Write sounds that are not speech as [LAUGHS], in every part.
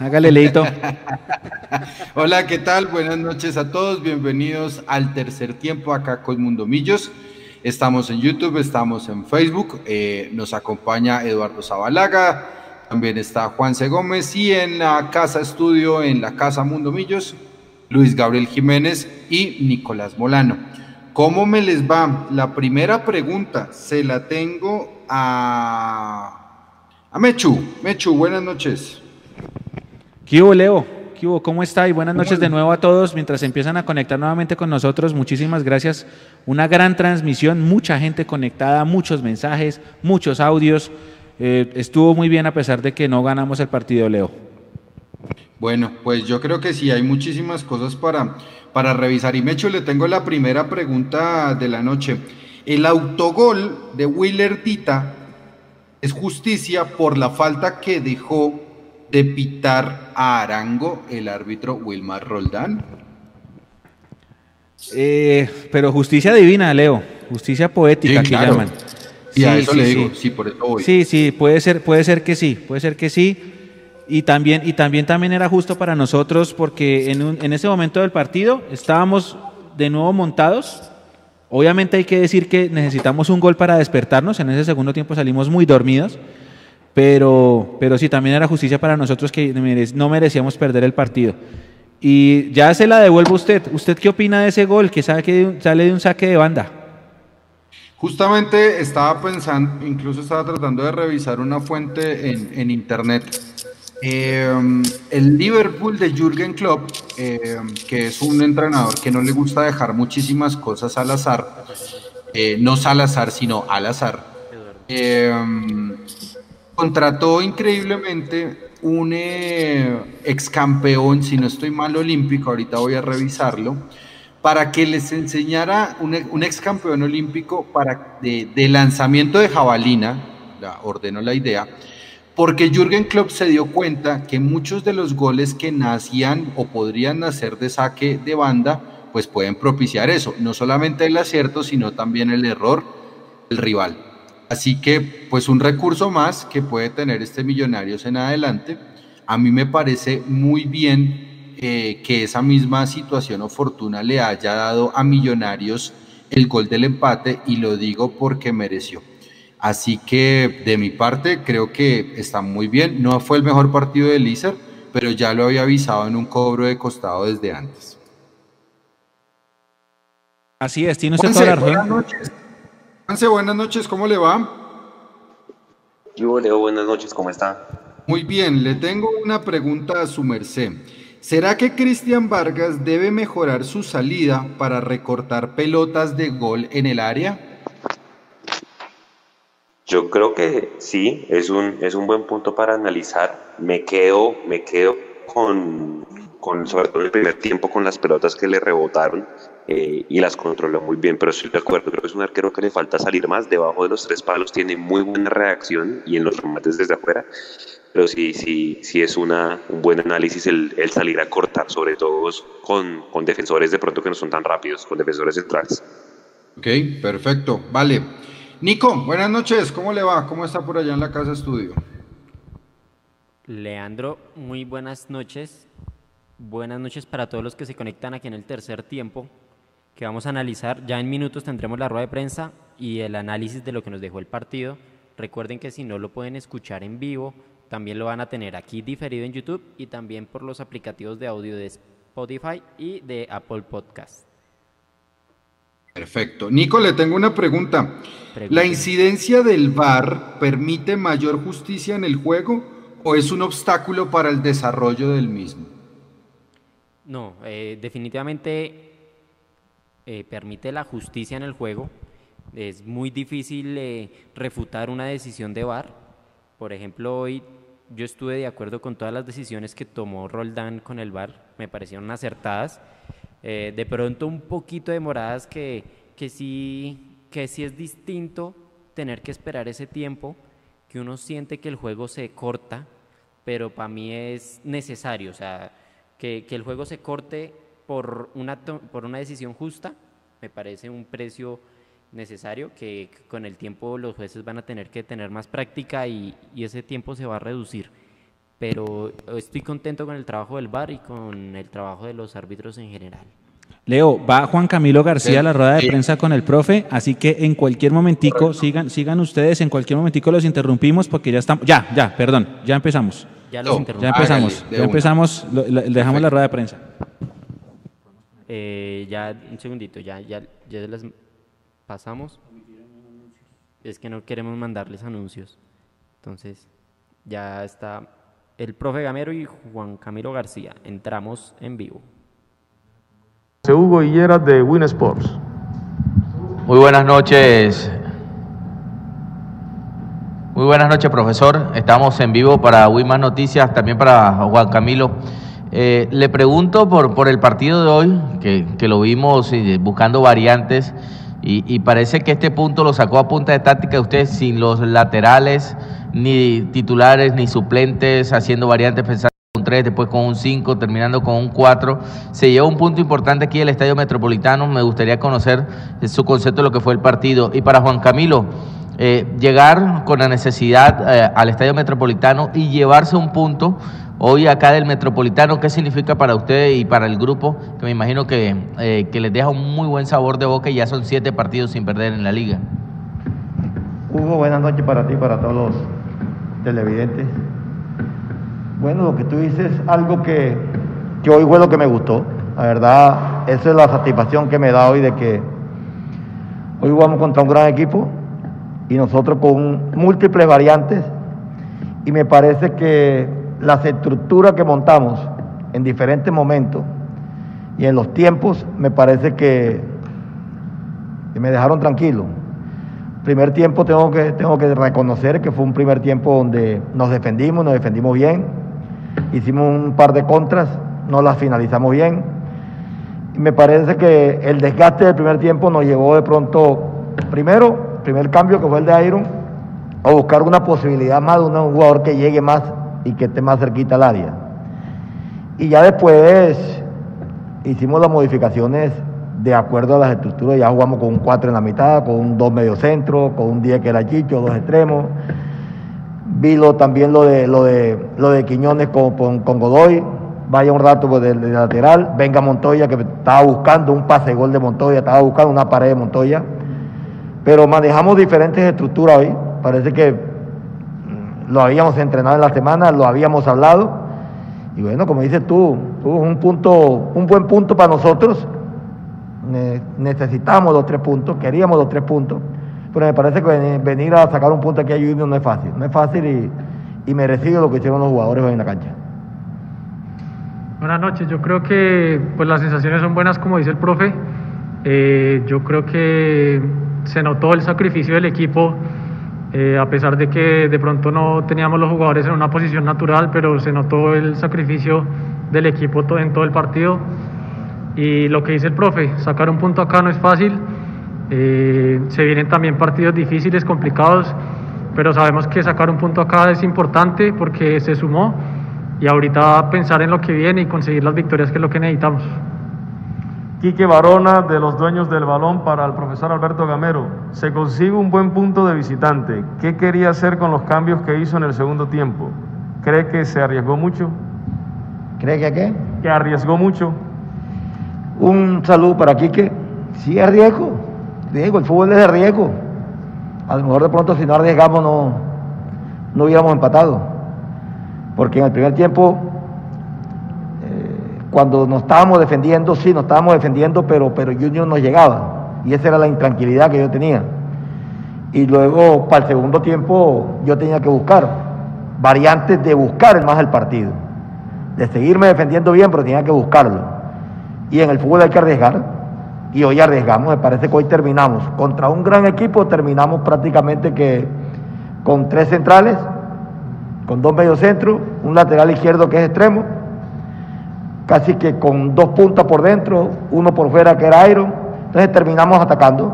Hágale, Leito. [LAUGHS] Hola, ¿qué tal? Buenas noches a todos. Bienvenidos al tercer tiempo acá con Mundo Millos. Estamos en YouTube, estamos en Facebook. Eh, nos acompaña Eduardo Zabalaga, también está Juan C. Gómez y en la casa estudio, en la casa Mundo Millos, Luis Gabriel Jiménez y Nicolás Molano. ¿Cómo me les va? La primera pregunta se la tengo a, a Mechu. Mechu, buenas noches. ¿Qué hubo, Leo? ¿Qué hubo? ¿Cómo está? Y buenas noches de nuevo a todos. Mientras empiezan a conectar nuevamente con nosotros, muchísimas gracias. Una gran transmisión, mucha gente conectada, muchos mensajes, muchos audios. Eh, estuvo muy bien a pesar de que no ganamos el partido, Leo. Bueno, pues yo creo que sí, hay muchísimas cosas para, para revisar. Y Mecho, le tengo la primera pregunta de la noche. El autogol de Willer Dita es justicia por la falta que dejó de pitar a Arango el árbitro Wilmar Roldán? Eh, pero justicia divina, Leo, justicia poética que llaman. Y sí, a eso le digo, sí. por eso voy. Sí, sí, puede ser, puede ser que sí, puede ser que sí. Y también, y también, también era justo para nosotros porque en, un, en ese momento del partido estábamos de nuevo montados. Obviamente hay que decir que necesitamos un gol para despertarnos. En ese segundo tiempo salimos muy dormidos. Pero, pero sí, también era justicia para nosotros que no merecíamos perder el partido. Y ya se la devuelvo a usted. ¿Usted qué opina de ese gol que sale de un saque de banda? Justamente estaba pensando, incluso estaba tratando de revisar una fuente en, internet. Em, el Liverpool de Jürgen Klopp, em, que es un entrenador que no le gusta dejar muchísimas cosas al azar, eh, no al azar, sino al azar. Contrató increíblemente un eh, ex campeón, si no estoy mal, olímpico, ahorita voy a revisarlo, para que les enseñara un, ex campeón olímpico para, de, lanzamiento de jabalina, la, ordenó la idea, porque Jürgen Klopp se dio cuenta que muchos de los goles que nacían o podrían nacer de saque de banda, pues pueden propiciar eso, no solamente el acierto, sino también el error del rival. Así que, pues un recurso más que puede tener este Millonarios en adelante. A mí me parece muy bien eh, que esa misma situación o fortuna le haya dado a Millonarios el gol del empate y lo digo porque mereció. Así que de mi parte creo que está muy bien. No fue el mejor partido de Lícer, pero ya lo había avisado en un cobro de costado desde antes. Así es, tiene usted toda la razón buenas noches, ¿cómo le va? Yo, Leo, buenas noches, ¿cómo está? Muy bien, le tengo una pregunta a su merced. ¿Será que Cristian Vargas debe mejorar su salida para recortar pelotas de gol en el área? Yo creo que sí, es un, es un buen punto para analizar. Me quedo, me quedo con, con, sobre todo el primer tiempo, con las pelotas que le rebotaron. Eh, y las controla muy bien, pero estoy de acuerdo, creo que es un arquero que le falta salir más, debajo de los tres palos tiene muy buena reacción y en los remates desde afuera, pero sí, sí, sí es una, un buen análisis el, el salir a cortar, sobre todo con, con, defensores de pronto que no son tan rápidos, con defensores centrales. Ok, perfecto, vale. Nico, buenas noches, ¿cómo le va? ¿Cómo está por allá en la casa estudio? Leandro, muy buenas noches. Buenas noches para todos los que se conectan aquí en el tercer tiempo que vamos a analizar. Ya en minutos tendremos la rueda de prensa y el análisis de lo que nos dejó el partido. Recuerden que si no lo pueden escuchar en vivo, también lo van a tener aquí diferido en YouTube y también por los aplicativos de audio de Spotify y de Apple Podcast. Perfecto. Nico, le tengo una pregunta. ¿La incidencia del VAR permite mayor justicia en el juego o es un obstáculo para el desarrollo del mismo? No, eh, definitivamente eh, permite la justicia en el juego. Es muy difícil eh, refutar una decisión de VAR. Por ejemplo, hoy yo estuve de acuerdo con todas las decisiones que tomó Roldán con el VAR, me parecieron acertadas. De pronto un poquito demoradas que, que, sí, que sí es distinto tener que esperar ese tiempo, que uno siente que el juego se corta, pero para mí es necesario, o sea, que, que el juego se corte por una, por una decisión justa, me parece un precio necesario que con el tiempo los jueces van a tener que tener más práctica y, ese tiempo se va a reducir. pero estoy contento con el trabajo del VAR y con el trabajo de los árbitros en general. Leo, va Juan Camilo García a la rueda de prensa con el profe, así que en cualquier momentico, sigan, sigan ustedes, en cualquier momentico los interrumpimos porque ya estamos, ya, ya, perdón, ya empezamos. Ya los Ya empezamos, ya empezamos, dejamos la rueda de prensa. Eh, ya, un segundito, ya, ya, ya les pasamos. Es que no queremos mandarles anuncios. Entonces, ya está el profe Gamero y Juan Camilo García. Entramos en vivo. Hugo Higuera de Win Sports. Muy buenas noches. Muy buenas noches, profesor. Estamos en vivo para Más Noticias, también para Juan Camilo. Eh, le pregunto por, por el partido de hoy, que, que lo vimos eh, buscando variantes, y, y, parece que este punto lo sacó a punta de táctica usted sin los laterales, ni titulares, ni suplentes, haciendo variantes pensando después con un 5, terminando con un 4. Se lleva un punto importante aquí el Estadio Metropolitano. Me gustaría conocer su concepto de lo que fue el partido. Y para Juan Camilo, eh, llegar con la necesidad eh, al Estadio Metropolitano y llevarse un punto hoy acá del Metropolitano, ¿qué significa para usted y para el grupo? Que me imagino que, eh, que les deja un muy buen sabor de boca y ya son siete partidos sin perder en la liga. Hugo, buenas noches para ti, para todos los televidentes. Bueno, lo que tú dices es algo que, que hoy fue lo que me gustó. La verdad, esa es la satisfacción que me da hoy de que hoy jugamos contra un gran equipo y nosotros con múltiples variantes y me parece que las estructuras que montamos en diferentes momentos y en los tiempos me parece que, que me dejaron tranquilo. Primer tiempo tengo que, tengo que reconocer que fue un primer tiempo donde nos defendimos, nos defendimos bien, hicimos un par de contras, no las finalizamos bien. Y me parece que el desgaste del primer tiempo nos llevó de pronto, primero, primer cambio que fue el de Iron, a buscar una posibilidad más de un jugador que llegue más y que esté más cerquita al área. Y ya después hicimos las modificaciones de acuerdo a las estructuras, ya jugamos con un 4 en la mitad, con un 2 medio centro, con un 10 que era Chicho, dos extremos, Vi también lo de, lo de, lo de Quiñones con, Godoy. Vaya un rato pues, de, lateral. Venga Montoya, que estaba buscando un pase gol de Montoya, estaba buscando una pared de Montoya. Pero manejamos diferentes estructuras hoy. Parece que mm, lo habíamos entrenado en la semana, lo habíamos hablado. Y bueno, como dices tú, un punto, un buen punto para nosotros. necesitamos los tres puntos, queríamos los tres puntos pero me parece que venir a sacar un punto aquí a Junior no es fácil. No es fácil y, y merecido lo que hicieron los jugadores hoy en la cancha. Buenas noches, yo creo que pues las sensaciones son buenas como dice el profe. Eh, yo creo que se notó el sacrificio del equipo, eh, a pesar de que de pronto no teníamos los jugadores en una posición natural, pero se notó el sacrificio del equipo en todo el partido. Y lo que dice el profe, sacar un punto acá no es fácil. Eh, se vienen también partidos difíciles, complicados, pero sabemos que sacar un punto acá es importante porque se sumó y ahorita pensar en lo que viene y conseguir las victorias que es lo que necesitamos. Quique Barona, de los dueños del balón, para el profesor Alberto Gamero. Se consigue un buen punto de visitante. ¿Qué quería hacer con los cambios que hizo en el segundo tiempo? ¿Cree que se arriesgó mucho? ¿Cree que qué? Que arriesgó mucho. Un saludo para Quique. Sí, arriesgo riesgo, el fútbol es de riesgo. A lo mejor de pronto si no arriesgamos no, no hubiéramos empatado. Porque en el primer tiempo, cuando nos estábamos defendiendo, sí, nos estábamos defendiendo, pero, pero Junior no llegaba. Y esa era la intranquilidad que yo tenía. Y luego, para el segundo tiempo, yo tenía que buscar variantes de buscar más el partido. De seguirme defendiendo bien, pero tenía que buscarlo. Y en el fútbol hay que arriesgar y hoy arriesgamos, me parece que hoy terminamos. Contra un gran equipo terminamos prácticamente que con tres centrales, con dos mediocentros, un lateral izquierdo que es extremo, casi que con dos puntas por dentro, uno por fuera que era Iron, entonces terminamos atacando.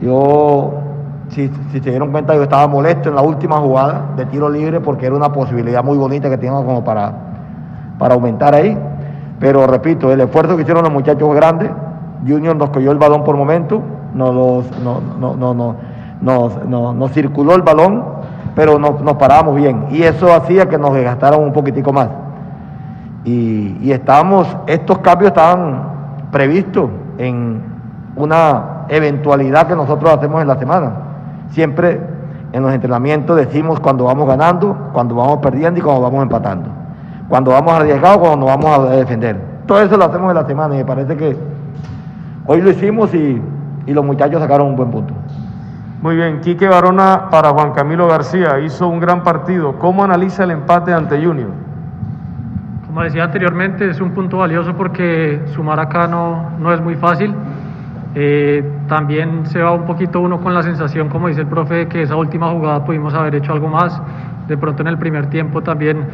Yo, si, si se dieron cuenta, yo estaba molesto en la última jugada de tiro libre porque era una posibilidad muy bonita que teníamos como para, para aumentar ahí. Pero repito, el esfuerzo que hicieron los muchachos es grande, Junior nos cogió el balón por momento, nos, no, no, no, nos, circuló el balón pero no, nos parábamos bien. Y eso hacía que nos desgastaran un poquitico más. Y, y estábamos, estos cambios estaban previstos en una eventualidad que nosotros hacemos en la semana. Siempre en los entrenamientos decimos cuando vamos ganando, cuando vamos perdiendo y cuando vamos empatando. Cuando vamos arriesgados, cuando vamos a defender. Todo eso lo hacemos en la semana y me parece que hoy lo hicimos y, y los muchachos sacaron un buen punto. Muy bien, Quique Barona para Juan Camilo García hizo un gran partido. ¿Cómo analiza el empate ante Junior? Como decía anteriormente, es un punto valioso porque sumar acá no, no es muy fácil. Eh, también se va un poquito uno con la sensación, como dice el profe, de que esa última jugada pudimos haber hecho algo más. De pronto en el primer tiempo también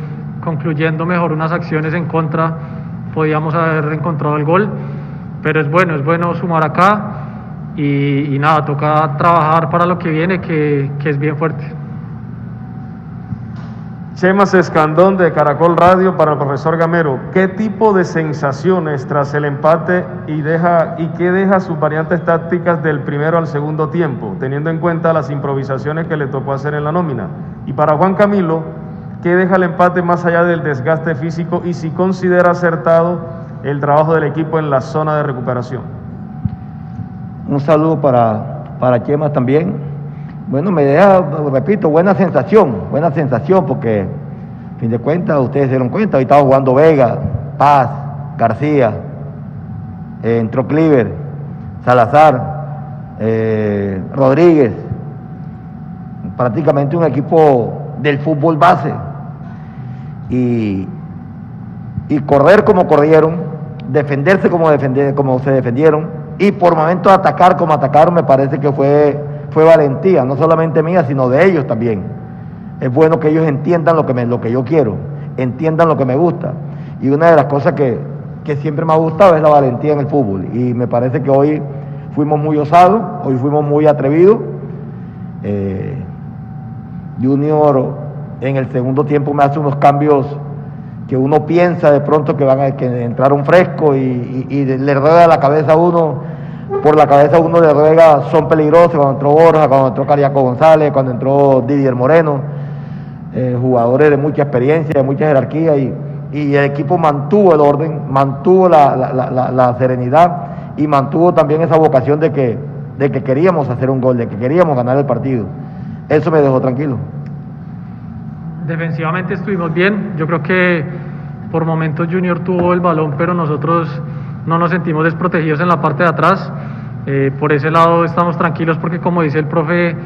concluyendo mejor unas acciones en contra, podíamos haber encontrado el gol. Pero es bueno, es bueno sumar acá y, y nada, toca trabajar para lo que viene, que, que es bien fuerte. Chemas Escandón de Caracol Radio para el profesor Gamero. ¿Qué tipo de sensaciones tras el empate y, deja, y qué deja sus variantes tácticas del primero al segundo tiempo, teniendo en cuenta las improvisaciones que le tocó hacer en la nómina? Y para Juan Camilo, ¿qué deja el empate más allá del desgaste físico y si considera acertado el trabajo del equipo en la zona de recuperación? Un saludo para, para Chemas también bueno, me deja, repito, buena sensación, buena sensación, porque, a fin de cuentas, ustedes se dieron cuenta, hoy estaba jugando Vega, Paz, García, eh, entró Cliver, Salazar, eh, Rodríguez, prácticamente un equipo del fútbol base. Y, correr como corrieron, defenderse como, como se defendieron, y por momentos atacar como atacaron, me parece que fue fue valentía, no solamente mía, sino de ellos también. Es bueno que ellos entiendan lo que, me, lo que yo quiero, entiendan lo que me gusta. Y una de las cosas que, que siempre me ha gustado es la valentía en el fútbol. Y me parece que hoy fuimos muy osados, hoy fuimos muy atrevidos. Eh, Junior en el segundo tiempo me hace unos cambios que uno piensa de pronto que van a que entraron fresco y, y, y le rueda la cabeza a uno por la cabeza uno de ruega son peligrosos, cuando entró Borja, cuando entró Cariaco González, cuando entró Didier Moreno, eh, jugadores de mucha experiencia, de mucha jerarquía, y, y, el equipo mantuvo el orden, mantuvo la, la, la, la, serenidad y mantuvo también esa vocación de que, de que queríamos hacer un gol, de que queríamos ganar el partido. Eso me dejó tranquilo. Defensivamente estuvimos bien, yo creo que por momentos Junior tuvo el balón, pero nosotros no nos sentimos desprotegidos en la parte de atrás. Eh, por ese lado estamos tranquilos porque como dice el profe,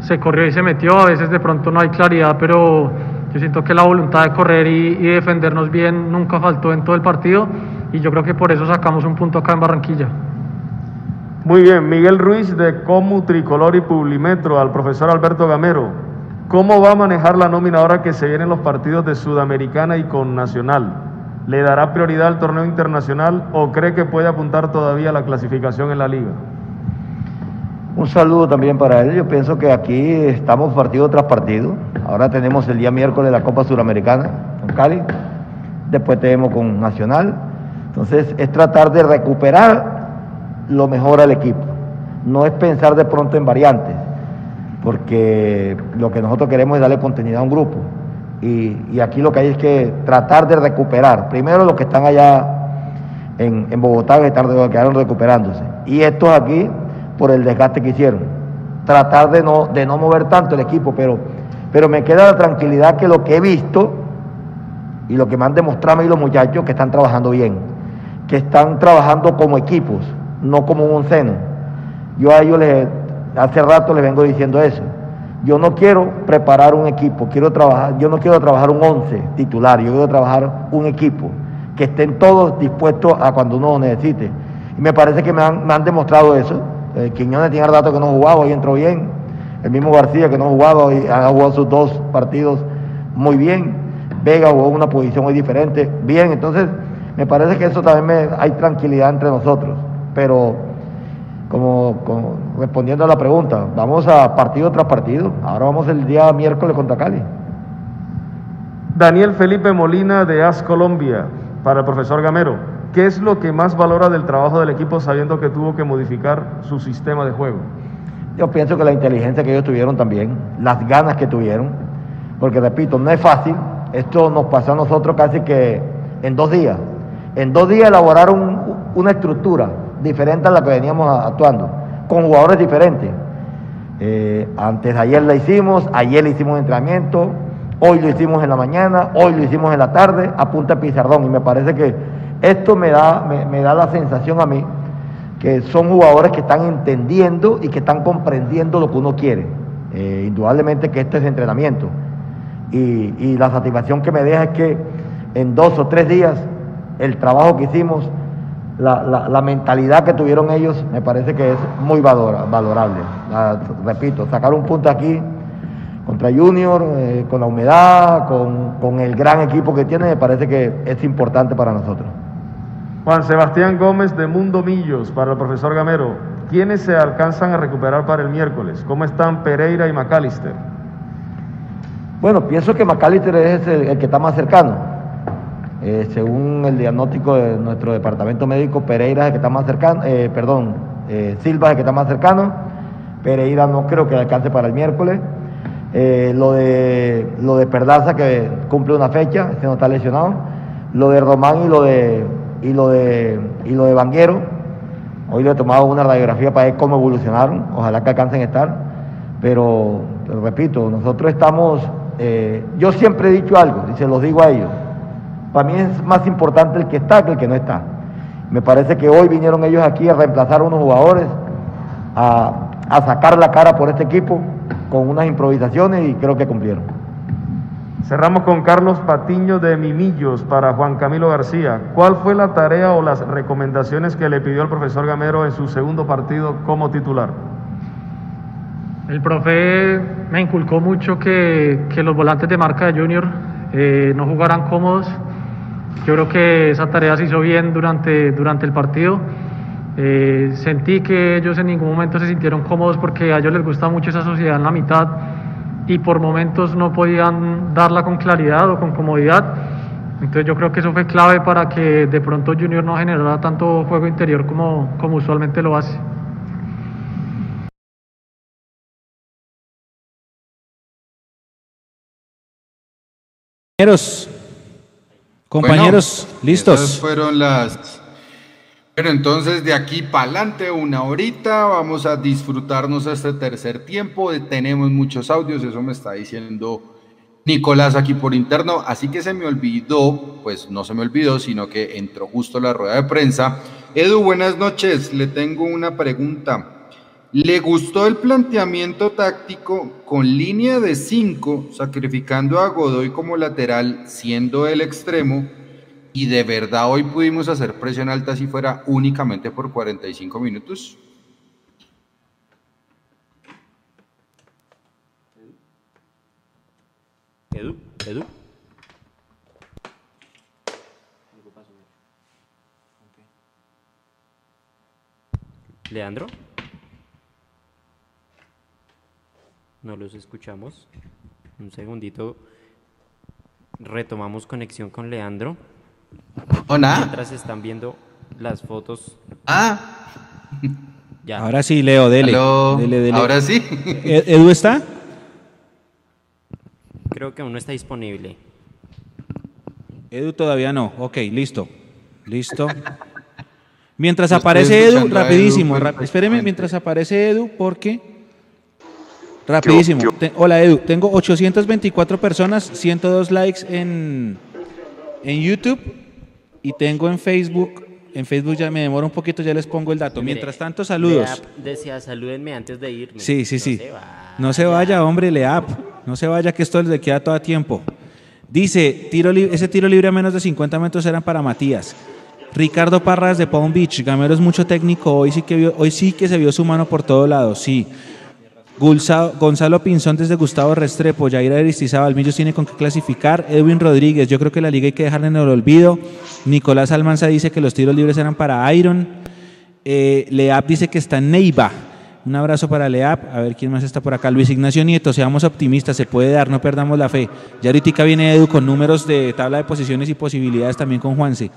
se corrió y se metió, a veces de pronto no hay claridad, pero yo siento que la voluntad de correr y, defendernos bien nunca faltó en todo el partido y yo creo que por eso sacamos un punto acá en Barranquilla. Muy bien, Miguel Ruiz de Comu Tricolor y Publimetro, al profesor Alberto Gamero. ¿Cómo va a manejar la nómina ahora que se vienen los partidos de Sudamericana y con Nacional? ¿Le dará prioridad al torneo internacional o cree que puede apuntar todavía a la clasificación en la liga? Un saludo también para él. Yo pienso que aquí estamos partido tras partido. Ahora tenemos el día miércoles la Copa Suramericana con Cali. Después tenemos con Nacional. Entonces es tratar de recuperar lo mejor al equipo. No es pensar de pronto en variantes, porque lo que nosotros queremos es darle continuidad a un grupo. Y, y, aquí lo que hay es que tratar de recuperar, primero los que están allá en, en Bogotá, que, están, que quedaron recuperándose, y estos aquí por el desgaste que hicieron. Tratar de no, de no mover tanto el equipo, pero, pero me queda la tranquilidad que lo que he visto y lo que me han demostrado a mí los muchachos, que están trabajando bien, que están trabajando como equipos, no como un seno. Yo a ellos les, hace rato les vengo diciendo eso yo no quiero preparar un equipo, quiero trabajar, yo no quiero trabajar un 11 titular, yo quiero trabajar un equipo que estén todos dispuestos a cuando uno lo necesite. Y me parece que me han, demostrado eso. Eh, Quiñones tiene rato que no jugaba, hoy entró bien. El mismo García que no jugaba, y ha jugado sus dos partidos muy bien. Vega jugó una posición muy diferente, bien. Entonces, me parece que eso también me, hay tranquilidad entre nosotros. Pero como, como, respondiendo a la pregunta, vamos a partido tras partido. Ahora vamos el día miércoles contra Cali. Daniel Felipe Molina de AS Colombia, para el profesor Gamero. ¿Qué es lo que más valora del trabajo del equipo sabiendo que tuvo que modificar su sistema de juego? Yo pienso que la inteligencia que ellos tuvieron también, las ganas que tuvieron, porque repito, no es fácil, esto nos pasó a nosotros casi que en dos días. En dos días elaboraron una estructura diferente a la que veníamos actuando, con jugadores diferentes. Eh, antes ayer la hicimos, ayer le hicimos entrenamiento, hoy lo hicimos en la mañana, hoy lo hicimos en la tarde, a punta. Y me parece que esto me da, me, da la sensación a mí que son jugadores que están entendiendo y que están comprendiendo lo que uno quiere. Eh, indudablemente que esto es entrenamiento. Y la satisfacción que me deja es que en dos o tres días el trabajo que hicimos la, mentalidad que tuvieron ellos me parece que es muy valorable. repito, sacar un punto aquí contra Junior, eh, con la humedad, con, el gran equipo que tiene, me parece que es importante para nosotros. Juan Sebastián Gómez de Mundo Millos, para el profesor Gamero. ¿Quiénes se alcanzan a recuperar para el miércoles? ¿Cómo están Pereira y McAllister? Bueno, pienso que McAllister es el que está más cercano eh, según el diagnóstico de nuestro departamento médico, Pereira es el que está más cercano, eh, perdón, eh, Silva es el que está más cercano, Pereira no creo que alcance para el miércoles. lo, de, lo de Perdaza que cumple una fecha, este no está lesionado. Lo de Román y lo de, y lo de, y lo de Banguero. Hoy le he tomado una radiografía para ver cómo evolucionaron, ojalá que alcancen a estar. Pero repito, nosotros estamos, yo siempre he dicho algo y se los digo a ellos para mí es más importante el que está que el que no está. Me parece que hoy vinieron ellos aquí a reemplazar a unos jugadores, a, sacar la cara por este equipo con unas improvisaciones y creo que cumplieron. Cerramos con Carlos Patiño de Mimillos para Juan Camilo García. ¿Cuál fue la tarea o las recomendaciones que le pidió el profesor Gamero en su segundo partido como titular? El profe me inculcó mucho que, los volantes de marca de Junior eh, no jugaran cómodos, yo creo que esa tarea se hizo bien durante, durante el partido. Eh, sentí que ellos en ningún momento se sintieron cómodos porque a ellos les gusta mucho esa sociedad en la mitad y por momentos no podían darla con claridad o con comodidad. Entonces yo creo que eso fue clave para que de pronto Junior no generara tanto juego interior como, como usualmente lo hace. Listos. Esas fueron las. Pero entonces de aquí para adelante, una horita, vamos a disfrutarnos este tercer tiempo. Tenemos muchos audios, eso me está diciendo Nicolás aquí por interno. Así que se me olvidó, pues no se me olvidó, sino que entró justo la rueda de prensa. Edu, buenas noches. Le tengo una pregunta. ¿Le gustó el planteamiento táctico con línea de 5, sacrificando a Godoy como lateral, siendo el extremo? ¿Y de verdad hoy pudimos hacer presión alta si fuera únicamente por 45 minutos? Edu, Edu. Leandro. No los escuchamos. Un segundito. Retomamos conexión con Leandro. Hola. Mientras están viendo las fotos. Ah. [LAUGHS] Ya. Ahora sí, Leo, dele. Ahora sí. [LAUGHS] ¿E-, ¿Edu está? Creo que aún no está disponible. Edu todavía no. Ok, listo. Listo. [LAUGHS] Mientras aparece Edu, rapidísimo. espéreme, mientras aparece Edu, porque Rapidísimo. hola Edu, tengo 824 personas, 102 likes en, en YouTube y tengo en Facebook. En Facebook ya me demoro un poquito, ya les pongo el dato. Mientras tanto, saludos. decía, salúdenme antes de irme. Sí, sí, sí. No se vaya, hombre, Leap. No se vaya, que esto le queda todo a tiempo. Dice, tiro ese tiro libre a menos de 50 metros eran para Matías. Ricardo Parras de Palm Beach, Gamero es mucho técnico, hoy sí que, hoy sí que se vio su mano por todos lados, sí. Gonzalo Pinzón desde Gustavo Restrepo, Jair Aristizábal, Millos tiene con qué clasificar, Edwin Rodríguez, yo creo que la liga hay que dejarla en el olvido, Nicolás Almanza dice que los tiros libres eran para Iron, eh, Leap dice que está en Neiva, un abrazo para Leap, a ver quién más está por acá, Luis Ignacio Nieto, seamos optimistas, se puede dar, no perdamos la fe, ya ahorita viene Edu con números de tabla de posiciones y posibilidades también con Juanse,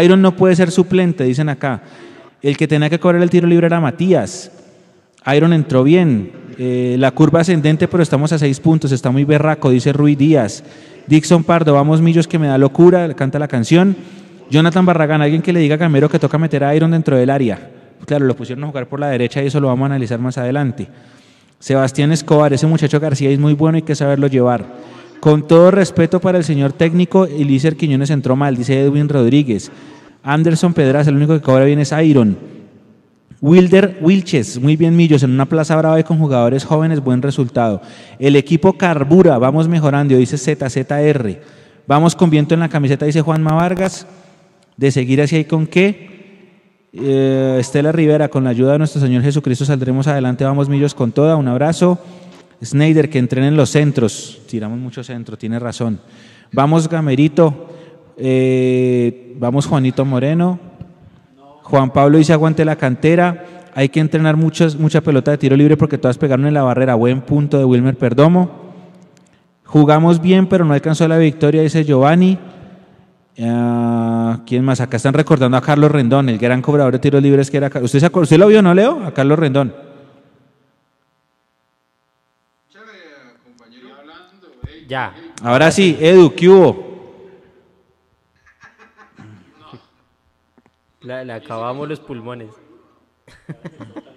Iron no puede ser suplente, dicen acá, el que tenía que cobrar el tiro libre era Matías, Iron entró bien. Eh, la curva ascendente, pero estamos a seis puntos. Está muy berraco, dice Rui Díaz. Dixon Pardo, vamos Millos que me da locura, canta la canción. Jonathan Barragán, alguien que le diga a Gamero que toca meter a Iron dentro del área. Claro, lo pusieron a jugar por la derecha y eso lo vamos a analizar más adelante. Sebastián Escobar, ese muchacho García es muy bueno, hay que saberlo llevar. Con todo respeto para el señor técnico, Elícer Quiñones entró mal, dice Edwin Rodríguez. Anderson Pedraza, el único que cobra bien es Iron. Wilder Wilches, muy bien Millos, en una plaza brava y con jugadores jóvenes, buen resultado. El equipo carbura, vamos mejorando, dice ZZR. Vamos con viento en la camiseta, dice Juanma Vargas. De seguir así hay con qué. Eh, Estela Rivera, con la ayuda de nuestro Señor Jesucristo saldremos adelante, vamos Millos con toda, un abrazo. Snyder, que entrenen en los centros, tiramos mucho centro, tiene razón. Vamos Gamerito, eh, vamos Juanito Moreno, Juan Pablo dice aguante la cantera, hay que entrenar muchas, mucha pelota de tiro libre porque todas pegaron en la barrera, buen punto de Wilmer Perdomo. Jugamos bien, pero no alcanzó la victoria, dice Giovanni. Ah, ¿Quién más? Acá están recordando a Carlos Rendón, el gran cobrador de tiros libres que era. ¿Usted, se ¿Usted lo vio, no, Leo? A Carlos Rendón. Ya. Ahora sí, Edu, ¿qué hubo? Le, le acabamos los pulmones. [LAUGHS]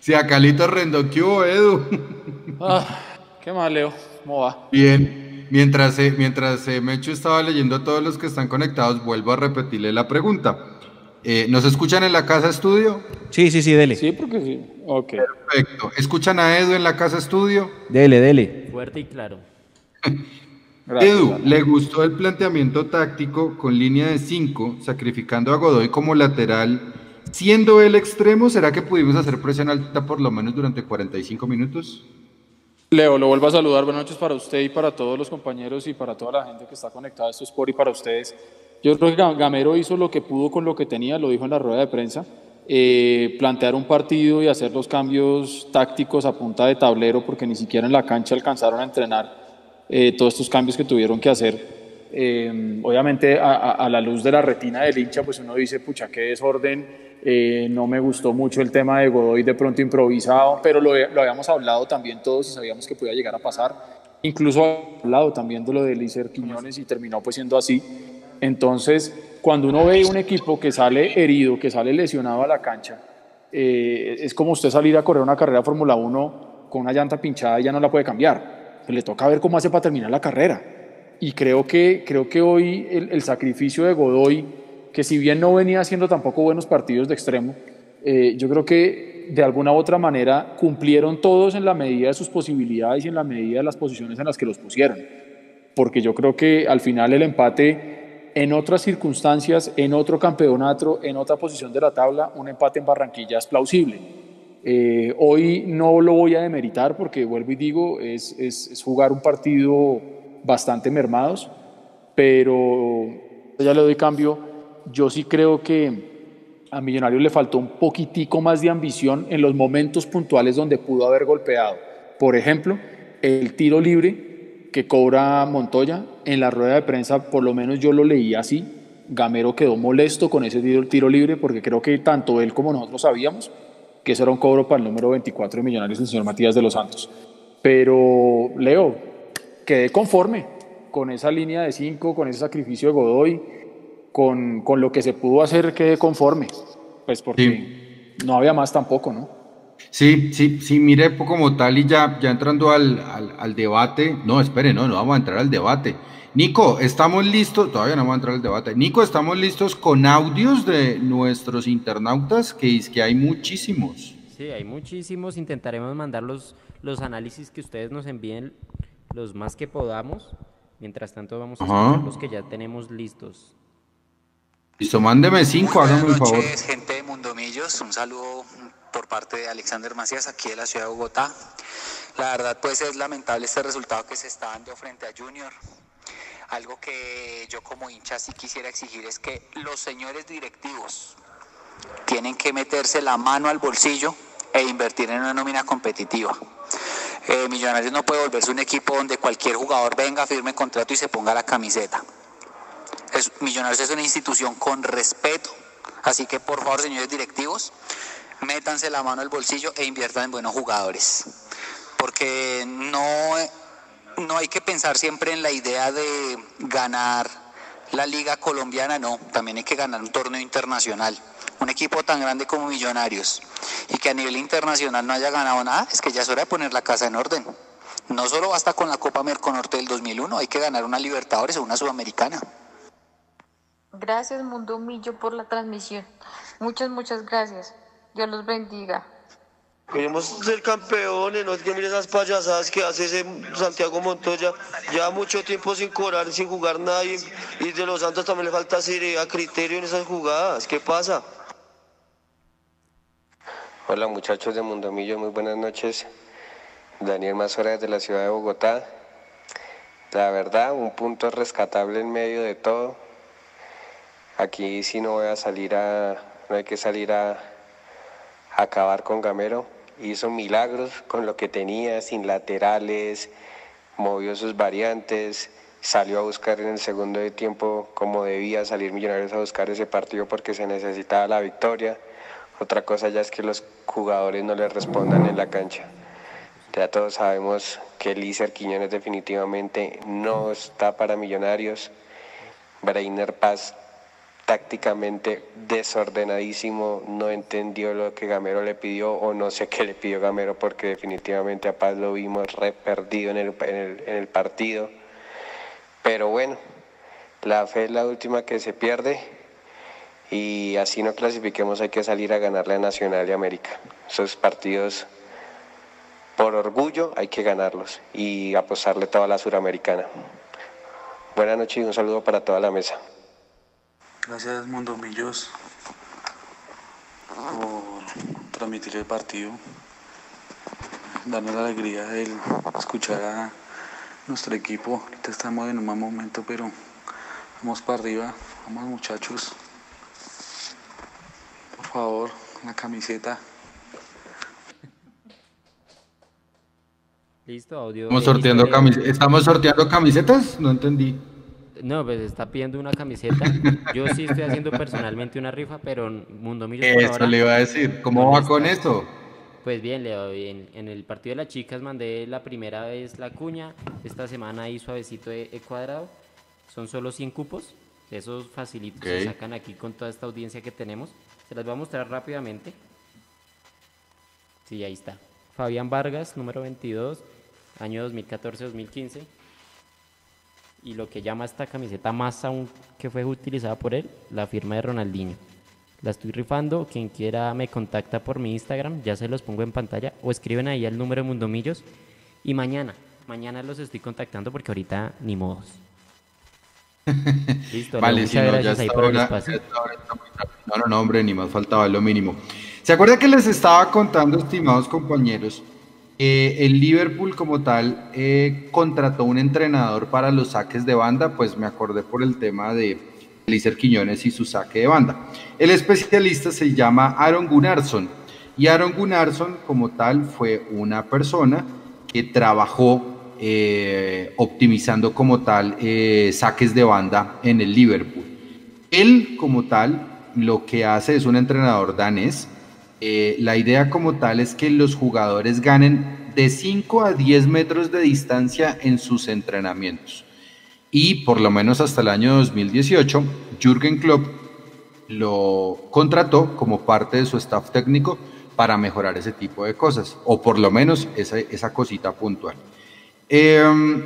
Sí, a Calito Rendón, ¿qué hubo, Edu? Ah, ¿Qué más, Leo? ¿Cómo va? Bien, mientras, eh, mientras eh, Mecho estaba leyendo a todos los que están conectados, vuelvo a repetirle la pregunta. Eh, ¿Nos escuchan en la casa estudio? Sí, sí, sí, dele. Sí, porque sí. Ok. Perfecto. ¿Escuchan a Edu en la casa estudio? Dele, dele. Fuerte y claro. [LAUGHS] Gracias, Edu, Alan. ¿le gustó el planteamiento táctico con línea de 5, sacrificando a Godoy como lateral? Siendo el extremo, ¿será que pudimos hacer presión alta por lo menos durante 45 minutos? Leo, lo vuelvo a saludar. Buenas noches para usted y para todos los compañeros y para toda la gente que está conectada a esto Sport y para ustedes. Yo creo que Ga- Gamero hizo lo que pudo con lo que tenía, lo dijo en la rueda de prensa. Eh, plantear un partido y hacer los cambios tácticos a punta de tablero, porque ni siquiera en la cancha alcanzaron a entrenar eh, todos estos cambios que tuvieron que hacer. Eh, obviamente, a, a- a la luz de la retina del hincha, pues uno dice, pucha, qué desorden. eh, no me gustó mucho el tema de Godoy de pronto improvisado, pero lo, lo habíamos hablado también todos y sabíamos que podía llegar a pasar. Incluso hablado también de lo de Lícer Quiñones y terminó pues siendo así. Entonces, cuando uno ve un equipo que sale herido, que sale lesionado a la cancha, eh, es como usted salir a correr una carrera Fórmula 1 con una llanta pinchada y ya no la puede cambiar. Le toca ver cómo hace para terminar la carrera. Y creo que, creo que hoy el, el sacrificio de Godoy, que si bien no venía haciendo tampoco buenos partidos de extremo, eh, yo creo que de alguna u otra manera cumplieron todos en la medida de sus posibilidades y en la medida de las posiciones en las que los pusieron. Porque yo creo que al final el empate en otras circunstancias, en otro campeonato, en otra posición de la tabla, un empate en Barranquilla es plausible. Eh, hoy no lo voy a demeritar porque vuelvo y digo, es, es, jugar un partido bastante mermados, pero ya le doy cambio. Yo sí creo que a Millonarios le faltó un poquitico más de ambición en los momentos puntuales donde pudo haber golpeado. Por ejemplo, el tiro libre que cobra Montoya en la rueda de prensa, por lo menos yo lo leí así. Gamero quedó molesto con ese tiro libre porque creo que tanto él como nosotros sabíamos que eso era un cobro para el número 24 de Millonarios, el señor Matías de los Santos. Pero, Leo, quedé conforme con esa línea de 5, con ese sacrificio de Godoy, con, con lo que se pudo hacer, quedé conforme. Pues porque no había más tampoco, ¿no? Sí, sí, sí, mire pues, como tal y ya, ya entrando al, al, al debate, no, espere, no, no vamos a entrar al debate. Nico, estamos listos, todavía no vamos a entrar al debate. Nico, estamos listos con audios de nuestros internautas, que es que hay muchísimos. Sí, hay muchísimos. Intentaremos mandar los, los análisis que ustedes nos envíen los más que podamos. Mientras tanto, vamos a Ajá. escuchar los que ya tenemos listos. Listo, mándeme cinco, hágame un Buenas favor. noches, gente de Mundomillos. Un saludo por parte de Alexander Macías, aquí de la ciudad de Bogotá. La verdad, pues es lamentable este resultado que se está dando frente a Junior. Algo que yo como hincha sí quisiera exigir es que los señores directivos tienen que meterse la mano al bolsillo e invertir en una nómina competitiva. Eh, Millonarios no puede volverse un equipo donde cualquier jugador venga, firme contrato y se ponga la camiseta. Millonarios es una institución con respeto Así que por favor, señores directivos, métanse la mano al bolsillo e inviertan en buenos jugadores. Porque no, no hay que pensar siempre en la idea de ganar la liga colombiana, no, también hay que ganar un torneo internacional. Un equipo tan grande como Millonarios y que a nivel internacional no haya ganado nada, es que ya es hora de poner la casa en orden. No solo basta con la Copa Merconorte del 2001, hay que ganar una Libertadores o una Sudamericana. Gracias Mundo Millo por la transmisión. Muchas, muchas gracias. Dios los bendiga. Queremos ser campeones, no es que mire esas payasadas que hace ese Santiago Montoya. Ya mucho tiempo sin cobrar, sin jugar nadie. Y de los Santos también le falta seriedad, criterio en esas jugadas. ¿Qué pasa? Hola muchachos de Mundomillo, muy buenas noches. Daniel Mazora de la ciudad de Bogotá. La verdad, un punto rescatable en medio de todo. Aquí sí no voy a salir a, no hay que salir a acabar con Gamero. Hizo milagros con lo que tenía, sin laterales, movió sus variantes, salió a buscar en el segundo de tiempo como debía salir Millonarios a buscar ese partido porque se necesitaba la victoria. Otra cosa ya es que los jugadores no le respondan en la cancha. Ya todos sabemos que Lícer Quiñones definitivamente no está para Millonarios. Brainer Paz tácticamente desordenadísimo, no entendió lo que Gamero le pidió o no sé qué le pidió Gamero porque definitivamente a Paz lo vimos re perdido en el, en el, en el partido. Pero bueno, la fe es la última que se pierde y así no clasifiquemos hay que salir a ganarle a Nacional y América. Esos partidos por orgullo hay que ganarlos y apostarle toda la suramericana. Buenas noches y un saludo para toda la mesa. Gracias Mundo Millos por transmitir el partido, darnos la alegría de escuchar a nuestro equipo. Ahorita estamos en un mal momento, pero vamos para arriba, vamos muchachos. Por favor, la camiseta. Listo, audio. Estamos sorteando, camis- ¿Estamos sorteando camisetas? No entendí. No, pues está pidiendo una camiseta. Yo sí estoy haciendo personalmente una rifa, pero Mundo Millos Eso ahora le iba a decir. ¿Cómo ¿Dónde va con estás? eso? Pues bien, Leo, bien. En el partido de las chicas mandé la primera vez la cuña. Esta semana ahí suavecito he, he cuadrado. Son solo 100 cupos. Esos facilitos se sacan aquí con toda esta audiencia que tenemos. Se las voy a mostrar rápidamente. Sí, ahí está. Fabián Vargas, número 22, año 2014-2015. Y lo que llama esta camiseta más aún que fue utilizada por él, la firma de Ronaldinho. La estoy rifando. Quien quiera me contacta por mi Instagram, ya se los pongo en pantalla. O escriben ahí al número de Mundomillos. Y mañana, mañana los estoy contactando porque ahorita ni modos. [LAUGHS] Listo, Vale, si no, ya gracias ahí está por el espacio. No, no, no, hombre, ni más faltaba lo mínimo. ¿Se acuerda que les estaba contando, estimados compañeros? Eh, el Liverpool como tal eh, contrató un entrenador para los saques de banda, pues me acordé por el tema de Lícer Quiñones y su saque de banda. El especialista se llama Aaron Gunnarsson y Aaron Gunnarsson como tal fue una persona que trabajó eh, optimizando como tal eh, saques de banda en el Liverpool. Él como tal lo que hace es un entrenador danés. Eh, la idea como tal es que los jugadores ganen de 5 a 10 metros de distancia en sus entrenamientos. Y por lo menos hasta el año 2018, Jürgen Klopp lo contrató como parte de su staff técnico para mejorar ese tipo de cosas, o por lo menos esa, cosita puntual. Eh,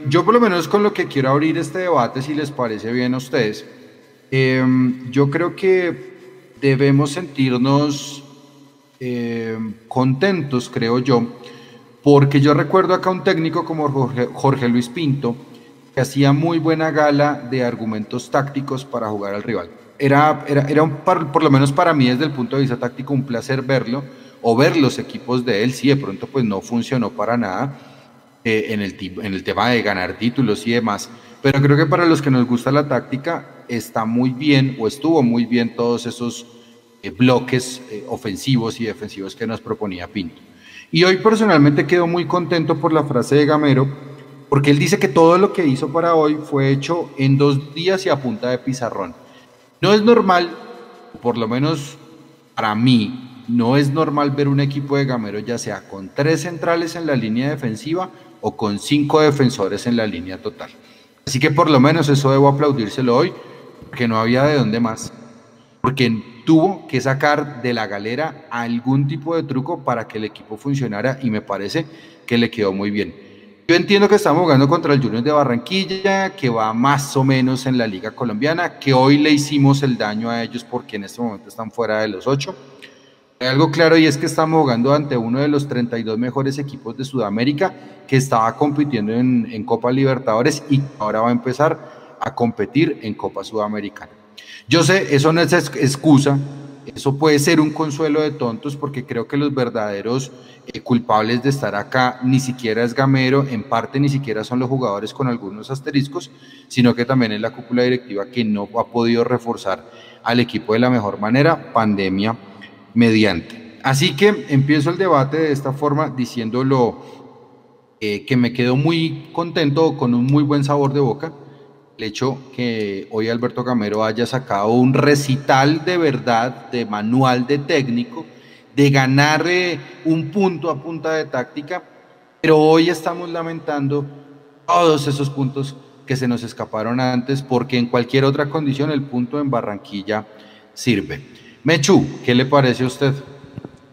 yo por lo menos con lo que quiero abrir este debate, si les parece bien a ustedes, eh, yo creo que debemos sentirnos eh, contentos, creo yo, porque yo recuerdo acá un técnico como Jorge, Luis Pinto, que hacía muy buena gala de argumentos tácticos para jugar al rival. Era, era, era un, por lo menos para mí desde el punto de vista táctico un placer verlo o ver los equipos de él, si de pronto pues no funcionó para nada eh, en, el, en el tema de ganar títulos y demás, pero creo que para los que nos gusta la táctica está muy bien o estuvo muy bien todos esos bloques eh, ofensivos y defensivos que nos proponía Pinto. Y hoy personalmente quedo muy contento por la frase de Gamero, porque él dice que todo lo que hizo para hoy fue hecho en dos días y a punta de pizarrón. No es normal por lo menos para mí, no es normal ver un equipo de Gamero ya sea con tres centrales en la línea defensiva o con cinco defensores en la línea total. Así que por lo menos eso debo aplaudírselo hoy, porque no había de dónde más. Porque tuvo que sacar de la galera algún tipo de truco para que el equipo funcionara y me parece que le quedó muy bien. Yo entiendo que estamos jugando contra el Junior de Barranquilla, que va más o menos en la Liga Colombiana, que hoy le hicimos el daño a ellos porque en este momento están fuera de los ocho. Hay algo claro y es que estamos jugando ante uno de los 32 mejores equipos de Sudamérica que estaba compitiendo en, en Copa Libertadores y ahora va a empezar a competir en Copa Sudamericana. Yo sé, eso no es excusa, eso puede ser un consuelo de tontos porque creo que los verdaderos eh, culpables de estar acá ni siquiera es Gamero, en parte ni siquiera son los jugadores con algunos asteriscos, sino que también es la cúpula directiva que no ha podido reforzar al equipo de la mejor manera, pandemia mediante. Así que empiezo el debate de esta forma diciéndolo eh, que me quedo muy contento con un muy buen sabor de boca el hecho que hoy Alberto Gamero haya sacado un recital de verdad, de manual de técnico, de ganar un punto a punta de táctica, pero hoy estamos lamentando todos esos puntos que se nos escaparon antes, porque en cualquier otra condición el punto en Barranquilla sirve. Mechu, ¿qué le parece a usted?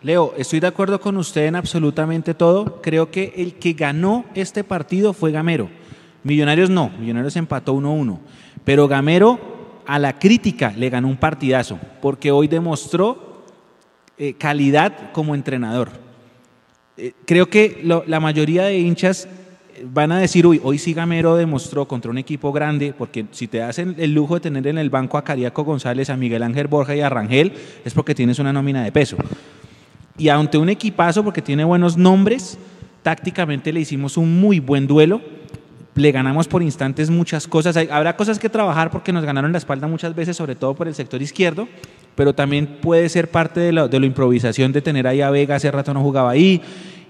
Leo, estoy de acuerdo con usted en absolutamente todo. Creo que el que ganó este partido fue Gamero. Millonarios no, Millonarios empató 1-1. Pero Gamero a la crítica le ganó un partidazo, porque hoy demostró eh, calidad como entrenador. Eh, creo que la mayoría de hinchas van a decir, uy, hoy sí Gamero demostró contra un equipo grande, porque si te hacen el lujo de tener en el banco a Cariaco González, a Miguel Ángel Borja y a Rangel, es porque tienes una nómina de peso. Y ante un equipazo, porque tiene buenos nombres, tácticamente le hicimos un muy buen duelo le ganamos por instantes muchas cosas. habrá cosas que trabajar porque nos ganaron la espalda muchas veces, sobre todo por el sector izquierdo, pero también puede ser parte de, la improvisación de tener ahí a Vega, hace rato no jugaba ahí,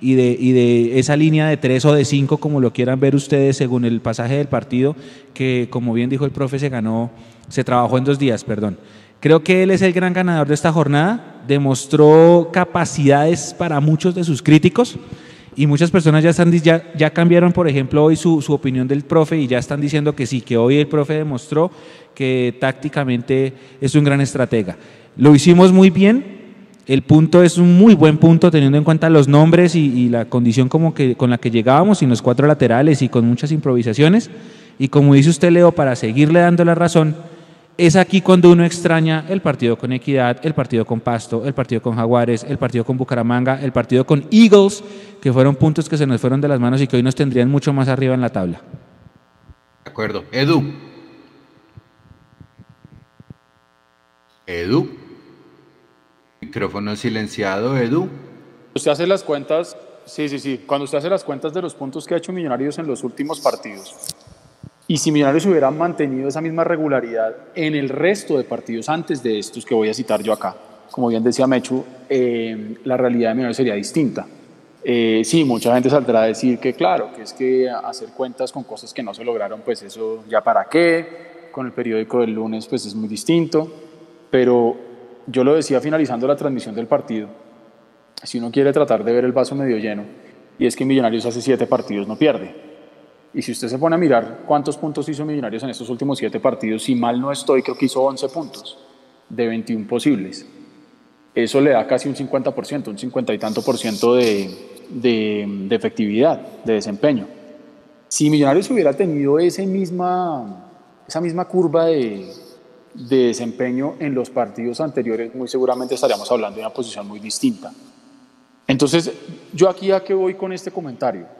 y de, y de esa línea de tres o de cinco, como lo quieran ver ustedes según el pasaje del partido, que como bien dijo el profe, se ganó, se trabajó en dos días, perdón. Creo que él es el gran ganador de esta jornada, demostró capacidades para muchos de sus críticos y muchas personas ya, cambiaron, por ejemplo, hoy su, opinión del profe y ya están diciendo que sí, que hoy el profe demostró que tácticamente es un gran estratega. Lo hicimos muy bien, el punto es un muy buen punto teniendo en cuenta los nombres y, la condición con la que llegábamos y los cuatro laterales y con muchas improvisaciones. Y como dice usted, Leo, para seguirle dando la razón, es aquí cuando uno extraña el partido con Equidad, el partido con Pasto, el partido con Jaguares, el partido con Bucaramanga, el partido con Eagles, que fueron puntos que se nos fueron de las manos y que hoy nos tendrían mucho más arriba en la tabla. De acuerdo. Edu. Edu. Micrófono silenciado, Edu. Usted hace las cuentas, sí, sí, sí. Cuando usted hace las cuentas de los puntos que ha hecho Millonarios en los últimos partidos, y si Millonarios hubiera mantenido esa misma regularidad en el resto de partidos antes de estos que voy a citar yo acá, como bien decía Mechu, eh, la realidad de Millonarios sería distinta. Eh, sí, mucha gente saldrá a decir que claro, que es que hacer cuentas con cosas que no se lograron, pues eso ya para qué, con el periódico del lunes pues es muy distinto, pero yo lo decía finalizando la transmisión del partido, si uno quiere tratar de ver el vaso medio lleno, y es que Millonarios hace siete partidos no pierde, y si usted se pone a mirar cuántos puntos hizo Millonarios en estos últimos siete partidos, si mal no estoy, creo que hizo 11 puntos de 21 posibles. Eso le da casi un 50%, un 50 y tanto por ciento de, de, efectividad, de desempeño. Si Millonarios hubiera tenido ese misma, esa misma curva de, de desempeño en los partidos anteriores, muy seguramente estaríamos hablando de una posición muy distinta. Entonces, yo aquí a qué voy con este comentario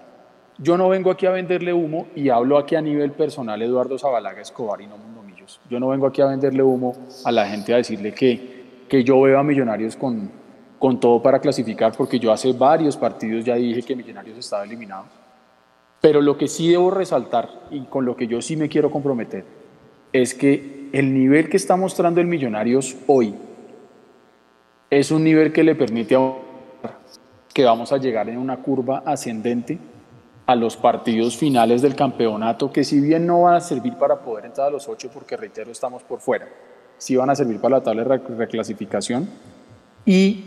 yo no vengo aquí a venderle humo y hablo aquí a nivel personal Eduardo Zabalaga Escobar y no Mundo Millos. Yo no vengo aquí a venderle humo a la gente a decirle que, que yo veo a Millonarios con, con todo para clasificar porque yo hace varios partidos ya dije que Millonarios estaba eliminado. Pero lo que sí debo resaltar y con lo que yo sí me quiero comprometer es que el nivel que está mostrando el Millonarios hoy es un nivel que le permite a que vamos a llegar en una curva ascendente a los partidos finales del campeonato, que si bien no van a servir para poder entrar a los ocho, porque reitero, estamos por fuera, sí van a servir para la tabla de reclasificación. Y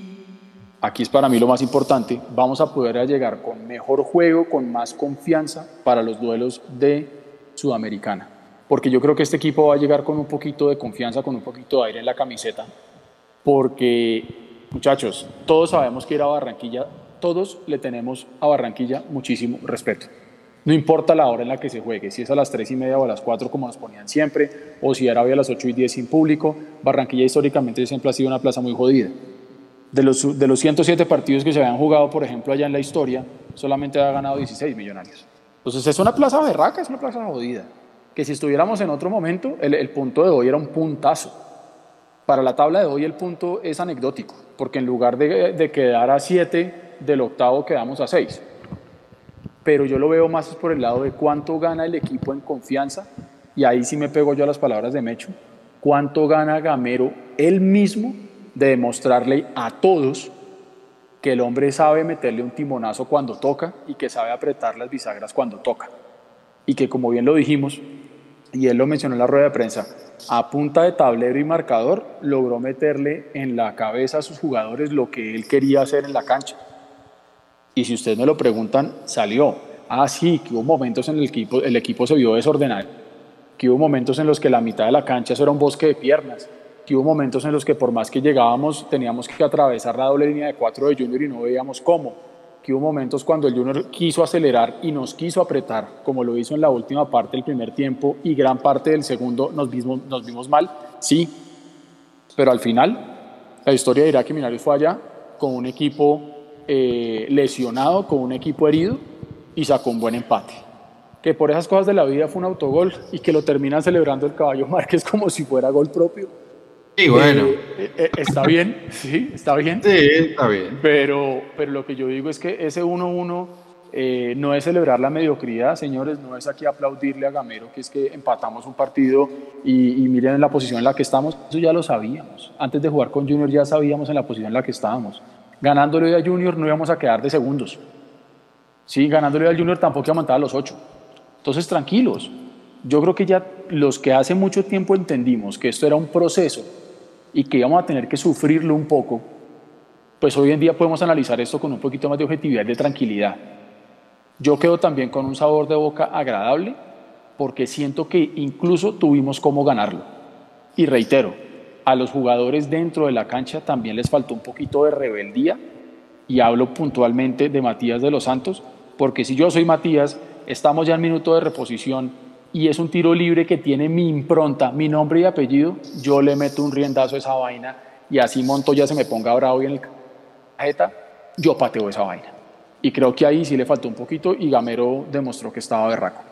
aquí es para mí lo más importante, vamos a poder llegar con mejor juego, con más confianza para los duelos de Sudamericana. Porque yo creo que este equipo va a llegar con un poquito de confianza, con un poquito de aire en la camiseta. Porque, muchachos, todos sabemos que ir a Barranquilla, todos le tenemos a Barranquilla muchísimo respeto. No importa la hora en la que se juegue, si es a las 3 y media o a las 4 como nos ponían siempre, o si era hoy a las 8 y 10 sin público, Barranquilla históricamente siempre ha sido una plaza muy jodida. De los, de los 107 partidos que se habían jugado, por ejemplo, allá en la historia, solamente ha ganado 16 millonarios. Entonces es una plaza berraca, es una plaza jodida. Que si estuviéramos en otro momento, el, el punto de hoy era un puntazo. Para la tabla de hoy el punto es anecdótico, porque en lugar de, de quedar a 7 del octavo quedamos a 6 pero yo lo veo más por el lado de cuánto gana el equipo en confianza, y ahí sí me pego yo a las palabras de Mecho, cuánto gana Gamero él mismo de demostrarle a todos que el hombre sabe meterle un timonazo cuando toca y que sabe apretar las bisagras cuando toca. Y que como bien lo dijimos, y él lo mencionó en la rueda de prensa, a punta de tablero y marcador logró meterle en la cabeza a sus jugadores lo que él quería hacer en la cancha. Y si ustedes me lo preguntan, salió. Ah, sí, que hubo momentos en el equipo, el equipo se vio desordenado, que hubo momentos en los que la mitad de la cancha era un bosque de piernas, que hubo momentos en los que por más que llegábamos teníamos que atravesar la doble línea de cuatro de Junior y no veíamos cómo, que hubo momentos cuando el Junior quiso acelerar y nos quiso apretar, como lo hizo en la última parte del primer tiempo y gran parte del segundo nos vimos, nos vimos mal, sí, pero al final la historia dirá que Minarios fue allá con un equipo eh, lesionado, con un equipo herido y sacó un buen empate. Que por esas cosas de la vida fue un autogol y que lo termina celebrando el caballo [LAUGHS] Márquez como si fuera gol propio. Sí, bueno. Eh, eh, está bien, [LAUGHS] sí, está bien. Sí, está bien. Pero, pero lo que yo digo es que ese 1-1 no es celebrar la mediocridad, señores, no es aquí aplaudirle a Gamero, que es que empatamos un partido y, y miren la posición en la que estamos. Eso ya lo sabíamos. Antes de jugar con Junior ya sabíamos en la posición en la que estábamos ganándole a Junior no íbamos a quedar de segundos. Sí, ganándole al Junior tampoco íbamos a montar a los ocho. Entonces, tranquilos. Yo creo que ya los que hace mucho tiempo entendimos que esto era un proceso y que íbamos a tener que sufrirlo un poco, pues hoy en día podemos analizar esto con un poquito más de objetividad y de tranquilidad. Yo quedo también con un sabor de boca agradable porque siento que incluso tuvimos cómo ganarlo. Y reitero, a los jugadores dentro de la cancha también les faltó un poquito de rebeldía y hablo puntualmente de Matías de los Santos, porque si yo soy Matías, estamos ya en minuto de reposición y es un tiro libre que tiene mi impronta, mi nombre y apellido, yo le meto un riendazo a esa vaina y así Montoya se me ponga bravo y en el cajeta, yo pateo esa vaina. Y creo que ahí sí le faltó un poquito y Gamero demostró que estaba berraco.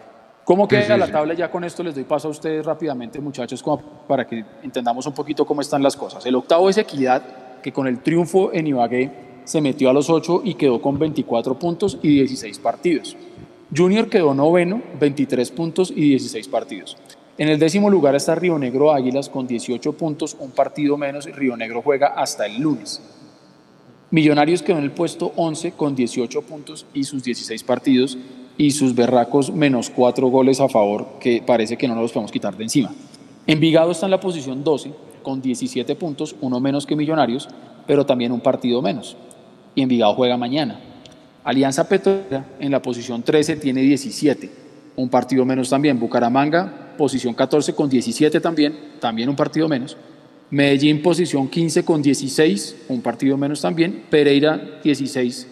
¿Cómo queda la tabla? Ya con esto les doy paso a ustedes rápidamente, muchachos, como para que entendamos un poquito cómo están las cosas. El octavo es Equidad, que con el triunfo en Ibagué se metió a los ocho y quedó con 24 puntos y 16 partidos. Junior quedó noveno, 23 puntos y 16 partidos. En el décimo lugar está Río Negro Águilas con 18 puntos, un partido menos. Río Negro juega hasta el lunes. Millonarios quedó en el puesto 11 con 18 puntos y sus 16 partidos y sus berracos menos cuatro goles a favor que parece que no nos los podemos quitar de encima. Envigado está en la posición 12 con 17 puntos, uno menos que Millonarios, pero también un partido menos. Y Envigado juega mañana. Alianza Petrolera en la posición 13 tiene 17, un partido menos también. Bucaramanga, posición 14 con 17 también, también un partido menos. Medellín, posición 15 con 16, un partido menos también. Pereira, 16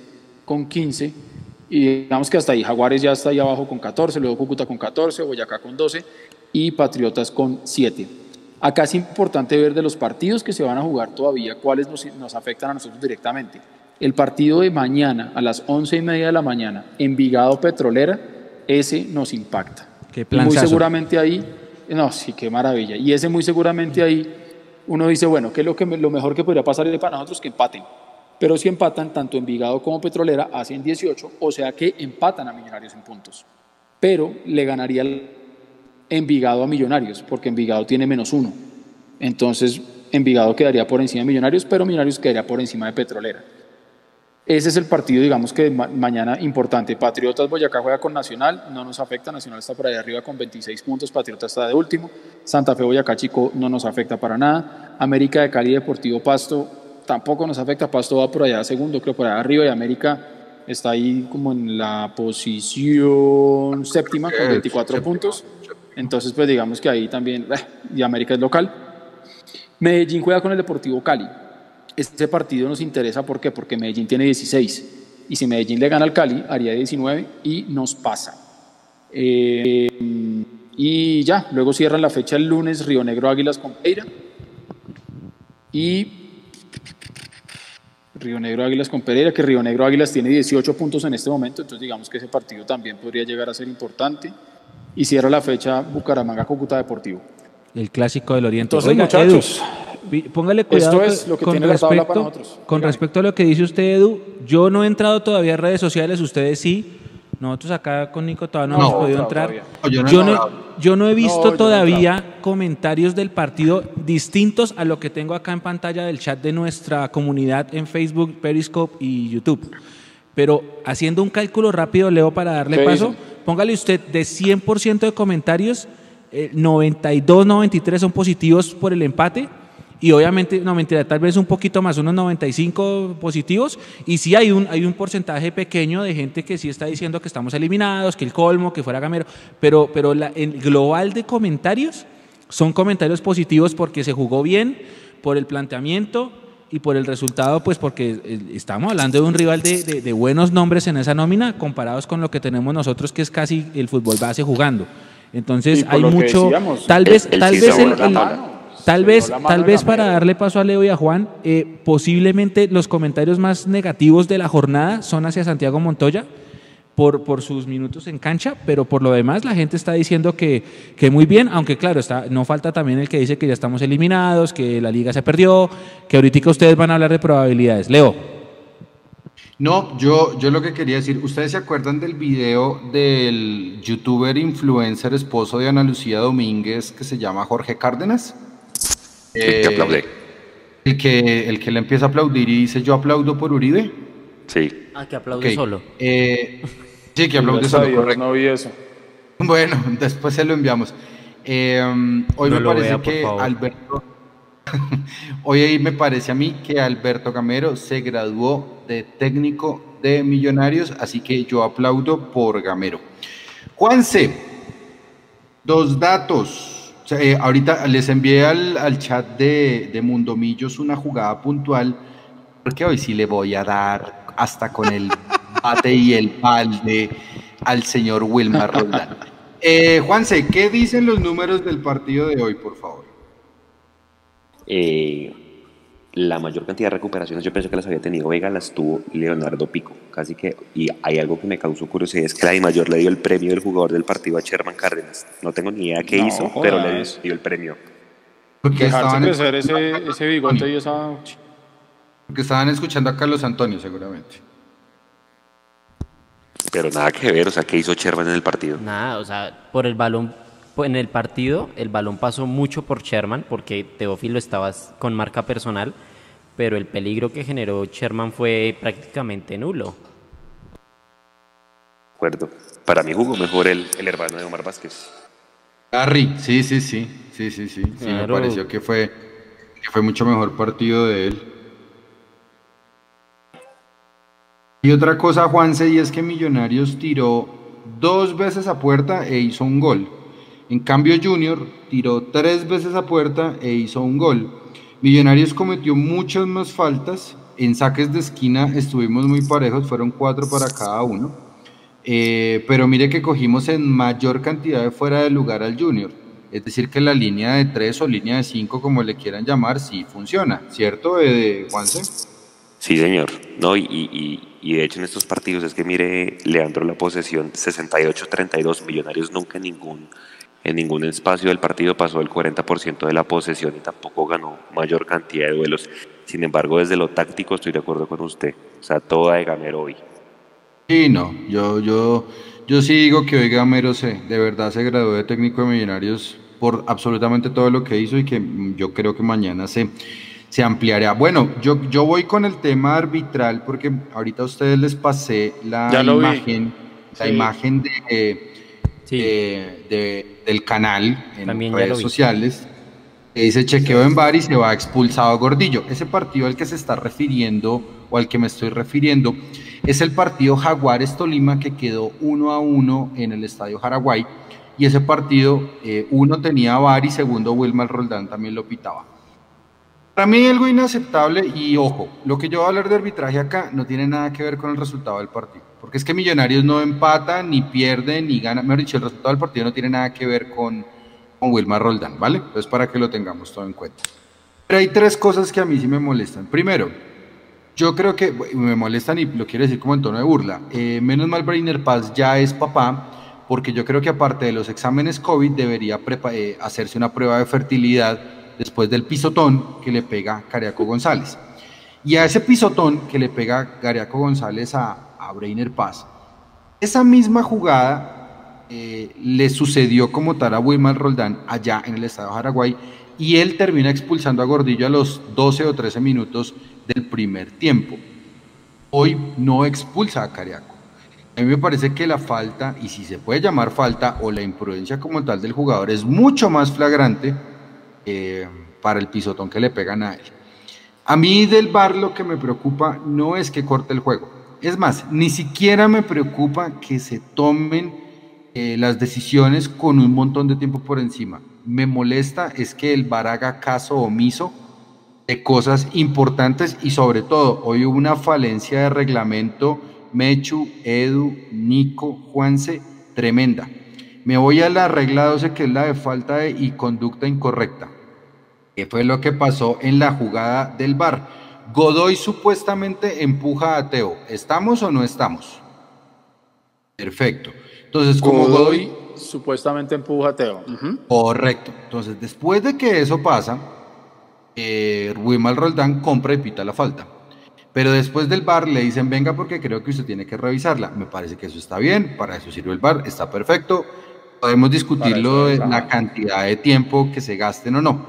con 15 y digamos que hasta ahí, Jaguares ya está ahí abajo con 14, luego Cúcuta con 14, Boyacá con 12 y Patriotas con 7. Acá es importante ver de los partidos que se van a jugar todavía cuáles nos, nos afectan a nosotros directamente. El partido de mañana a las 11 y media de la mañana, Envigado Petrolera, ese nos impacta. Qué muy seguramente ahí, no, sí, qué maravilla. Y ese muy seguramente ahí, uno dice, bueno, ¿qué es lo, que, lo mejor que podría pasar para nosotros? Que empaten pero si empatan, tanto Envigado como Petrolera hacen 18, o sea que empatan a Millonarios en puntos. Pero le ganaría Envigado a Millonarios, porque Envigado tiene menos uno. Entonces, Envigado quedaría por encima de Millonarios, pero Millonarios quedaría por encima de Petrolera. ese es el partido, digamos que mañana importante. Patriotas Boyacá juega con Nacional, no nos afecta, Nacional está por ahí arriba con 26 puntos, Patriotas está de último, Santa Fe Boyacá Chico no nos afecta para nada, América de Cali Deportivo Pasto tampoco nos afecta, Pasto va por allá segundo, creo por allá arriba y América está ahí como en la posición séptima con 24 puntos. Entonces, pues digamos que ahí también, eh, y América es local. Medellín juega con el Deportivo Cali. Este partido nos interesa, ¿por qué? Porque Medellín tiene 16. Y si Medellín le gana al Cali, haría 19 y nos pasa. Eh, y ya, luego cierran la fecha el lunes Río Negro Águilas con Peira. Y Río Negro Águilas con Pereira, que Río Negro Águilas tiene 18 puntos en este momento, entonces digamos que ese partido también podría llegar a ser importante. Y cierra la fecha Bucaramanga Cúcuta Deportivo. El clásico del Oriente. Entonces, muchachos, póngale cuidado esto es lo que con, tiene respecto, la tabla para nosotros. con respecto a lo que dice usted, Edu. Yo no he entrado todavía a redes sociales, ustedes sí. Nosotros acá con Nico todavía no, No, hemos podido entrar. No, yo no he yo, no, entrado. yo no he visto todavía comentarios del partido distintos a lo que tengo acá en pantalla del chat de nuestra comunidad en Facebook, Periscope y YouTube. Pero haciendo un cálculo rápido, Leo, para darle ¿Qué paso, póngale usted de 100% de comentarios, eh, 92, 93 son positivos por el empate. Y obviamente, no mentira, tal vez un poquito más, unos 95 positivos. Y sí hay un, hay un porcentaje pequeño de gente que sí está diciendo que estamos eliminados, que el colmo, que fuera gamero. Pero, pero la, el global de comentarios son comentarios positivos porque se jugó bien, por el planteamiento y por el resultado, pues porque eh, estamos hablando de un rival de, de- de buenos nombres en esa nómina comparados con lo que tenemos nosotros, que es casi el fútbol base jugando. Entonces hay mucho, decíamos, tal vez, el tal vez el, el-. Tal vez, tal vez para darle paso a Leo y a Juan, eh, posiblemente los comentarios más negativos de la jornada son hacia Santiago Montoya por, por sus minutos en cancha, pero por lo demás la gente está diciendo que, que muy bien, aunque claro, está, no falta también el que dice que ya estamos eliminados, que la liga se perdió, que ahorita ustedes van a hablar de probabilidades. Leo. No, yo, yo lo que quería decir, ¿ustedes se acuerdan del video del youtuber influencer esposo de Ana Lucía Domínguez que se llama Jorge Cárdenas? El que aplaude. El que, el que le empieza a aplaudir y dice yo aplaudo por Uribe. Sí. Ah, que aplaude solo. eh, sí, que aplaude solo, correcto. No vi eso. Bueno, [LAUGHS] después se lo enviamos. Eh, hoy No me lo parece vea, que. Alberto, [LAUGHS] hoy ahí me parece a mí que Alberto Gamero se graduó de técnico de Millonarios, así que yo aplaudo por Gamero. Juanse, dos datos. O sea, eh, ahorita les envié al, al chat de, de Mundomillos una jugada puntual, porque hoy sí le voy a dar hasta con el [LAUGHS] bate y el balde al señor Wilmar Roldán. [LAUGHS] Eh, Juanse, ¿qué dicen los números del partido de hoy, por favor? Eh, la mayor cantidad de recuperaciones yo pienso que las había tenido Vega, las tuvo Leonardo Pico. Casi que, y hay algo que me causó curiosidad, es que la mayor le dio el premio del jugador del partido a Sherman Cárdenas. No tengo ni idea qué No hizo, pero le dio el premio. Porque Dejarse estaban, crecer ese, ese bigote y esa... porque estaban escuchando a Carlos Antonio, seguramente. Pero nada que ver, o sea, ¿qué hizo Sherman en el partido? Nada, o sea, por el balón, po- en el partido, el balón pasó mucho por Sherman, porque Teófilo estaba con marca personal, pero el peligro que generó Sherman fue prácticamente nulo. De acuerdo. Para mí jugó mejor el, el hermano de Omar Vázquez. Harry, sí, sí, sí, sí, sí, sí, sí, me pareció que fue, que fue mucho mejor partido de él. Y otra cosa, Juanse, y es que Millonarios tiró dos veces a puerta e hizo un gol. En cambio, Junior tiró tres veces a puerta e hizo un gol. Millonarios cometió muchas más faltas. En saques de esquina estuvimos muy parejos, fueron cuatro para cada uno. Eh, pero mire que cogimos en mayor cantidad de fuera de lugar al Junior. Es decir, que la línea de tres o línea de cinco, como le quieran llamar, sí funciona, ¿cierto, eh, Juanse? Sí, señor. No, y, y- y- de hecho en estos partidos es que mire, Leandro, la posesión 68-32, Millonarios nunca ningún, en ningún espacio del partido pasó el 40% de la posesión y tampoco ganó mayor cantidad de duelos. Sin embargo, desde lo táctico estoy de acuerdo con usted. O sea, toda de Gamero hoy. Sí, no, yo, yo, yo sí digo que hoy Gamero se, de verdad se graduó de técnico de Millonarios por absolutamente todo lo que hizo y que yo creo que mañana se, se ampliará. Bueno, yo, yo voy con el tema arbitral porque ahorita a ustedes les pasé la vi. imagen, la Sí. imagen de, de- de- del canal en También redes sociales. que dice chequeo en bar y se va expulsado Gordillo. Ese partido al que se está refiriendo o al que me estoy refiriendo es el partido Jaguares Tolima que quedó uno a uno en el Estadio Jaraguay. Y ese partido, eh, uno tenía VAR y segundo Wilmar Roldán también lo pitaba. Para mí algo inaceptable y ojo, lo que yo voy a hablar de arbitraje acá no tiene nada que ver con el resultado del partido, porque es que Millonarios no empata, ni pierde, ni gana, mejor dicho, el resultado del partido no tiene nada que ver con, con Wilmar Roldán, ¿vale? Entonces para que lo tengamos todo en cuenta. Pero hay tres cosas que a mí sí me molestan. Primero, yo creo que me molestan y lo quiero decir como en tono de burla. eh, menos mal Brainer Paz ya es papá, porque yo creo que aparte de los exámenes COVID debería eh, hacerse una prueba de fertilidad después del pisotón que le pega Cariaco González. Y a ese pisotón que le pega Cariaco González a, a Brainer Paz, esa misma jugada eh, le sucedió como tal a Wilmar Roldán allá en el estado de Paraguay y él termina expulsando a Gordillo a los 12 o 13 minutos del primer tiempo. Hoy no expulsa a Cariaco. A mí me parece que la falta, y si se puede llamar falta, o la imprudencia como tal del jugador es mucho más flagrante eh, para el pisotón que le pegan a él. A mí del VAR lo que me preocupa no es que corte el juego. Es más, ni siquiera me preocupa que se tomen eh, las decisiones con un montón de tiempo por encima. Me molesta es que el VAR haga caso omiso de cosas importantes y sobre todo hoy hubo una falencia de reglamento Mechu, Edu, Nico, Juanse, tremenda. Me voy a la regla 12 que es la de falta de y conducta incorrecta. ¿Qué fue lo que pasó en la jugada del bar? Godoy supuestamente empuja a Teo. ¿Estamos o no estamos? Perfecto. Entonces, como Godoy Godoy supuestamente empuja a Teo. Correcto. Entonces, después de que eso pasa, eh, Roldán compra y pita la falta. Pero después del bar le dicen, venga porque creo que usted tiene que revisarla. Me parece que eso está bien, para eso sirve el bar, está perfecto. Podemos discutirlo de la cantidad de tiempo que se gasten o no.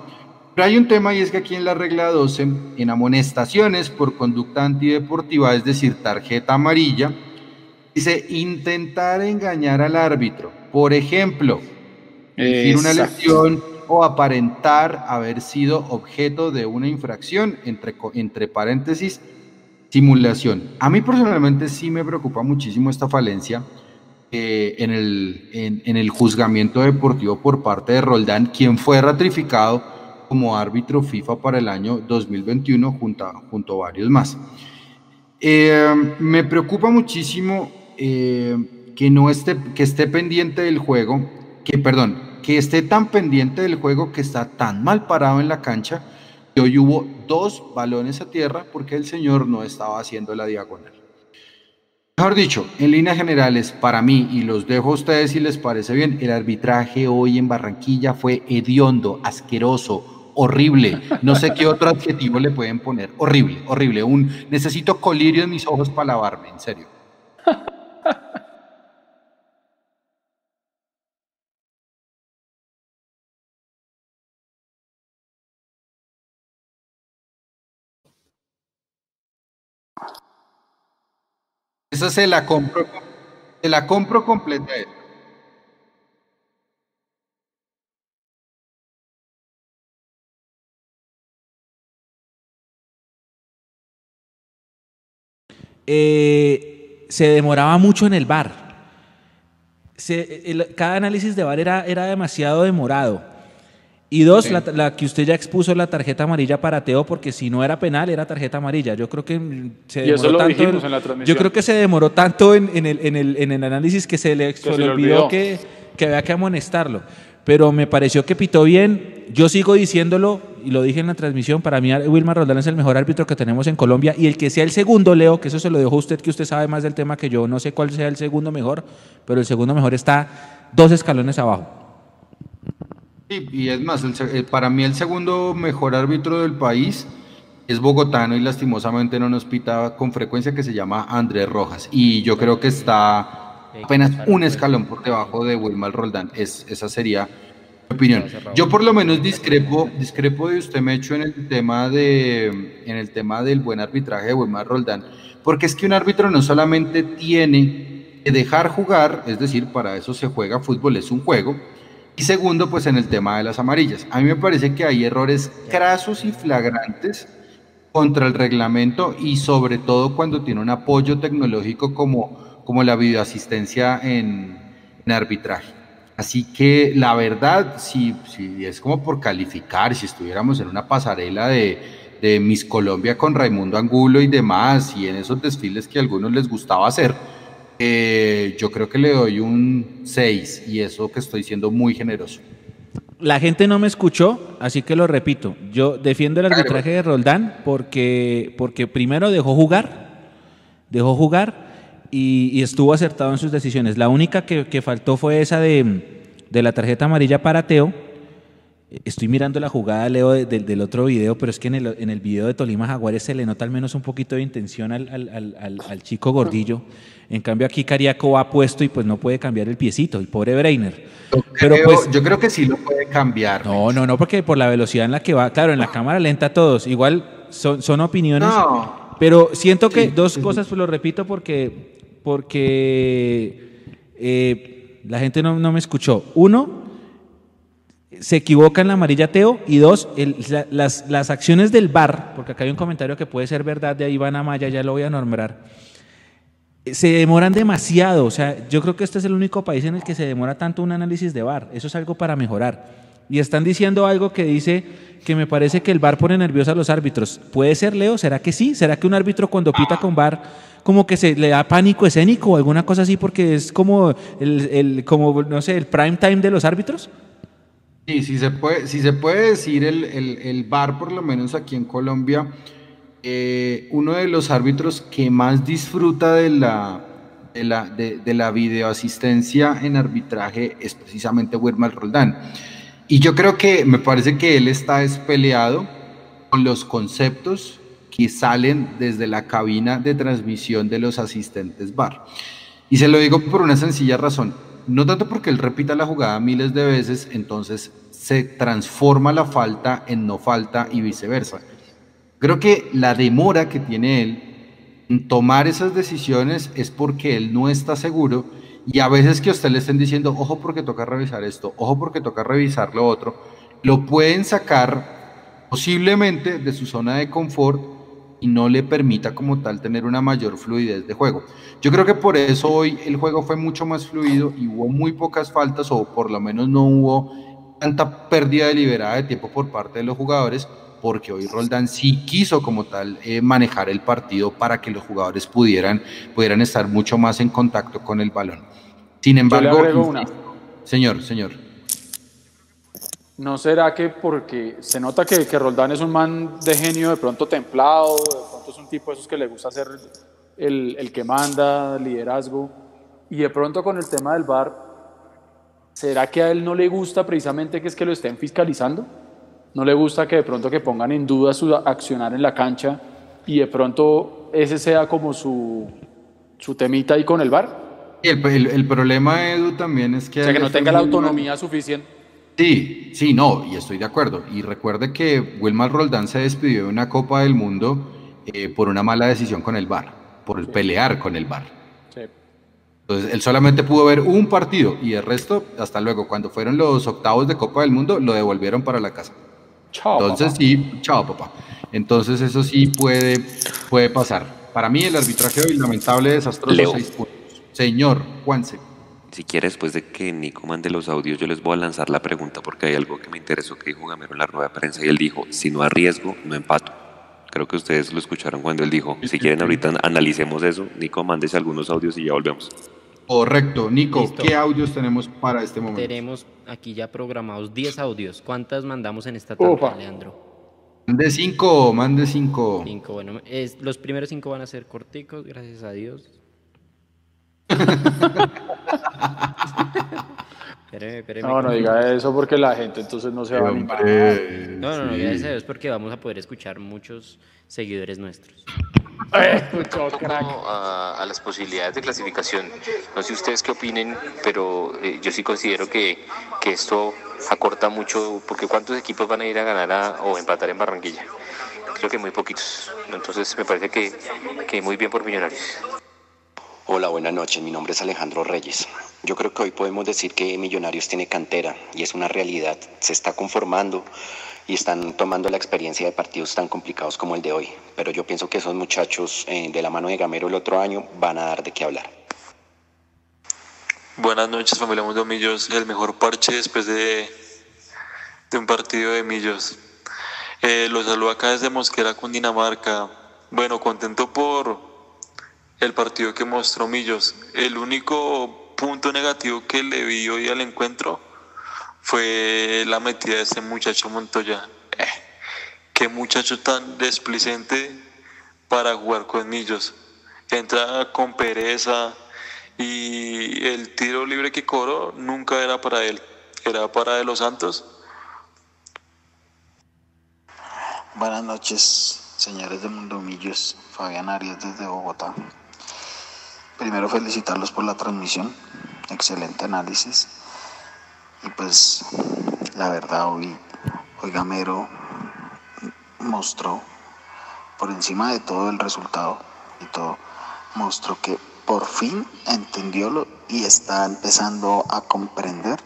Pero hay un tema y es que aquí en la regla 12, en amonestaciones por conducta antideportiva, es decir, tarjeta amarilla, dice intentar engañar al árbitro. Por ejemplo, decir una lesión o aparentar haber sido objeto de una infracción, entre, entre paréntesis, simulación. A mí personalmente sí me preocupa muchísimo esta falencia eh, en, el, en, en el juzgamiento deportivo por parte de Roldán, quien fue ratificado como árbitro FIFA para el año 2021 junto a, junto varios más. Eh, me preocupa muchísimo eh, que no esté, que esté pendiente del juego, que perdón, que esté tan pendiente del juego que está tan mal parado en la cancha que hoy hubo dos balones a tierra porque el señor no estaba haciendo la diagonal. Mejor dicho, en líneas generales, para mí, y los dejo a ustedes si les parece bien, el arbitraje hoy en Barranquilla fue hediondo, asqueroso, horrible. No sé qué otro adjetivo le pueden poner. Horrible, horrible. Un, necesito colirio en mis ojos para lavarme, en serio. Esa se la compro, se la compro completa. Eh. se demoraba mucho en el bar. Se- el- cada análisis de bar era, era demasiado demorado. Y dos, la, la que usted ya expuso la tarjeta amarilla para Teo, porque si no era penal, era tarjeta amarilla. Yo creo que mm, se demoró tanto. en la yo creo que se demoró tanto en, en el, en el- en el análisis que se le, se se le le olvidó olvidó. que, que había que amonestarlo. Pero me pareció que pitó bien. Yo sigo diciéndolo, y lo dije en la transmisión, para mí Wilmar Roldán es el mejor árbitro que tenemos en Colombia. Y el que sea el segundo, Leo, que eso se lo dejo a usted, que usted sabe más del tema que yo. No sé cuál sea el segundo mejor, pero el segundo mejor está dos escalones abajo. Sí, y es más, eh, para mí el segundo mejor árbitro del país es bogotano y lastimosamente no nos pita con frecuencia que se llama Andrés Rojas. Y yo creo que está apenas un escalón por debajo de Wilmar Roldán. Es, esa sería opinión. Yo por lo menos discrepo, discrepo de usted, Mecho, en el tema de en el tema del buen arbitraje de Wilmar Roldán, porque es que un árbitro no solamente tiene que dejar jugar, es decir, para eso se juega fútbol, es un juego, y segundo, pues en el tema de las amarillas. A mí me parece que hay errores crasos y flagrantes contra el reglamento y sobre todo cuando tiene un apoyo tecnológico como, como la videoasistencia en, en arbitraje. Así que la verdad, si, si, es como por calificar, si estuviéramos en una pasarela de, de Miss Colombia con Raimundo Angulo y demás, y en esos desfiles que a algunos les gustaba hacer, eh, yo creo que le doy un 6 y eso que estoy siendo muy generoso. La gente no me escuchó, así que lo repito. Yo defiendo el arbitraje de Roldán porque, porque primero dejó jugar, dejó jugar y, estuvo acertado en sus decisiones. La única que, faltó fue esa de, de, la tarjeta amarilla para Teo. Estoy mirando la jugada, Leo, del otro video, pero es que en el, en el video de Tolima Jaguares se le nota al menos un poquito de intención al, al, al chico gordillo. En cambio aquí Cariaco va puesto y pues no puede cambiar el piecito, el pobre Breiner. Yo Pero creo, pues yo creo que sí lo puede cambiar. No, no, no, porque por la velocidad en la que va, claro, en la cámara lenta todos, igual son, son opiniones. No. Pero siento que dos cosas, pues lo repito porque, porque eh, la gente no, no, me escuchó. Uno, se equivoca en la amarilla Teo y dos, las, las acciones del bar, porque acá hay un comentario que puede ser verdad de Iván Amaya, ya lo voy a nombrar se demoran demasiado. O sea, yo creo que este es el único país en el que se demora tanto un análisis de VAR. Eso es algo para mejorar. Y están diciendo algo que dice que me parece que el VAR pone nervioso a los árbitros. ¿Puede ser, Leo? ¿Será que sí? ¿Será que un árbitro cuando pita con VAR como que se le da pánico escénico o alguna cosa así porque es como el, como, no sé, el prime time de los árbitros? Sí, sí se puede, si se puede decir el, el, el VAR, por lo menos aquí en Colombia, eh, uno de los árbitros que más disfruta de la, de la, de, la videoasistencia en arbitraje es precisamente Wilmar Roldán. Y yo creo que me parece que él está despeleado con los conceptos que salen desde la cabina de transmisión de los asistentes VAR. Y se lo digo por una sencilla razón. No tanto porque él repita la jugada miles de veces, entonces se transforma la falta en no falta y viceversa Creo que la demora que tiene él en tomar esas decisiones es porque él no está seguro y a veces que a usted le estén diciendo, ojo porque toca revisar esto, ojo porque toca revisar lo otro, lo pueden sacar posiblemente de su zona de confort y no le permita como tal tener una mayor fluidez de juego. Yo creo que por eso hoy el juego fue mucho más fluido y hubo muy pocas faltas o por lo menos no hubo tanta pérdida deliberada de tiempo por parte de los jugadores porque hoy Roldán sí quiso como tal eh, manejar el partido para que los jugadores pudieran, pudieran estar mucho más en contacto con el balón. Sin embargo, señor, señor. ¿No será que porque se nota que, que, Roldán es un man de genio de pronto templado, de pronto es un tipo de esos que le gusta ser el, el que manda, liderazgo, y de pronto con el tema del bar, ¿será que a él no le gusta precisamente que es que lo estén fiscalizando? No le gusta que de pronto que pongan en duda su accionar en la cancha y de pronto ese sea como su, su temita ahí con el bar. El, el, el problema, Edu, también es que... O sea, que no tenga la autonomía suficiente. Sí, sí, no, y estoy de acuerdo. Y recuerde que Wilmar Roldán se despidió de una Copa del Mundo eh, por una mala decisión con el bar, por pelear con el bar. Sí. Entonces, él solamente pudo ver un partido y el resto, hasta luego, cuando fueron los octavos de Copa del Mundo, lo devolvieron para la casa. Entonces sí, chao papá. Entonces eso sí puede, puede pasar. Para mí el arbitraje hoy lamentable, desastroso, Leo. seis puntos. Señor Juanse. Si quieres, después de que Nico mande los audios, yo les voy a lanzar la pregunta porque hay algo que me interesó que dijo Gamero en la rueda de prensa y él dijo, si no arriesgo, no empato. Creo que ustedes lo escucharon cuando él dijo, si quieren ahorita analicemos eso, Nico, mándese algunos audios y ya volvemos. Correcto. Nico, ¿qué audios tenemos para este momento? Tenemos aquí ya programados 10 audios. ¿Cuántas mandamos en esta tanda, Leandro? Mande 5, mande 5. 5, bueno. los primeros 5 van a ser corticos, gracias a Dios. [LAUGHS] espéreme, espéreme. No, no diga eso porque la gente entonces no se va a animar. No, no, no, gracias a Dios porque vamos a poder escuchar muchos seguidores nuestros. a, a, las posibilidades de clasificación. No sé ustedes qué opinen, pero eh, yo sí considero que, que, esto acorta mucho, porque ¿cuántos equipos van a ir a ganar a, o empatar en Barranquilla? Creo que muy poquitos. Entonces me parece que, que muy bien por Millonarios. Hola, buenas noches. Mi nombre es Alejandro Reyes. Yo creo que hoy podemos decir que Millonarios tiene cantera y es una realidad. Se está conformando y están tomando la experiencia de partidos tan complicados como el de hoy. Pero yo pienso que esos muchachos eh, de la mano de Gamero el otro año van a dar de qué hablar. Buenas noches familia Mundo Millos, el mejor parche después de, un partido de Millos. Eh, los saludo acá desde Mosquera, Dinamarca. Bueno, contento por el partido que mostró Millos. El único punto negativo que le vi hoy al encuentro fue la metida de este muchacho Montoya. Eh, qué muchacho tan desplicente para jugar con Millos. Entra con pereza y el tiro libre que cobró nunca era para él, era para de los Santos. Buenas noches, señores de Mundo Millos, Fabián Arias desde Bogotá. Primero felicitarlos por la transmisión, excelente análisis. Y pues la verdad hoy, hoy Gamero mostró por encima de todo el resultado y todo, mostró que por fin entendió lo y está empezando a comprender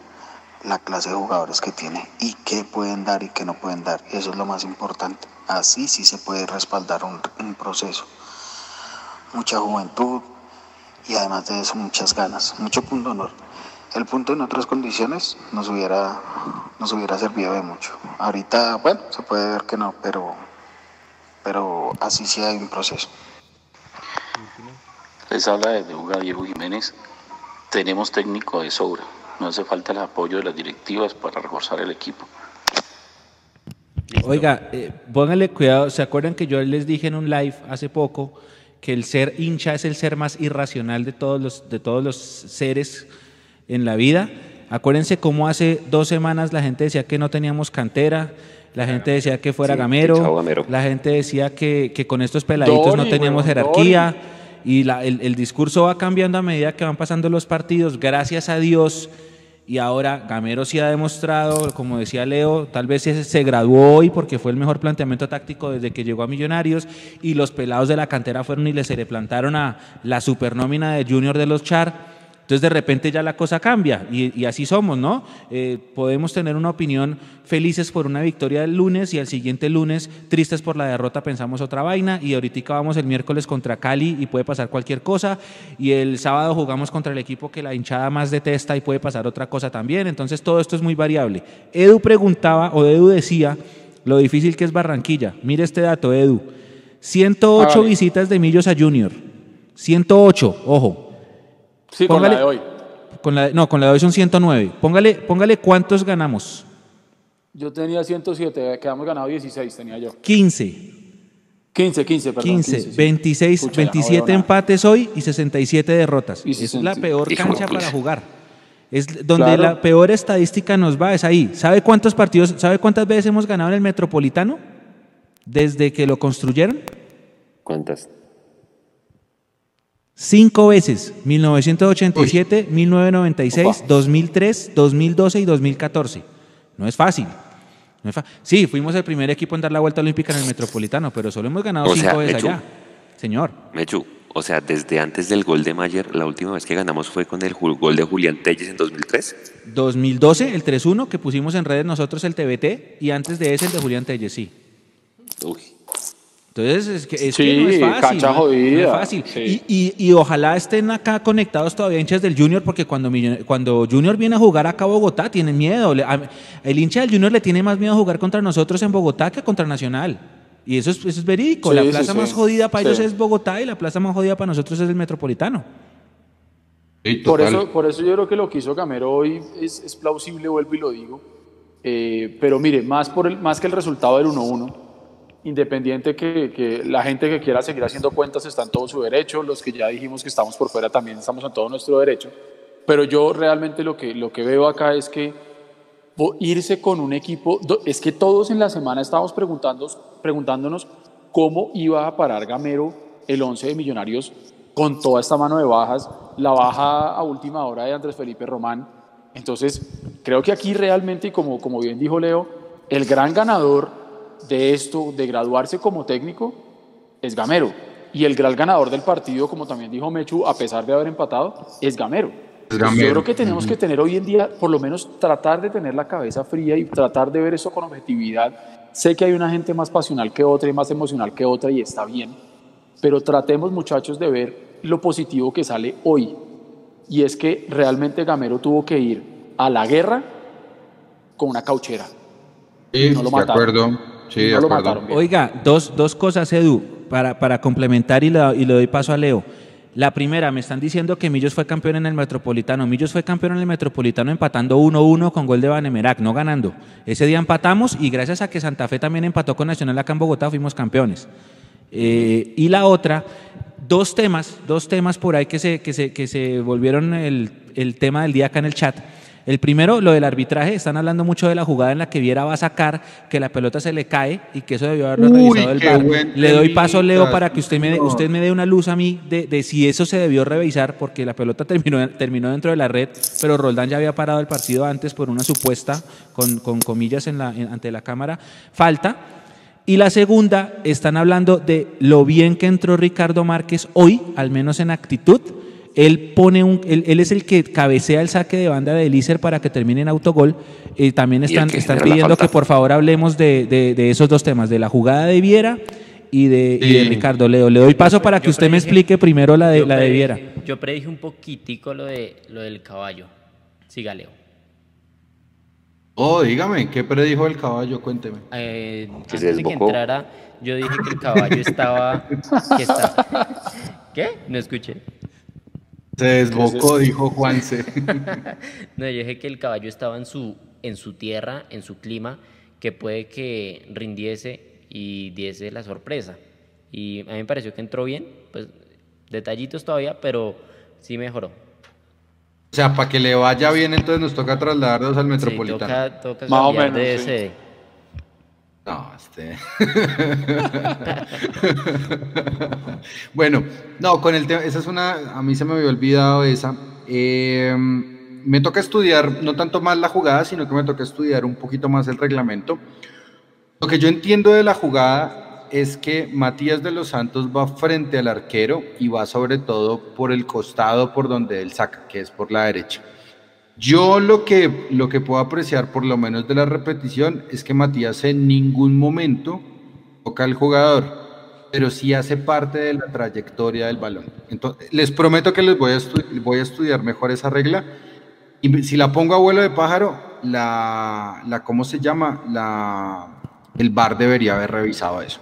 la clase de jugadores que tiene y qué pueden dar y qué no pueden dar. Eso es lo más importante. Así sí se puede respaldar un, un proceso. Mucha juventud y además de eso muchas ganas, mucho punto honor el punto en otras condiciones nos hubiera, nos hubiera servido de mucho. Ahorita, bueno, se puede ver que no, pero, pero así sí hay un proceso. Les habla de Hugo Diego Jiménez. Tenemos técnico de sobra. No hace falta el apoyo de las directivas para reforzar el equipo. Oiga, eh, pónganle cuidado. ¿Se acuerdan que yo les dije en un live hace poco que el ser hincha es el ser más irracional de todos los, de todos los seres? en la vida. Acuérdense cómo hace dos semanas la gente decía que no teníamos cantera, la gente decía que fuera gamero, la gente decía que, con estos peladitos no teníamos jerarquía y el, discurso va cambiando a medida que van pasando los partidos, gracias a Dios. Y ahora Gamero sí ha demostrado, como decía Leo, tal vez se, graduó hoy porque fue el mejor planteamiento táctico desde que llegó a Millonarios y los pelados de la cantera fueron y le se le plantaron a la supernómina de Junior de los Char entonces de repente ya la cosa cambia y, así somos, ¿no? Eh, podemos tener una opinión felices por una victoria el lunes y al siguiente lunes tristes por la derrota pensamos otra vaina y ahorita vamos el miércoles contra Cali y puede pasar cualquier cosa y el sábado jugamos contra el equipo que la hinchada más detesta y puede pasar otra cosa también. Entonces todo esto es muy variable. Edu preguntaba o Edu decía lo difícil que es Barranquilla. Mire este dato, Edu. 108 visitas de Millos a Junior. 108, ojo. Sí, con la de hoy. Con la, no, con la de hoy son 109. Póngale, póngale cuántos ganamos. Yo tenía 107, quedamos ganado 16, tenía yo. 15. 15, 15, perdón. 15, 26, 27 empates hoy y 67 derrotas. es la peor cancha para jugar. Es donde la peor estadística nos va, es ahí. ¿Sabe cuántos partidos, sabe cuántas veces hemos ganado en el Metropolitano? Desde que lo construyeron. ¿Cuántas? Cinco veces, 1987, 1996, 2003, 2012 y 2014. No es fácil. sí, fuimos el primer equipo en dar la vuelta olímpica en el Metropolitano, pero solo hemos ganado cinco veces allá. Señor. Mechu, o sea, desde antes del gol de Mayer, la última vez que ganamos fue con el gol de Julián Telles en 2003. 2012, el 3-1 que pusimos en redes nosotros el TBT y antes de ese el de Julián Telles, sí. Uy. Entonces, es que, es no es fácil. No, es fácil. Y, y, ojalá estén acá conectados todavía hinchas del Junior, porque cuando, cuando Junior viene a jugar acá a Bogotá, tienen miedo. El hincha del Junior le tiene más miedo a jugar contra nosotros en Bogotá que contra Nacional. Y eso es, eso es verídico. la plaza más jodida para ellos es Bogotá y la plaza más jodida para nosotros es el Metropolitano. por, eso, por eso yo creo que lo que hizo Gamero hoy es, es plausible, vuelvo y lo digo. Eh, pero mire, más, por el, más que el resultado del 1-1 independiente que, la gente que quiera seguir haciendo cuentas está en todo su derecho, los que ya dijimos que estamos por fuera también estamos en todo nuestro derecho, pero yo realmente lo que, lo que veo acá es que irse con un equipo, es que todos en la semana estábamos preguntándonos, preguntándonos cómo iba a parar Gamero el 11 de Millonarios con toda esta mano de bajas, la baja a última hora de Andrés Felipe Román. Entonces, creo que aquí realmente, como, como bien dijo Leo, el gran ganador de esto, de graduarse como técnico, es Gamero. Y el gran ganador del partido, como también dijo Mechu, a pesar de haber empatado, es Gamero. Es Pues Yo Gamero. creo que tenemos que tener hoy en día, por lo menos tratar de tener la cabeza fría y tratar de ver eso con objetividad. Sé que hay una gente más pasional que otra y más emocional que otra y está bien, pero tratemos muchachos de ver lo positivo que sale hoy. Y es que realmente Gamero tuvo que ir a la guerra con una cauchera. Sí, No lo de acuerdo. Sí, de No lo acuerdo. mataron bien. Oiga, dos, dos cosas, Edu, para, para complementar y le, y le doy paso a Leo. La primera, me están diciendo que Millos fue campeón en el Metropolitano. Millos fue campeón en el Metropolitano empatando 1-1 con gol de Banemerac, no ganando. Ese día empatamos y gracias a que Santa Fe también empató con Nacional acá en Bogotá fuimos campeones. Eh, y la otra, dos temas, dos temas por ahí que se, que se, que se volvieron el, el tema del día acá en el chat. El primero, lo del arbitraje, están hablando mucho de la jugada en la que Viera va a sacar, que la pelota se le cae y que eso debió haberlo Uy, revisado el VAR. Le doy paso, Leo, para que usted me, usted me dé una luz a mí de, de si eso se debió revisar, porque la pelota terminó, terminó dentro de la red, pero Roldán ya había parado el partido antes por una supuesta, con, con comillas en la, en- ante la cámara, falta. Y la segunda, están hablando de lo bien que entró Ricardo Márquez hoy, al menos en actitud. Él pone un, él, él es el que cabecea el saque de banda de Elícer para que termine en autogol. Eh, también están, que están pidiendo que por favor hablemos de, de- de esos dos temas, de la jugada de Viera y de, y de Sí. Ricardo Leo. Le doy paso para que Yo usted me explique primero la de, la de predije- Viera. Yo predije un poquitico lo, de, lo del caballo. Siga, Leo. Oh, dígame, ¿qué predijo el caballo? Cuénteme. Eh, Que se antes de que entrara, yo dije que el caballo estaba... que está- [LAUGHS] ¿Qué? No escuché. Se desbocó, dijo Juanse. [LAUGHS] No, yo dije que el caballo estaba en su, en su tierra, en su clima, que puede que rindiese y diese la sorpresa. Y a mí me pareció que entró bien, pues detallitos todavía, pero sí mejoró. O sea, para que le vaya bien, entonces nos toca trasladarnos al Sí, Metropolitano. toca, toca Más o menos, de sí. No, este. [LAUGHS] bueno, no, con el tema, esa es una, a mí se me había olvidado esa. Eh, me toca estudiar, no tanto más la jugada, sino que me toca estudiar un poquito más el reglamento. Lo que yo entiendo de la jugada es que Matías de los Santos va frente al arquero y va sobre todo por el costado por donde él saca, que es por la derecha. Yo lo que, lo que puedo apreciar, por lo menos de la repetición, es que Matías en ningún momento toca al jugador, pero sí hace parte de la trayectoria del balón. Entonces, les prometo que les voy a, estudiar mejor esa regla. Y si la pongo a vuelo de pájaro, la, la ¿cómo se llama? La, el VAR debería haber revisado eso.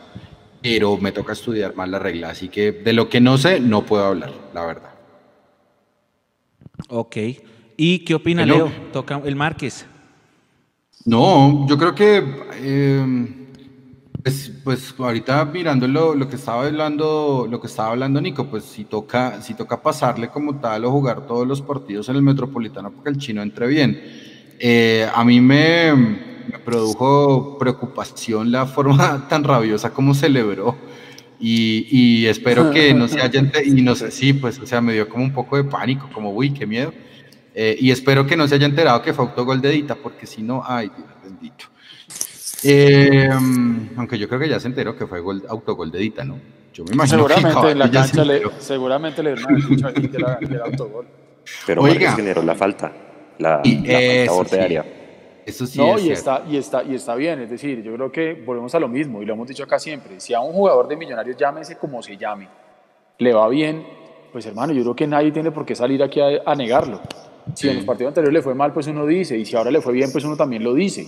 Pero me toca estudiar más la regla, así que de lo que no sé, no puedo hablar, la verdad. Ok. ¿Y qué opina Hello. Leo? Toca el Márquez. No, yo creo que eh, pues, pues ahorita mirando lo, lo que estaba hablando, lo que estaba hablando Nico, pues si toca, si toca pasarle como tal o jugar todos los partidos en el Metropolitano para que el chino entre bien. Eh, a mí me, me produjo preocupación la forma [LAUGHS] tan rabiosa como celebró. Y, y espero que no se [LAUGHS] haya y no sé, sí, pues, o sea, me dio como un poco de pánico, como, uy, qué miedo. Eh, y espero que no se haya enterado que fue autogol de Dita, porque si no, ay, Dios bendito. Eh, aunque yo creo que ya se enteró que fue gol, autogol de Dita, ¿no? Yo me imagino que Seguramente en la cancha le, seguramente le dieron ahí que era, que era autogol. Pero Oiga. Márquez generó la falta. La, Y la falta eso borde sí. área. Eso sí no, es y está, y, está, y está bien, es decir, yo creo que volvemos a lo mismo, y lo hemos dicho acá siempre, si a un jugador de Millonarios, llámese como se llame, le va bien, pues hermano, yo creo que nadie tiene por qué salir aquí a, a negarlo. Si en los partidos anteriores le fue mal, pues uno dice, y si ahora le fue bien, pues uno también lo dice.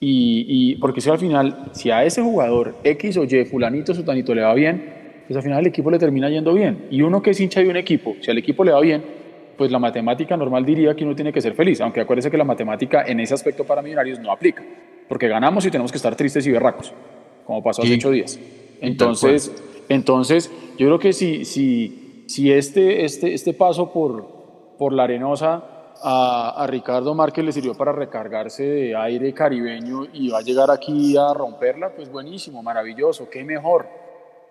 Y, y porque si al final, si a ese jugador X o Y, fulanito, sutanito le va bien, pues al final el equipo le termina yendo bien. Y uno que es hincha de un equipo, si al equipo le va bien, pues la matemática normal diría que uno tiene que ser feliz, aunque acuérdese que la matemática en ese aspecto para millonarios no aplica, porque ganamos y tenemos que estar tristes y berracos, como pasó hace Sí. ocho días. tal Entonces, entonces yo creo que si, si, si este, este, este paso por, por la arenosa a, a Ricardo Márquez le sirvió para recargarse de aire caribeño y va a llegar aquí a romperla, pues buenísimo, maravilloso, qué mejor.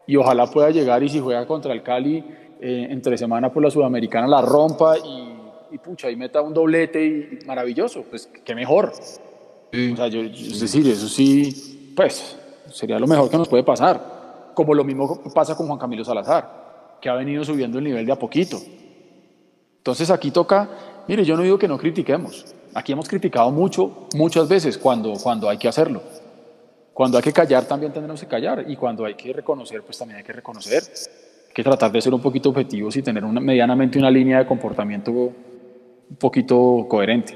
y ojalá pueda llegar y si juega contra el Cali eh, entre semana por la Sudamericana la rompa y, y pucha, y meta un doblete y maravilloso, pues qué mejor. O sea, yo, es decir, eso sí, pues sería lo mejor que nos puede pasar. Como lo mismo pasa con Juan Camilo Salazar, que ha venido subiendo el nivel de a poquito. Entonces aquí toca, mire, yo no digo que no critiquemos. Aquí hemos criticado mucho, muchas veces cuando, cuando hay que hacerlo. Cuando hay que callar también tendremos que callar y cuando hay que reconocer, pues también hay que reconocer. Hay que tratar de ser un poquito objetivos y tener una, medianamente una línea de comportamiento un poquito coherente.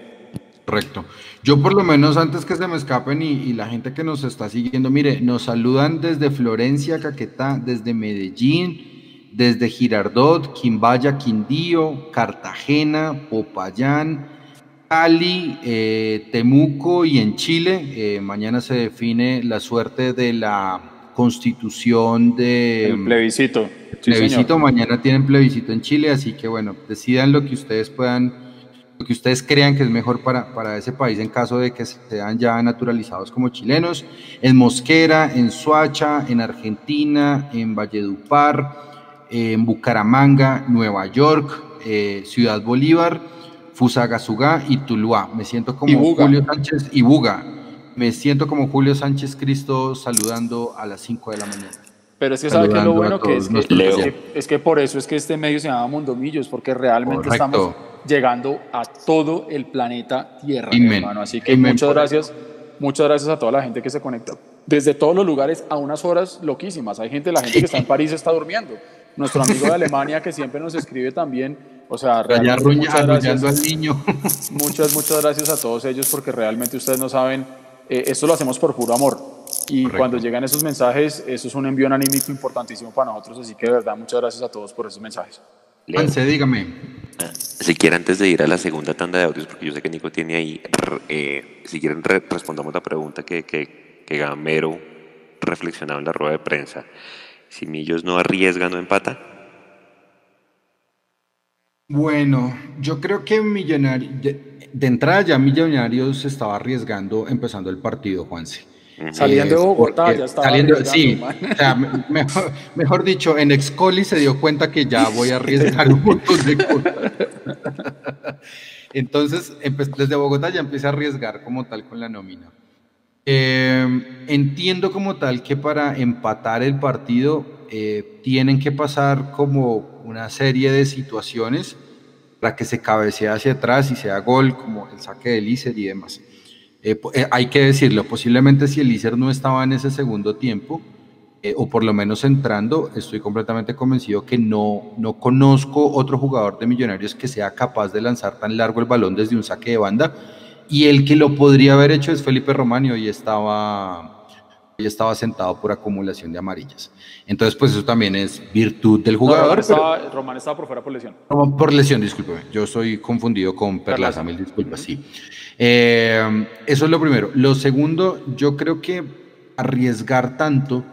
Correcto. Yo por lo menos antes que se me escapen y, y, la gente que nos está siguiendo, mire, nos saludan desde Florencia, Caquetá, desde Medellín, desde Girardot, Quimbaya, Quindío, Cartagena, Popayán, Cali, eh, Temuco y en Chile. Eh, mañana se define la suerte de la constitución de... El plebiscito. Sí, plebiscito, señor. mañana tienen plebiscito en Chile, así que bueno, decidan lo que ustedes puedan lo que ustedes crean que es mejor para, para ese país en caso de que sean ya naturalizados como chilenos, en Mosquera, en Suacha, en Argentina, en Valledupar, en Bucaramanga, Nueva York, eh, Ciudad Bolívar, Fusagasugá y Tuluá. Me siento como. Julio Sánchez y Buga. Me siento como Julio Sánchez Cristo saludando a las 5 de la mañana. Pero es que sabe que lo bueno que es, que, es, que, es que por eso es que este medio se llama Mundomillos, porque realmente Correcto. estamos llegando a todo el planeta Tierra, hermano. Así que Amen muchas gracias, muchas gracias a toda la gente que se conecta desde todos los lugares a unas horas loquísimas. Hay gente, la gente que está en París está durmiendo. Nuestro amigo de Alemania que siempre nos escribe también. O sea, Allá muchas gracias. al niño. Muchas, muchas gracias a todos ellos porque realmente ustedes no saben, eh, esto lo hacemos por puro amor. Y Correcto. cuando llegan esos mensajes, eso es un envío anímico importantísimo para nosotros. Así que de verdad, muchas gracias a todos por esos mensajes. Juanse, dígame. Si quieren, antes de ir a la segunda tanda de audios, porque yo sé que Nico tiene ahí, eh, si quieren, re- respondamos la pregunta que, que, que Gamero reflexionaba en la rueda de prensa. Si Millos no arriesga, no empata. Bueno, yo creo que Millonarios, de, de entrada ya Millonarios se estaba arriesgando empezando el partido, Juanse. Saliendo de Bogotá, porque ya estaba saliendo- arriesgando, sí, o sea, mejor, mejor dicho, en Excoli se dio cuenta que ya voy a arriesgar un montón de cosas. [LAUGHS] Entonces, desde Bogotá ya empecé a arriesgar como tal con la nómina. Eh, entiendo como tal que para empatar el partido eh, tienen que pasar como una serie de situaciones para que se cabecee hacia atrás y sea gol, como el saque del Lícer y demás. Eh, eh, hay que decirlo, posiblemente si el Lícer no estaba en ese segundo tiempo, eh, o por lo menos entrando, estoy completamente convencido que no, no conozco otro jugador de Millonarios que sea capaz de lanzar tan largo el balón desde un saque de banda. Y el que lo podría haber hecho es Felipe Romanio y estaba, y estaba sentado por acumulación de amarillas. Entonces, pues eso también es virtud del No, jugador. Román, pero- estaba, Román estaba por fuera por lesión. no, por lesión, discúlpeme. Yo estoy confundido con Perlaza, mil disculpas, sí. Eh, eso es lo primero. Lo segundo, yo creo que arriesgar tanto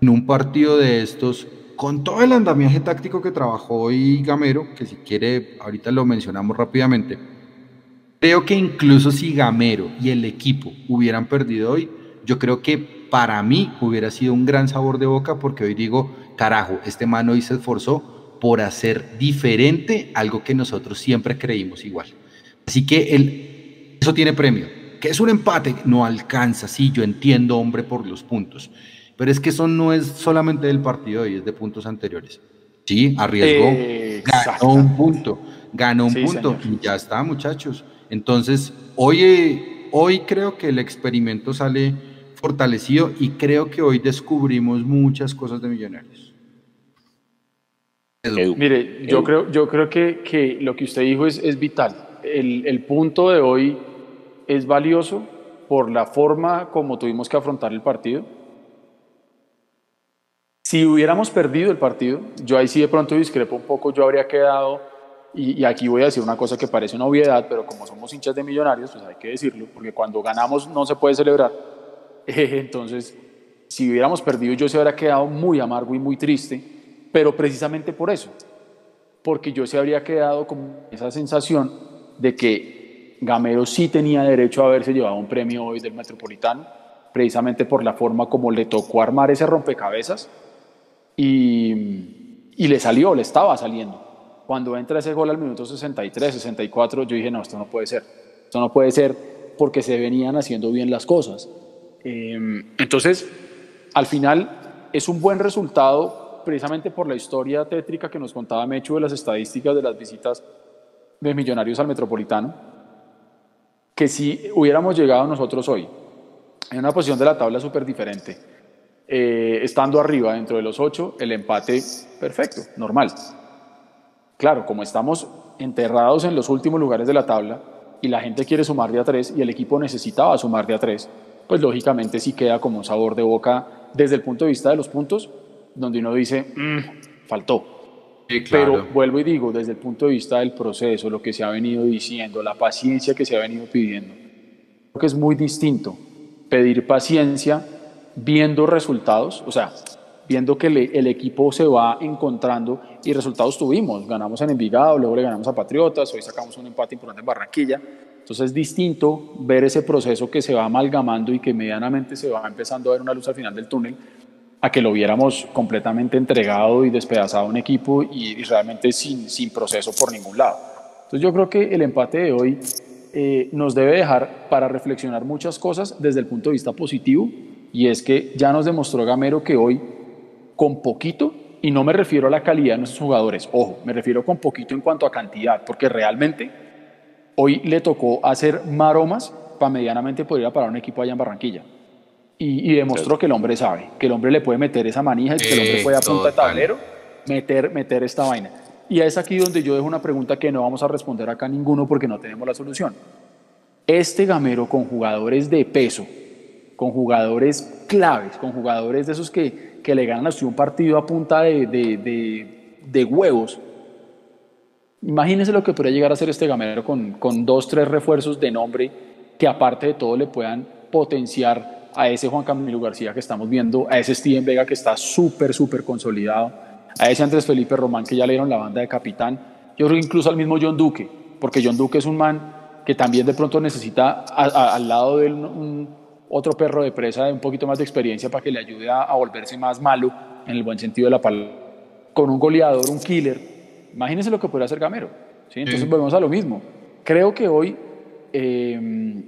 en un partido de estos, con todo el andamiaje táctico que trabajó hoy Gamero, que si quiere, ahorita lo mencionamos rápidamente, creo que incluso si Gamero y el equipo hubieran perdido hoy, yo creo que para mí hubiera sido un gran sabor de boca porque hoy digo, carajo, este man hoy se esforzó por hacer diferente algo que nosotros siempre creímos igual. Así que el, eso tiene premio. Que es un empate, no alcanza, sí, yo entiendo, hombre, por los puntos. Pero es que eso no es solamente del partido de hoy, es de puntos anteriores. Sí, arriesgó, ganó un punto, ganó un Sí, punto señor. y ya está, muchachos. Entonces, hoy, hoy creo que el experimento sale fortalecido y creo que hoy descubrimos muchas cosas de Millonarios. Mire, yo creo, yo creo que, que lo que usted dijo es, es vital. El, el punto de hoy es valioso por la forma como tuvimos que afrontar el partido. Si hubiéramos perdido el partido, yo ahí sí de pronto discrepo un poco, yo habría quedado, y, aquí voy a decir una cosa que parece una obviedad, pero como somos hinchas de millonarios, pues hay que decirlo, porque cuando ganamos no se puede celebrar. [LAUGHS] Entonces, si hubiéramos perdido, yo se habría quedado muy amargo y muy triste, pero precisamente por eso, porque yo se habría quedado con esa sensación de que Gamero sí tenía derecho a haberse llevado un premio hoy del Metropolitano, precisamente por la forma como le tocó armar ese rompecabezas y, y le salió, le estaba saliendo. Cuando entra ese gol al minuto 63, 64, yo dije, no, esto no puede ser. Esto no puede ser porque se venían haciendo bien las cosas. Eh, entonces, al final, es un buen resultado precisamente por la historia tétrica que nos contaba Mechu de las estadísticas de las visitas de Millonarios al Metropolitano, que si hubiéramos llegado nosotros hoy en una posición de la tabla súper diferente, eh, estando arriba dentro de los ocho, el empate perfecto, normal. Claro, como estamos enterrados en los últimos lugares de la tabla y la gente quiere sumar de a tres y el equipo necesitaba sumar de a tres, pues lógicamente sí queda como un sabor de boca desde el punto de vista de los puntos, donde uno dice, "Mm, faltó. Pero vuelvo y digo, desde el punto de vista del proceso, lo que se ha venido diciendo, la paciencia que se ha venido pidiendo, creo que es muy distinto pedir paciencia viendo resultados, o sea, viendo que el equipo se va encontrando y resultados tuvimos. Ganamos en Envigado, luego le ganamos a Patriotas, hoy sacamos un empate importante en Barranquilla. Entonces es distinto ver ese proceso que se va amalgamando y que medianamente se va empezando a ver una luz al final del túnel a que lo viéramos completamente entregado y despedazado un equipo y, y realmente sin, sin proceso por ningún lado. Entonces yo creo que el empate de hoy eh, nos debe dejar para reflexionar muchas cosas desde el punto de vista positivo y es que ya nos demostró Gamero que hoy con poquito, y no me refiero a la calidad de nuestros jugadores, ojo, me refiero con poquito en cuanto a cantidad, porque realmente hoy le tocó hacer maromas para medianamente poder ir a parar un equipo allá en Barranquilla. Y, y demostró que el hombre sabe, que el hombre le puede meter esa manija y que el hombre puede a punta de tablero meter, meter esta vaina. Y es aquí donde yo dejo una pregunta que no vamos a responder acá ninguno porque no tenemos la solución. Este gamero con jugadores de peso, con jugadores claves, con jugadores de esos que, que le ganan a un partido a punta de, de, de- huevos. Imagínese lo que podría llegar a ser este gamero con, con dos, tres refuerzos de nombre que aparte de todo le puedan potenciar a ese Juan Camilo García que estamos viendo, a ese Steven Vega que está súper, súper consolidado, a ese Andrés Felipe Román que ya le dieron la banda de capitán, yo creo incluso al mismo John Duque, porque John Duque es un man que también de pronto necesita al lado de él un- otro perro de presa de un poquito más de experiencia para que le ayude a, a volverse más malo en el buen sentido de la palabra, con un goleador, un killer. Imagínense lo que podría hacer Gamero. ¿sí? Entonces Sí. volvemos a lo mismo. Creo que hoy, eh,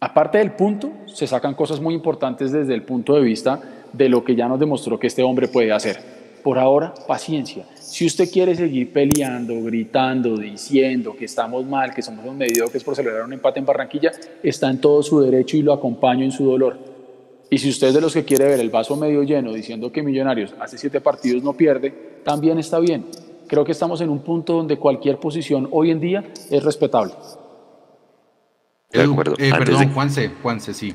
aparte del punto, se sacan cosas muy importantes desde el punto de vista de lo que ya nos demostró que este hombre puede hacer. Por ahora, paciencia. Si usted quiere seguir peleando, gritando, diciendo que estamos mal, que somos un mediocres por celebrar un empate en Barranquilla, está en todo su derecho y lo acompaño en su dolor. Y si usted es de los que quiere ver el vaso medio lleno diciendo que Millonarios hace siete partidos no pierde, también está bien. Creo que estamos en un punto donde cualquier posición hoy en día es respetable. De Edu, acuerdo. eh, Antes perdón, de- Juanse, Juanse, sí.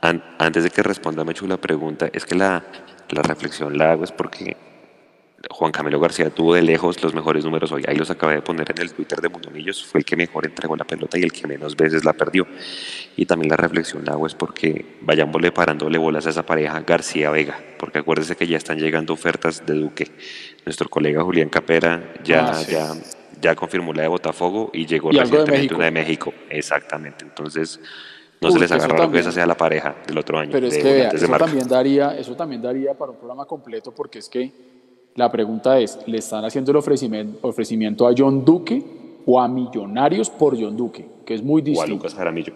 An- antes de que responda Mechu la pregunta, es que la, la reflexión la hago es porque Juan Camilo García tuvo de lejos los mejores números hoy. Ahí los acabé de poner en el Twitter de Mundomillos. Fue el que mejor entregó la pelota y el que menos veces la perdió. Y también la reflexión la hago es porque vayámosle parándole bolas a esa pareja García-Vega. Porque acuérdese que ya están llegando ofertas de Duque. Nuestro colega Julián Capera ya, Ah, sí. ya, ya confirmó la de Botafogo y llegó Y de recientemente México. una de México. Exactamente. Entonces, no Uy, se les agarra lo que esa sea la pareja del otro año. Pero es de que vea, de eso también, daría, eso también daría para un programa completo porque es que la pregunta es, ¿le están haciendo el ofrecimiento, ofrecimiento a John Duque o a Millonarios por John Duque? Que es muy O a distinto. Lucas Jaramillo.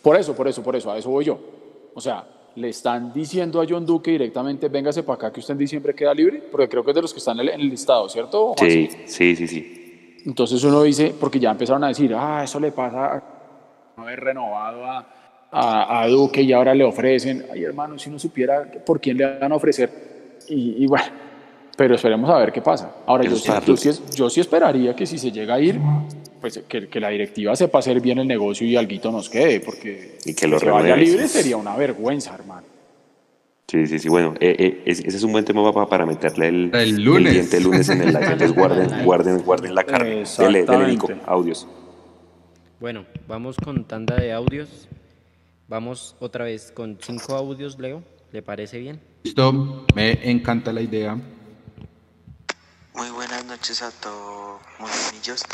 Por eso, por eso, por eso, a eso voy yo. O sea, le están diciendo a John Duque directamente, véngase para acá que usted en diciembre queda libre, porque creo que es de los que están en el, listado, ¿cierto? Sí, sí, sí, sí. Entonces uno dice, porque ya empezaron a decir, ah, eso le pasa a no haber renovado a, a, a Duque y ahora le ofrecen. Ay, hermano, si no supiera por quién le van a ofrecer. Y, y bueno, pero esperemos a ver qué pasa. Ahora, yo, sí- yo sí, yo sí esperaría que si se llega a ir, pues que, que la directiva sepa hacer bien el negocio y alguito nos quede, porque Y que lo se vaya libre sería una vergüenza, hermano. Sí, sí, sí. Bueno, eh, eh, ese es un buen tema para, para meterle el, El lunes. diente el lunes en el live. Entonces guarden, [LAUGHS] guarden, guarden la carne. Dele, dele. Nico. Audios. Bueno, vamos con tanda de audios. Vamos otra vez con cinco audios, Leo. ¿Le parece bien? Listo, me encanta la idea. Muy buenas noches a todos, monillos.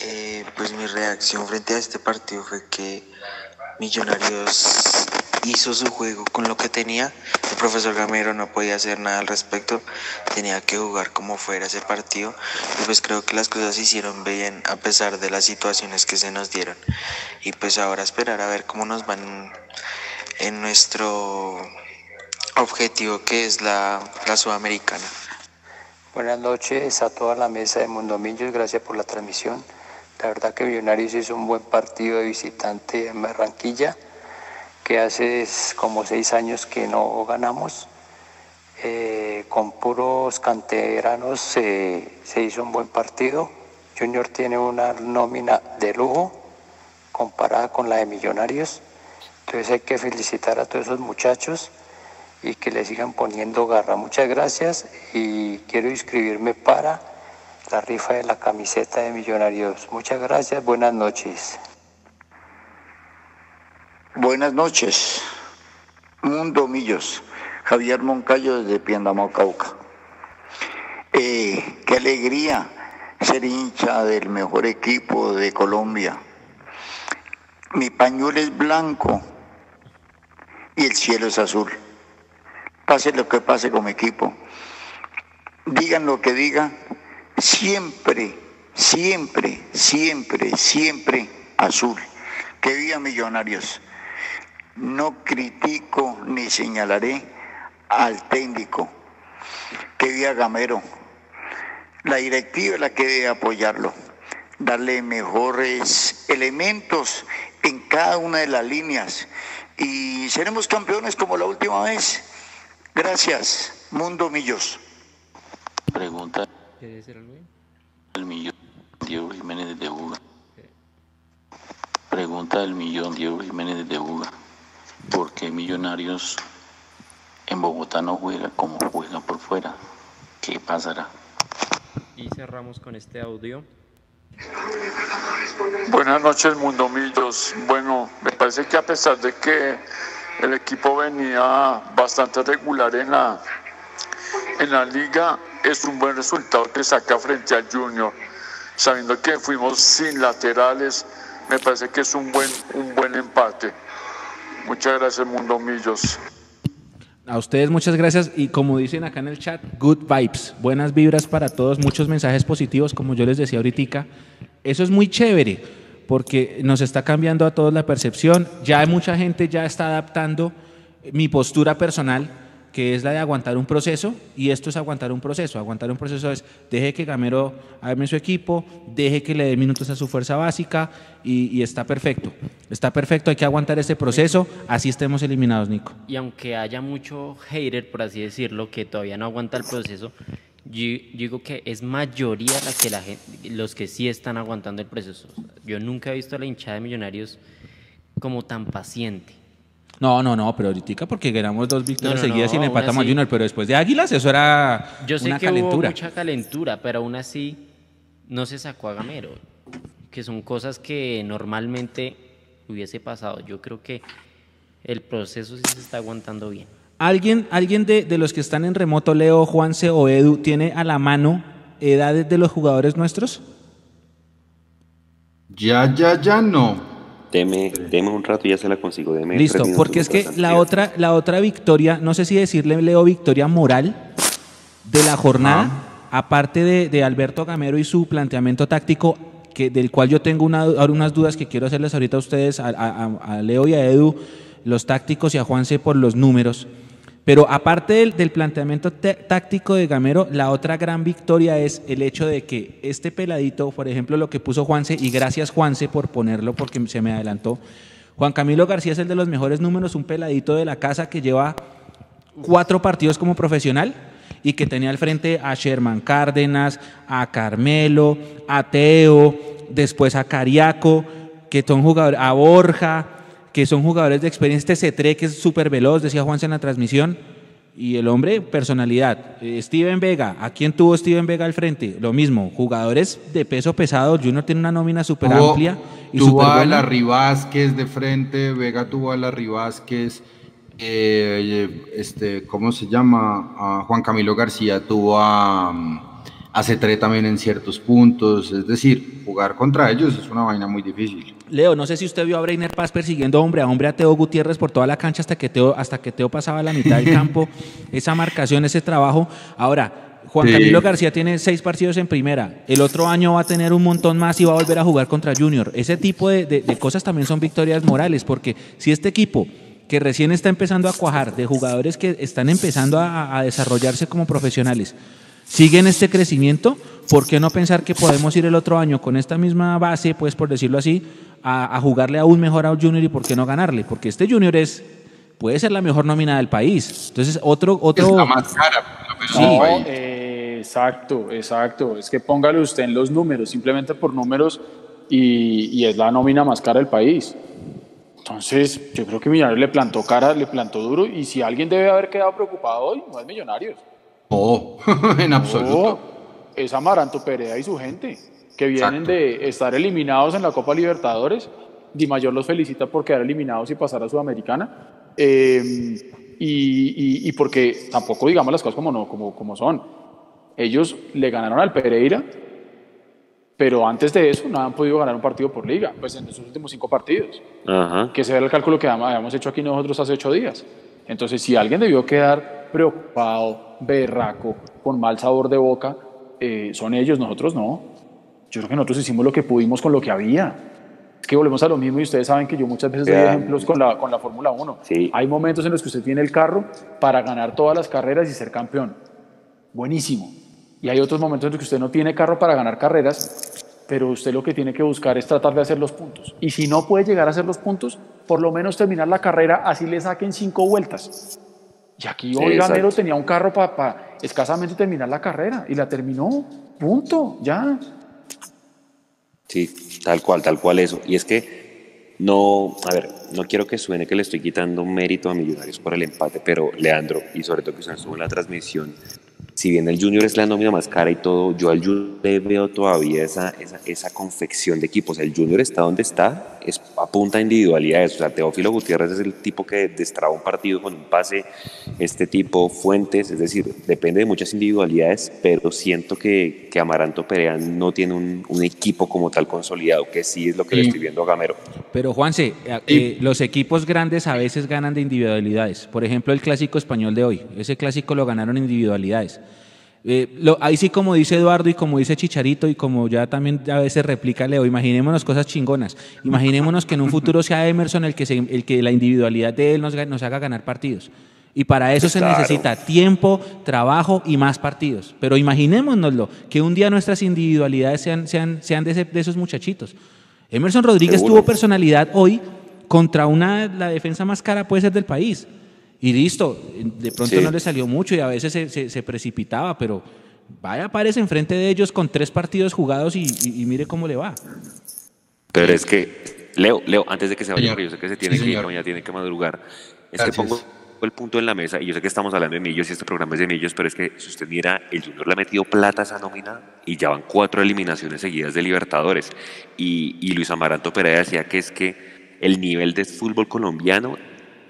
Eh, pues mi reacción frente a este partido fue que Millonarios hizo su juego con lo que tenía. El profesor Gamero no podía hacer nada al respecto, tenía que jugar como fuera ese partido. Y pues creo que las cosas se hicieron bien a pesar de las situaciones que se nos dieron. Y pues ahora esperar a ver cómo nos van en nuestro objetivo que es la, la sudamericana. Buenas noches a toda la mesa de Mundomillos, gracias por la transmisión. La verdad que Millonarios hizo un buen partido de visitante en Barranquilla, que hace como seis años que no ganamos. Eh, con puros canteranos se hizo un buen partido. Junior tiene una nómina de lujo comparada con la de Millonarios. Entonces hay que felicitar a todos esos muchachos y que le sigan poniendo garra. Muchas gracias y quiero inscribirme para la rifa de la camiseta de Millonarios. Muchas gracias, buenas noches. Buenas noches, Mundo Millos, Javier Moncayo desde Piendamó, Cauca. Eh, qué alegría ser hincha del mejor equipo de Colombia. Mi pañuelo es blanco y el cielo es azul pase lo que pase con mi equipo, digan lo que digan, siempre, siempre, siempre, siempre azul. Que viva Millonarios. No critico ni señalaré al técnico. Que viva Gamero. La directiva es la que debe apoyarlo, darle mejores elementos en cada una de las líneas y seremos campeones como la última vez. Gracias, Mundo Millos. Pregunta. El millón Diego Jiménez de Uga. Pregunta del millón Diego Jiménez de Uga. ¿Por qué Millonarios en Bogotá no juega como juega por fuera? ¿Qué pasará? Y cerramos con este audio. Buenas noches, Mundo Millos. Bueno, me parece que a pesar de que el equipo venía bastante regular en la, en la liga. Es un buen resultado que saca frente al Junior. Sabiendo que fuimos sin laterales, me parece que es un buen, un buen empate. Muchas gracias, Mundo Millos. A ustedes muchas gracias y como dicen acá en el chat, good vibes, buenas vibras para todos, muchos mensajes positivos, como yo les decía ahorita. Eso es muy chévere porque nos está cambiando a todos la percepción. Ya hay mucha gente ya está adaptando mi postura personal, que es la de aguantar un proceso, y esto es aguantar un proceso. Aguantar un proceso es deje que Gamero arme su equipo, deje que le dé minutos a su fuerza básica, y, está perfecto. Está perfecto, hay que aguantar ese proceso, así estemos eliminados, Nico. Y aunque haya mucho hater, por así decirlo, que todavía no aguanta el proceso, yo, digo que es mayoría la que la gente, los que sí están aguantando el proceso. Yo nunca he visto a la hinchada de Millonarios como tan paciente. No, no, no, pero ahorita porque ganamos dos victorias seguidas y le empatamos a Junior, pero después de Águilas eso era Yo sé una que calentura. Hubo mucha calentura, pero aún así no se sacó a Gamero, que son cosas que normalmente hubiese pasado. Yo creo que el proceso sí se está aguantando bien. ¿Alguien, alguien de, de, los que están en remoto, Leo, Juanse o Edu, tiene a la mano edades de los jugadores nuestros? Ya, ya, ya no. Deme, deme un rato y ya se la consigo. Deme Listo, porque es que la otra, la otra victoria, no sé si decirle, Leo, victoria moral de la jornada, aparte de, de, Alberto Gamero y su planteamiento táctico, que, del cual yo tengo una, unas dudas que quiero hacerles ahorita a ustedes, a, a, a Leo y a Edu, los tácticos y a Juanse por los números. Pero aparte del, planteamiento táctico de Gamero, la otra gran victoria es el hecho de que este peladito, por ejemplo, lo que puso Juanse, y gracias Juanse por ponerlo porque se me adelantó, Juan Camilo García es el de los mejores números, un peladito de la casa que lleva cuatro partidos como profesional y que tenía al frente a Sherman Cárdenas, a Carmelo, a Teo, después a Cariaco, que son jugadores, a Borja, que son jugadores de experiencia. Este Cetré, que es súper veloz, decía Juanse en la transmisión. Y el hombre, personalidad. Eh, Steven Vega, ¿a quién tuvo Steven Vega al frente? Lo mismo, jugadores de peso pesado. Junior tiene una nómina súper amplia. Y tuvo a Vázquez de frente, Vega tuvo a Larry Vázquez. Eh, este, ¿Cómo se llama? A Juan Camilo García tuvo a, a Cetré también en ciertos puntos. Es decir, jugar contra ellos es una vaina muy difícil. Leo, no sé si usted vio a Breiner Paz persiguiendo hombre a hombre a Teo Gutiérrez por toda la cancha hasta que Teo, hasta que Teo pasaba la mitad del [LAUGHS] campo. esa marcación, ese trabajo. Ahora, Juan Sí. Camilo García tiene seis partidos en primera. El otro año va a tener un montón más y va a volver a jugar contra Junior. Ese tipo de, de- de cosas también son victorias morales, porque si este equipo que recién está empezando a cuajar, de jugadores que están empezando a, a desarrollarse como profesionales, siguen este crecimiento, ¿por qué no pensar que podemos ir el otro año con esta misma base, pues por decirlo así, a, a jugarle aún mejor a un Junior y por qué no ganarle? Porque este Junior es puede ser la mejor nómina del país. Entonces, otro otro Es la más cara. Sí. No, eh, exacto, exacto. Es que póngale usted en los números, simplemente por números, y, y es la nómina más cara del país. Entonces, yo creo que Millonarios le plantó cara, le plantó duro, y si alguien debe haber quedado preocupado hoy, no es Millonarios. No, [LAUGHS] en absoluto. No, es Amaranto Perea y su gente, que vienen de estar eliminados en la Copa Libertadores. Di Mayor los felicita por quedar eliminados y pasar a Sudamericana. Eh, y, y- y porque tampoco digamos las cosas como, no, como, como son. Ellos le ganaron al Pereira, pero antes de eso no han podido ganar un partido por liga, pues en sus últimos cinco partidos Ajá. que ese era el cálculo que habíamos hecho aquí nosotros hace ocho días. Entonces, si alguien debió quedar preocupado, berraco, con mal sabor de boca, eh, son ellos, nosotros no. Yo creo que nosotros hicimos lo que pudimos con lo que había. Es que volvemos a lo mismo y ustedes saben que yo muchas veces doy ejemplos con la, con la Fórmula 1. Hay momentos en los que usted tiene el carro para ganar todas las carreras y ser campeón. Buenísimo. Y hay otros momentos en los que usted no tiene carro para ganar carreras, pero usted lo que tiene que buscar es tratar de hacer los puntos. Y si no puede llegar a hacer los puntos, por lo menos terminar la carrera, así le saquen cinco vueltas. Y aquí Sí, hoy exacto. tenía un carro para escasamente terminar la carrera y la terminó. Punto, ya. Sí, tal cual, tal cual eso. Y es que no, a ver, no quiero que suene que le estoy quitando mérito a Millonarios por el empate, pero Leandro, y sobre todo que usted estuvo en la transmisión, si bien el Junior es la nómina más cara y todo, yo al Junior le veo todavía esa, esa, esa confección de equipos. El Junior está donde está, es a punta de individualidades. O sea, Teófilo Gutiérrez es el tipo que destraba un partido con un pase, este tipo Fuentes, es decir, depende de muchas individualidades, pero siento que, que Amaranto Perea no tiene un, un equipo como tal consolidado, que sí es lo que le Sí. estoy viendo a Gamero. Pero Juanse, eh, eh, los equipos grandes a veces ganan de individualidades. Por ejemplo, el clásico español de hoy. Ese clásico lo ganaron individualidades. Eh, lo- ahí sí, como dice Eduardo y como dice Chicharito y como ya también a veces replica Leo, imaginémonos cosas chingonas. Imaginémonos que en un futuro sea Emerson el que, se- el que la individualidad de él nos, ga- nos haga ganar partidos. Y para eso se necesita tiempo, trabajo y más partidos. Pero imaginémonoslo, que un día nuestras individualidades sean, sean, sean de, ese- de esos muchachitos. Emerson Rodríguez Seguro. tuvo personalidad hoy contra una la defensa más cara puede ser del país. Y listo, de pronto Sí. no le salió mucho y a veces se, se- se precipitaba, pero vaya, aparece enfrente de ellos con tres partidos jugados y, y- y mire cómo le va. Pero es que, Leo, Leo, antes de que se vaya, porque yo sé que se tiene Sí, que ir, mañana tiene que madrugar, es Gracias. que pongo el punto en la mesa, y yo sé que estamos hablando de Millos y este programa es de Millos, pero es que si usted mira, el Junior le ha metido plata a esa nómina y ya van cuatro eliminaciones seguidas de Libertadores. Y, y Luis Amaranto Pereira decía que es que el nivel de fútbol colombiano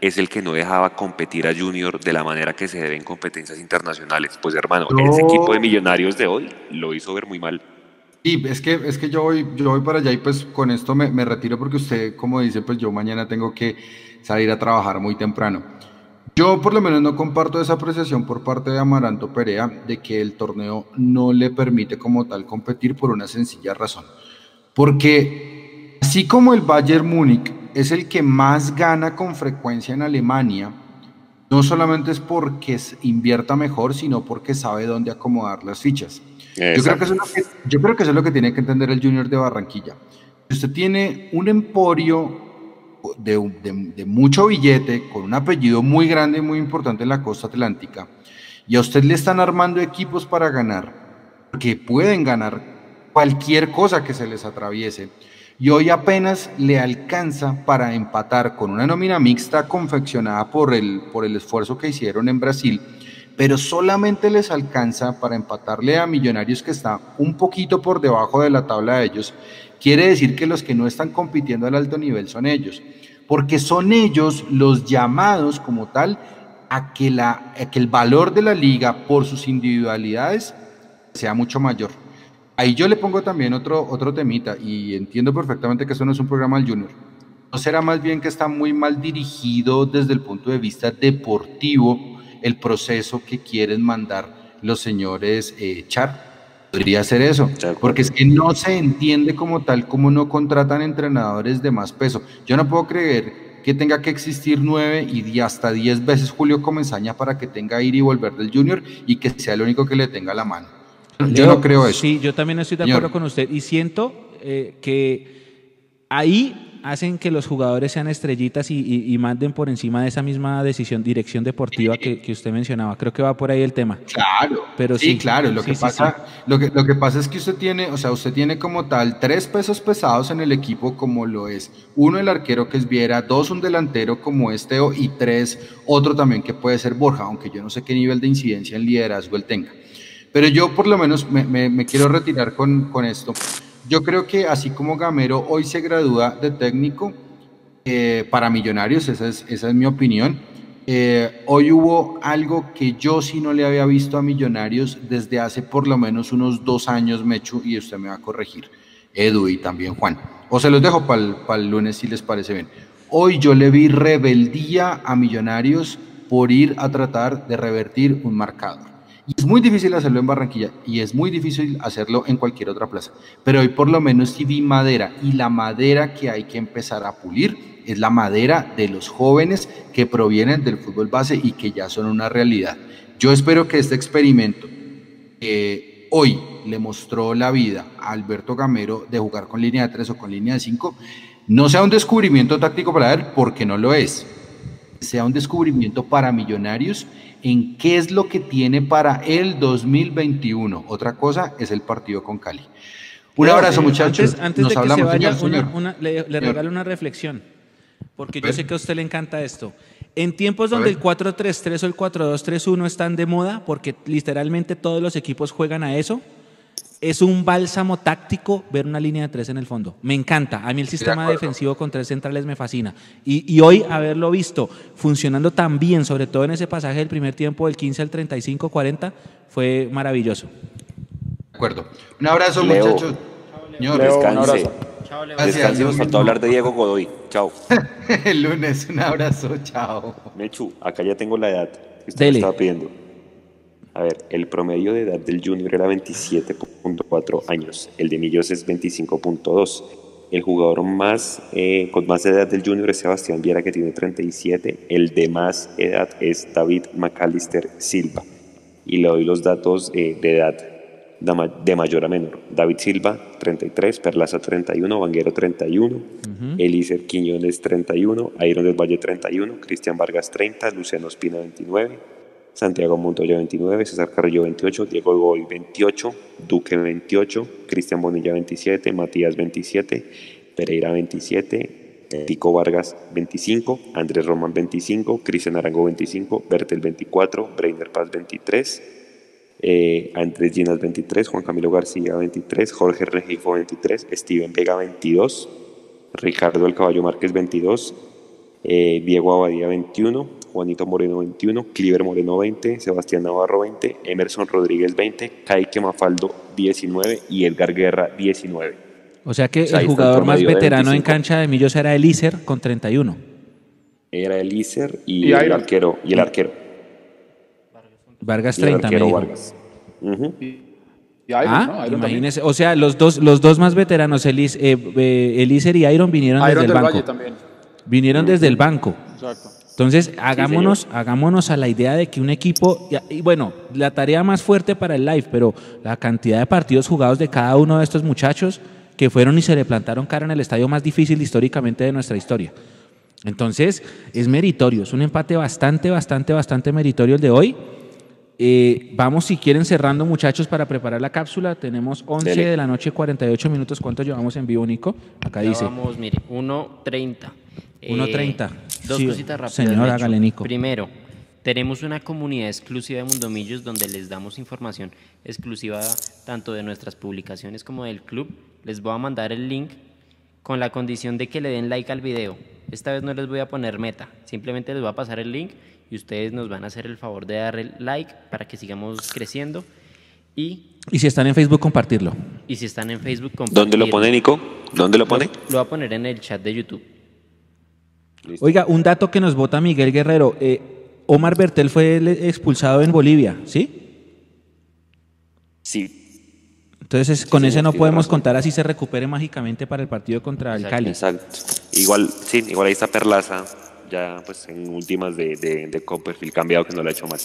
es el que no dejaba competir a Junior de la manera que se debe en competencias internacionales. Pues hermano, No. ese equipo de millonarios de hoy lo hizo ver muy mal. Y es que, es que yo, voy, yo voy para allá y pues con esto me, me retiro porque usted, como dice, pues yo mañana tengo que salir a trabajar muy temprano. Yo por lo menos no comparto esa apreciación por parte de Amaranto Perea de que el torneo no le permite como tal competir por una sencilla razón. Porque así como el Bayern Múnich es el que más gana con frecuencia en Alemania, no solamente es porque invierta mejor, sino porque sabe dónde acomodar las fichas. Yo creo, que eso es lo que, yo creo que eso es lo que tiene que entender el Junior de Barranquilla. Si usted tiene un emporio de, de- de mucho billete, con un apellido muy grande y muy importante en la costa atlántica, y a usted le están armando equipos para ganar, que pueden ganar cualquier cosa que se les atraviese, y hoy apenas le alcanza para empatar con una nómina mixta confeccionada por el, por el esfuerzo que hicieron en Brasil, pero solamente les alcanza para empatarle a Millonarios que está un poquito por debajo de la tabla de ellos, quiere decir que los que no están compitiendo al alto nivel son ellos, porque son ellos los llamados como tal a que, la, a que el valor de la liga por sus individualidades sea mucho mayor. Ahí yo le pongo también otro, otro temita y entiendo perfectamente que eso no es un programa del Junior. ¿No será más bien que está muy mal dirigido desde el punto de vista deportivo el proceso que quieren mandar los señores eh, Char? Podría ser eso, porque es que no se entiende como tal como no contratan entrenadores de más peso. Yo no puedo creer que tenga que existir nueve y hasta diez veces Julio Comenzaña para que tenga ir y volver del Junior y que sea el único que le tenga la mano. Yo no creo eso. Sí, yo también estoy de acuerdo con usted y siento eh, que ahí hacen que los jugadores sean estrellitas y, manden por encima de esa misma decisión, dirección deportiva que, usted mencionaba. Creo que va por ahí el tema. Claro, pero sí, claro. Lo que pasa, Lo que lo que pasa es que usted tiene, o sea, usted tiene como tal tres pesos pesados en el equipo como lo es uno el arquero que es Viera, dos un delantero como este y tres otro también que puede ser Borja, aunque yo no sé qué nivel de incidencia en liderazgo él tenga. Pero yo por lo menos me, quiero retirar con, con esto. Yo creo que así como Gamero hoy se gradúa de técnico eh, para Millonarios, esa es, esa es mi opinión. Eh, hoy hubo algo que yo sí no le había visto a Millonarios desde hace por lo menos unos dos años, Mechu, y usted me va a corregir, Edu y también Juan. O se los dejo para el lunes si les parece bien. Hoy yo le vi rebeldía a Millonarios por ir a tratar de revertir un marcador. Y es muy difícil hacerlo en Barranquilla y es muy difícil hacerlo en cualquier otra plaza. Pero hoy por lo menos sí vi madera y la madera que hay que empezar a pulir es la madera de los jóvenes que provienen del fútbol base y que ya son una realidad. Yo espero que este experimento que hoy le mostró la vida a Alberto Gamero de jugar con línea de 3 o con línea de 5 no sea un descubrimiento táctico para él, porque no lo es. Sea un descubrimiento para millonarios en qué es lo que tiene para el 2021. Otra cosa es el partido con Cali. Un abrazo, eh, muchachos. Antes, de que se vaya, le, regalo una reflexión, porque yo sé que a usted le encanta esto. En tiempos donde el 4-3-3 o el 4-2-3-1 están de moda, porque literalmente todos los equipos juegan a eso, es un bálsamo táctico ver una línea de tres en el fondo. Me encanta. A mí el sistema defensivo con tres centrales me fascina. Y, hoy haberlo visto funcionando tan bien, sobre todo en ese pasaje del primer tiempo del 15 al 35-40, fue maravilloso. De acuerdo. Un abrazo, muchachos. Señor, descanse. Chao, Leo. Descanse, nos faltó hablar de Diego Godoy. Chao. [LAUGHS] el lunes, un abrazo, chao. Mechu, acá ya tengo la edad que usted estaba pidiendo. A ver, el promedio de edad del junior era 27.4 años, el de Millos es 25.2. El jugador más eh, con más edad del junior es Sebastián Viera que tiene 37, el de más edad es David McAllister Silva. Y le doy los datos eh, de edad de mayor a menor. David Silva, 33, Perlaza, 31, Vanguero, 31, Elícer Quiñones, 31, Iron del Valle, 31, Cristian Vargas, 30, Luciano Espina, 29, Santiago Montoya 29, César Carrillo 28, Diego Goy 28, Duque 28, Cristian Bonilla 27, Matías 27, Pereira 27, Tico Vargas 25, Andrés Román 25, Cristian Arango 25, Bertel 24, Breiner Paz 23, eh, Andrés Ginas 23, Juan Camilo García 23, Jorge Regifo 23, Steven Vega 22, Ricardo El Caballo Márquez 22, eh, Diego Abadía 21, Juanito Moreno 21, Cliver Moreno 20, Sebastián Navarro 20, Emerson Rodríguez 20, Kaique Mafaldo 19 y Edgar Guerra 19. O sea que el jugador más veterano en cancha de Millos era Elícer con 31. Era Elícer y, el arquero. Y el arquero. Vargas 30, me Vargas. ah, imagínese, o sea, los dos, los dos más veteranos, Elícer eh, eh, y Iron vinieron desde el banco. Vinieron desde el banco. Exacto. Entonces, hagámonos, hagámonos a la idea de que un equipo, y bueno, la tarea más fuerte para el live, pero la cantidad de partidos jugados de cada uno de estos muchachos que fueron y se le plantaron cara en el estadio más difícil históricamente de nuestra historia. Entonces, es meritorio, es un empate bastante, bastante, bastante meritorio el de hoy. Eh, vamos, si quieren, cerrando, muchachos, para preparar la cápsula. Tenemos 11 de la noche, 48 minutos. ¿Cuánto llevamos en vivo, Nico? Acá dice. Vamos, mire, 1.30. 1.30. Eh, dos cositas rápidas. Señora Nico. Primero, tenemos una comunidad exclusiva de Mundomillos donde les damos información exclusiva tanto de nuestras publicaciones como del club. Les voy a mandar el link con la condición de que le den like al video. Esta vez no les voy a poner meta, simplemente les voy a pasar el link y ustedes nos van a hacer el favor de darle like para que sigamos creciendo. Y, Y si están en Facebook, compartirlo. y si están en Facebook, ¿Dónde lo compartirlo. pone, Nico? ¿Dónde lo pone? Lo voy a poner en el chat de YouTube. Oiga, un dato que nos vota Miguel Guerrero. eh, Omar Bertel fue el expulsado en Bolivia, ¿sí? Sí. Entonces, con Sí, ese no podemos razón. contar así se recupere mágicamente para el partido contra el Cali. Exacto. Igual, sí, igual ahí está Perlaza, ya pues en últimas de, de, de con perfil cambiado que no lo ha hecho mal.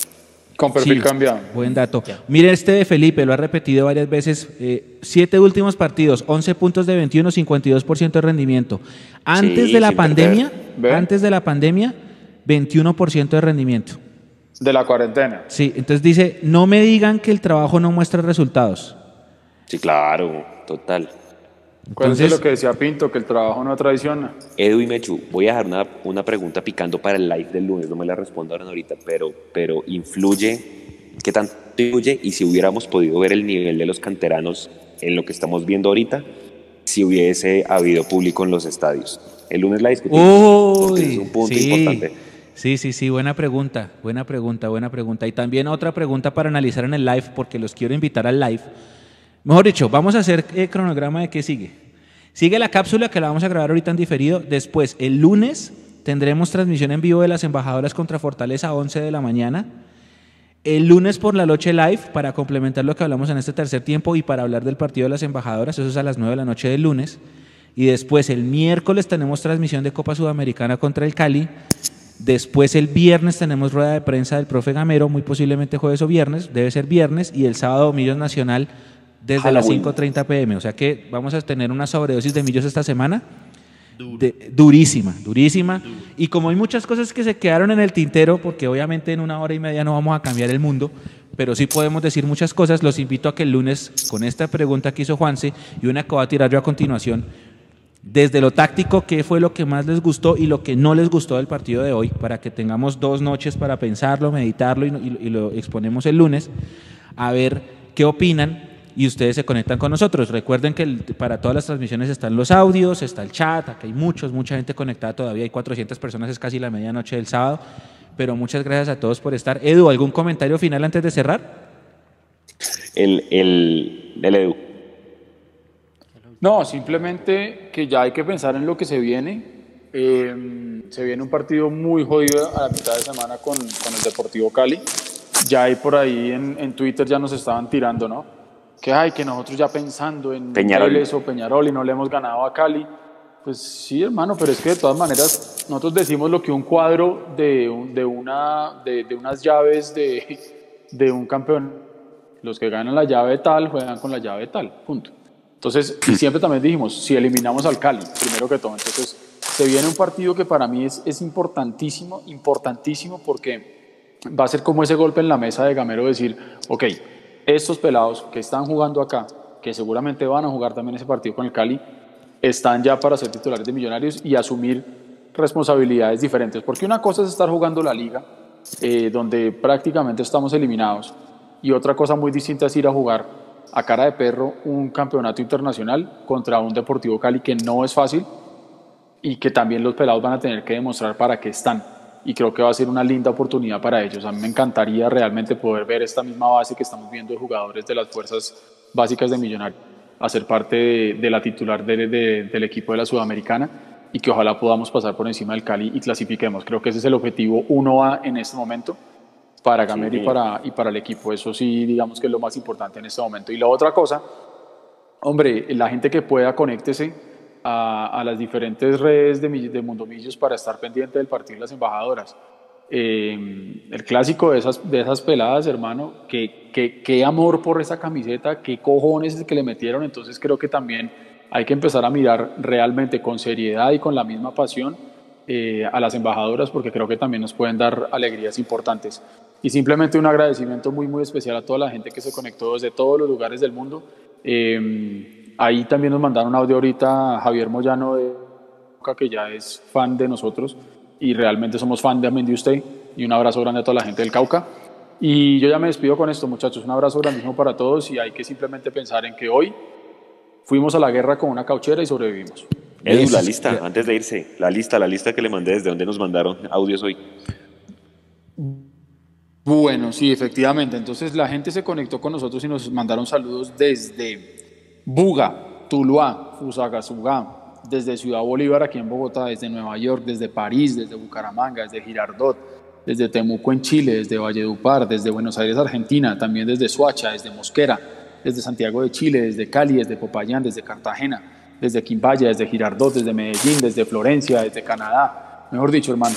Con perfil Sí, cambiado. Buen dato. Mire este de Felipe, lo ha repetido varias veces. eh, siete últimos partidos, 11 puntos de 21, 52% de rendimiento. Antes Sí, de la pandemia, antes de la pandemia, 21% de rendimiento. De la cuarentena. Sí, entonces dice, no me digan que el trabajo no muestra resultados. Sí, claro, total. Acuérdense Entonces- lo que decía Pinto, que el trabajo no traiciona. Edu y Mechu, voy a dejar una, una pregunta picando para el live del lunes, no me la respondan ahorita, pero, pero influye, ¿qué tanto influye? Y si hubiéramos podido ver el nivel de los canteranos en lo que estamos viendo ahorita, si hubiese habido público en los estadios. El lunes la discutimos, porque es un punto sí. importante. Sí, sí, sí, buena pregunta, buena pregunta, buena pregunta. Y también otra pregunta para analizar en el live, porque los quiero invitar al live. Mejor dicho, vamos a hacer eh, cronograma de qué sigue. Sigue la cápsula que la vamos a grabar ahorita en diferido. Después, el lunes, tendremos transmisión en vivo de las embajadoras contra Fortaleza a 11 de la mañana. El lunes por la noche live para complementar lo que hablamos en este tercer tiempo y para hablar del partido de las embajadoras, eso es a las 9 de la noche del lunes. Y después el miércoles tenemos transmisión de Copa Sudamericana contra el Cali. Después el viernes tenemos rueda de prensa del profe Gamero, muy posiblemente jueves o viernes, debe ser viernes. Y el sábado Millos Nacional desde Halloween. las 5.30 pm. O sea que vamos a tener una sobredosis de Millos esta semana. De- durísima, durísima. Y como hay muchas cosas que se quedaron en el tintero, porque obviamente en una hora y media no vamos a cambiar el mundo, pero sí podemos decir muchas cosas, los invito a que el lunes, con esta pregunta que hizo Juanse y una que voy a tirar yo a continuación, desde lo táctico, qué fue lo que más les gustó y lo que no les gustó del partido de hoy, para que tengamos dos noches para pensarlo, meditarlo y, y- y lo exponemos el lunes, a ver qué opinan y ustedes se conectan con nosotros. Recuerden que el- para todas las transmisiones están los audios, está el chat, acá hay muchos, mucha gente conectada todavía, hay 400 personas, es casi la medianoche del sábado, pero muchas gracias a todos por estar. Edu, ¿algún comentario final antes de cerrar? El, el, el Edu. No, simplemente que ya hay que pensar en lo que se viene. Eh, se viene un partido muy jodido a la mitad de semana con, con el Deportivo Cali. Ya hay por ahí en, en Twitter ya nos estaban tirando, ¿no? Que hay que nosotros ya pensando en Peñarol. Vélez o Peñarol y no le hemos ganado a Cali. Pues sí, hermano, pero es que de todas maneras nosotros decimos lo que un cuadro de, un- de, una, de, de unas llaves de, de un campeón, los que ganan la llave tal juegan con la llave tal, punto. Entonces, y siempre también dijimos, si eliminamos al Cali, primero que todo, entonces se viene un partido que para mí es, es importantísimo, importantísimo porque va a ser como ese golpe en la mesa de Gamero decir, ok, estos pelados que están jugando acá, que seguramente van a jugar también ese partido con el Cali, están ya para ser titulares de Millonarios y asumir responsabilidades diferentes. Porque una cosa es estar jugando la liga, eh, donde prácticamente estamos eliminados, y otra cosa muy distinta es ir a jugar a cara de perro un campeonato internacional contra un Deportivo Cali que no es fácil y que también los pelados van a tener que demostrar para qué están. Y creo que va a ser una linda oportunidad para ellos. A mí me encantaría realmente poder ver esta misma base que estamos viendo de jugadores de las fuerzas básicas de Millonarios a ser parte de, de la titular de- de- del equipo de la Sudamericana y que ojalá podamos pasar por encima del Cali y clasifiquemos. Creo que ese es el objetivo 1A en este momento para Gamero y, Sí. para, y para el equipo. Eso sí, digamos que es lo más importante en este momento. Y la otra cosa, hombre, la gente que pueda, conéctese a, a las diferentes redes de, de Mundo Millos para estar pendiente del partido de las embajadoras. Eh, el clásico de esas, de esas peladas, hermano, qué que, qué amor por esa camiseta, qué cojones es que le metieron. Entonces creo que también hay que empezar a mirar realmente con seriedad y con la misma pasión eh, a las embajadoras porque creo que también nos pueden dar alegrías importantes. Y simplemente un agradecimiento muy, muy especial a toda la gente que se conectó desde todos los lugares del mundo. Eh, ahí también nos mandaron un audio ahorita a Javier Moyano de Boca, que ya es fan de nosotros y realmente somos fan también de usted. Y un abrazo grande a toda la gente del Cauca. Y yo ya me despido con esto, muchachos. Un abrazo grandísimo para todos y hay que simplemente pensar en que hoy fuimos a la guerra con una cauchera y sobrevivimos. Edu, la lista, antes de irse, la lista, la lista que le mandé desde donde nos mandaron audios hoy. Bueno, sí, efectivamente. Entonces la gente se conectó con nosotros y nos mandaron saludos desde Buga, Tuluá, Fusagasugá, desde Ciudad Bolívar aquí en Bogotá, desde Nueva York, desde París, desde Bucaramanga, desde Girardot, desde Temuco en Chile, desde Valledupar, desde Buenos Aires, Argentina, también desde Suacha, desde Mosquera, desde Santiago de Chile, desde Cali, desde Popayán, desde Cartagena, desde Quimbaya, desde Girardot, desde Medellín, desde Florencia, desde Canadá. Mejor dicho, hermano,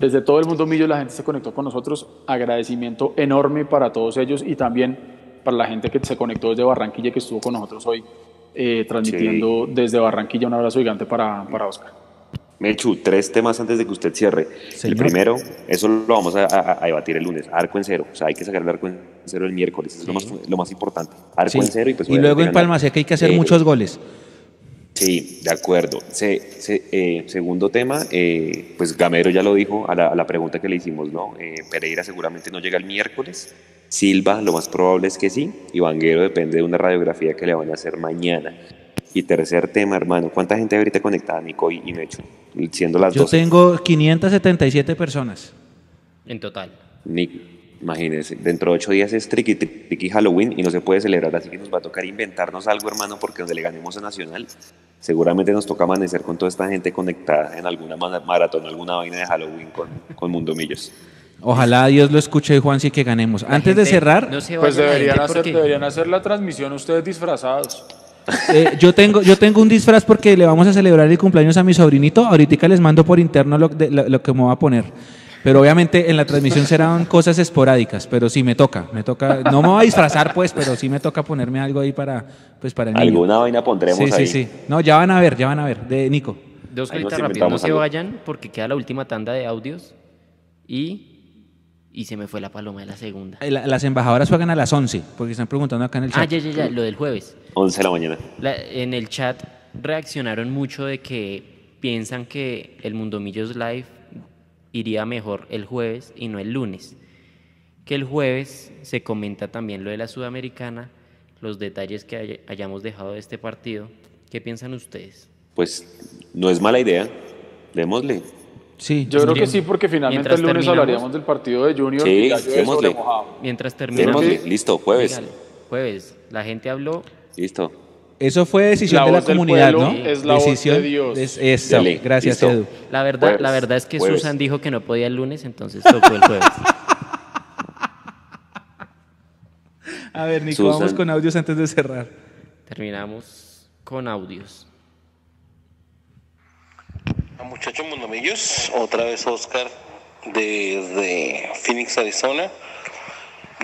desde todo el mundo millo la gente se conectó con nosotros. Agradecimiento enorme para todos ellos y también para la gente que se conectó desde Barranquilla que estuvo con nosotros hoy eh, transmitiendo desde Barranquilla. Un abrazo gigante para, para Oscar. Mechu, tres temas antes de que usted cierre. El primero, eso lo vamos a, a, debatir el lunes, arco en cero. O sea, hay que sacar el arco en cero el miércoles, eso es lo más, lo más importante. Arco Sí. en cero y pues... Y luego en Palma. Seca hay que hacer Eh, muchos goles. Sí, de acuerdo. Se- se- eh, segundo tema, eh, pues Gamero ya lo dijo a la, a la pregunta que le hicimos, ¿no? Eh, Pereira seguramente no llega el miércoles. Silva, lo más probable es que sí. Y Vanguero depende de una radiografía que le van a hacer mañana. Y tercer tema, hermano, ¿cuánta gente hay ahorita conectada, Nico y, y Mecho? Siendo las Yo 12. tengo 577 personas. En total. Nick, imagínense, dentro de ocho días es triqui, triqui Halloween y no se puede celebrar, así que nos va a tocar inventarnos algo, hermano, porque donde le ganemos a Nacional, seguramente nos toca amanecer con toda esta gente conectada en alguna ma- maratón, alguna vaina de Halloween con, con Mundo Millos. Ojalá Dios lo escuche, Juan, sí que ganemos. Antes de cerrar, Pues deberían hacer, deberían hacer la transmisión ustedes disfrazados. eh, yo, tengo, yo tengo un disfraz porque le vamos a celebrar el cumpleaños a mi sobrinito. Ahorita les mando por interno lo, de- lo- lo que me va a poner. Pero obviamente en la transmisión serán cosas esporádicas, pero sí me toca, me toca, no me voy a disfrazar pues, pero sí me toca ponerme algo ahí para, pues para el niño. Alguna vaina pondremos sí, ahí. Sí, sí, No, ya van a ver, ya van a ver, de Nico. Dos cositas rápido, no se algo. vayan porque queda la última tanda de audios y, y se me fue la paloma de la segunda. Eh, la- Las embajadoras juegan a las 11, porque están preguntando acá en el chat. Ah, ya, ya, ya, lo del jueves. 11 de la mañana. La- en el chat reaccionaron mucho de que piensan que el Mundo Millos Live iría mejor el jueves y no el lunes. Que el jueves se comenta también lo de la Sudamericana, los detalles que hay- hayamos dejado de este partido. ¿Qué piensan ustedes? Pues no es mala idea, démosle. Sí. Yo creo que sí, porque finalmente el lunes hablaríamos del partido de Junior. Sí, démosle. Mientras terminamos... Listo, jueves. Dígale, jueves, la gente habló... Listo. Eso fue decisión La de la comunidad, ¿no? es la voz de decisión Dios. es- eso, Dale, gracias, listo. Edu. La verdad, Jueves, la verdad es que jueves. Susan dijo que no podía el lunes, entonces tocó el jueves. [LAUGHS] A ver, Nico, Susan. vamos con audios antes de cerrar. Terminamos con audios. Muchachos Mundomillos, otra vez Oscar desde Phoenix, Arizona.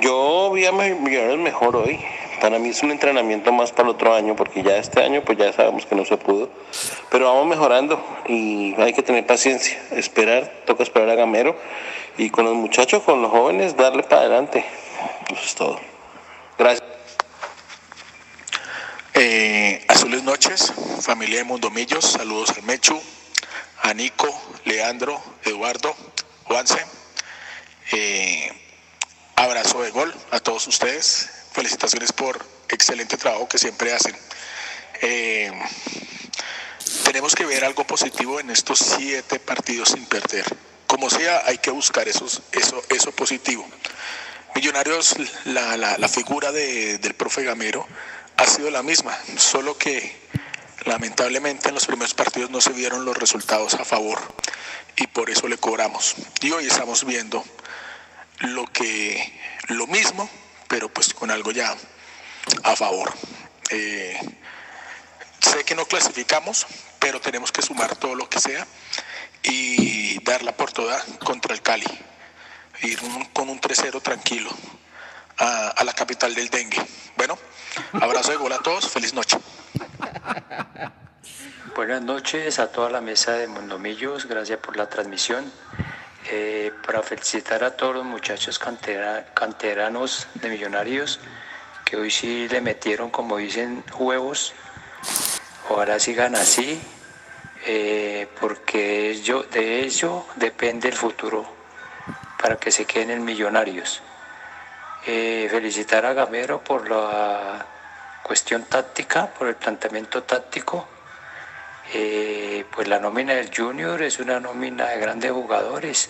Yo vi a Millonarios mejor hoy. Para mí es un entrenamiento más para el otro año, porque ya este año pues ya sabemos que no se pudo. Pero vamos mejorando y hay que tener paciencia, esperar, toca esperar a Gamero. Y con los muchachos, con los jóvenes, darle para adelante. Eso es todo. Gracias. Eh, azules noches, familia de Mundomillos, saludos al Mechu, a Nico, Leandro, Eduardo, Juanse. Eh, abrazo de gol a todos ustedes. Felicitaciones por excelente trabajo que siempre hacen. Eh, tenemos que ver algo positivo en estos siete partidos sin perder. Como sea, hay que buscar eso, eso positivo. Millonarios, la, la- la figura de- del profe Gamero ha sido la misma, solo que lamentablemente en los primeros partidos no se vieron los resultados a favor y por eso le cobramos. Y hoy estamos viendo lo que lo mismo, pero pues con algo ya a favor. Eh, sé que no clasificamos, pero tenemos que sumar todo lo que sea y darla por toda contra el Cali. Ir con un 3-0 tranquilo a, la capital del dengue. Bueno, abrazo de gol a todos, feliz noche. Buenas noches a toda la mesa de Mondomillos, gracias por la transmisión. Eh, para felicitar a todos los muchachos cantera- canteranos de Millonarios que hoy sí le metieron, como dicen, huevos. Ojalá sigan así, eh, porque de ello depende el futuro para que se queden en Millonarios. Eh, felicitar a Gamero por la cuestión táctica, por el planteamiento táctico. Eh, pues la nómina del Junior es una nómina de grandes jugadores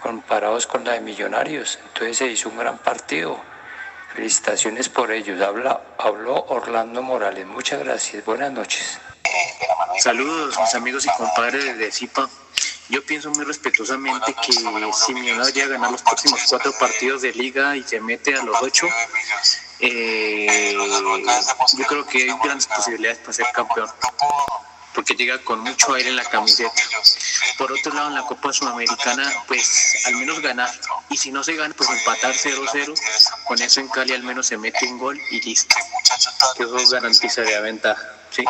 comparados con la de Millonarios. Entonces se hizo un gran partido. Felicitaciones por ellos. Habla, habló Orlando Morales. Muchas gracias. Buenas noches. Saludos, mis amigos y compadres de Zipa. Yo pienso muy respetuosamente que si Millonarios llega a ganar los próximos cuatro partidos de liga y se mete a los ocho, eh, yo creo que hay grandes posibilidades para ser campeón, porque llega con mucho aire en la camiseta. Por otro lado, en la Copa Sudamericana, pues al menos ganar, y si no se gana, pues empatar 0-0, con eso en Cali al menos se mete un gol y listo. Eso garantizaría ventaja, ¿sí?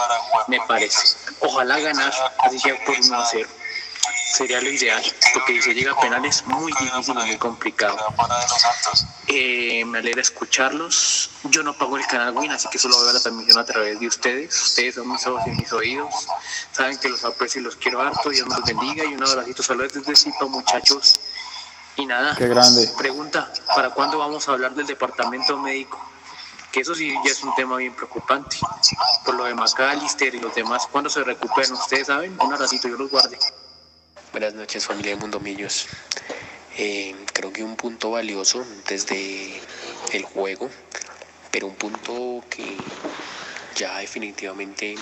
Me parece. Ojalá ganar, así sea por 1-0 sería lo ideal, porque si se llega a penales muy difícil y muy complicado. Eh, me alegra escucharlos. Yo no pago el canal Win, así que solo veo la transmisión a través de ustedes. Ustedes son mis ojos y mis oídos. Saben que los aprecio y los quiero harto. Dios los bendiga y un abracito. Saludos desde Cito, muchachos. Y nada, Qué grande. pregunta, ¿para cuándo vamos a hablar del departamento médico? Que eso sí ya es un tema bien preocupante. Por lo de McAllister y los demás, ¿cuándo se recuperan? ¿Ustedes saben? Un abracito, yo los guarde. Buenas noches familia de Mundomillos. Eh, creo que un punto valioso desde el juego, pero un punto que ya definitivamente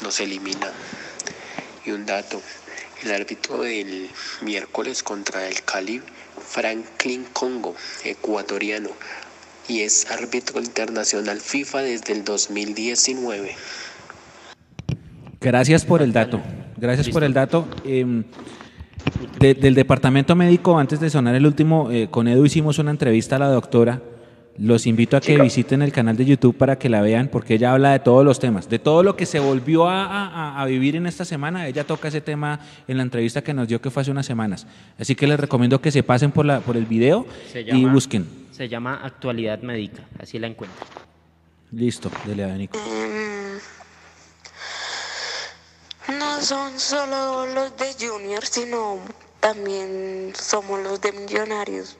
nos elimina. Y un dato, el árbitro del miércoles contra el Cali, Franklin Congo, ecuatoriano, y es árbitro internacional FIFA desde el 2019. Gracias por el dato. Gracias por el dato. Eh, de- del departamento médico, antes de sonar el último, eh, con Edu hicimos una entrevista a la doctora. Los invito a que visiten el canal de YouTube para que la vean, porque ella habla de todos los temas, de todo lo que se volvió a, a- a vivir en esta semana. Ella toca ese tema en la entrevista que nos dio que fue hace unas semanas. Así que les recomiendo que se pasen por, la, por el video Se y llama- busquen. Se llama Actualidad Médica, así la encuentran. Listo, dele a Nico. No son solo los de Junior, sino también somos los de Millonarios.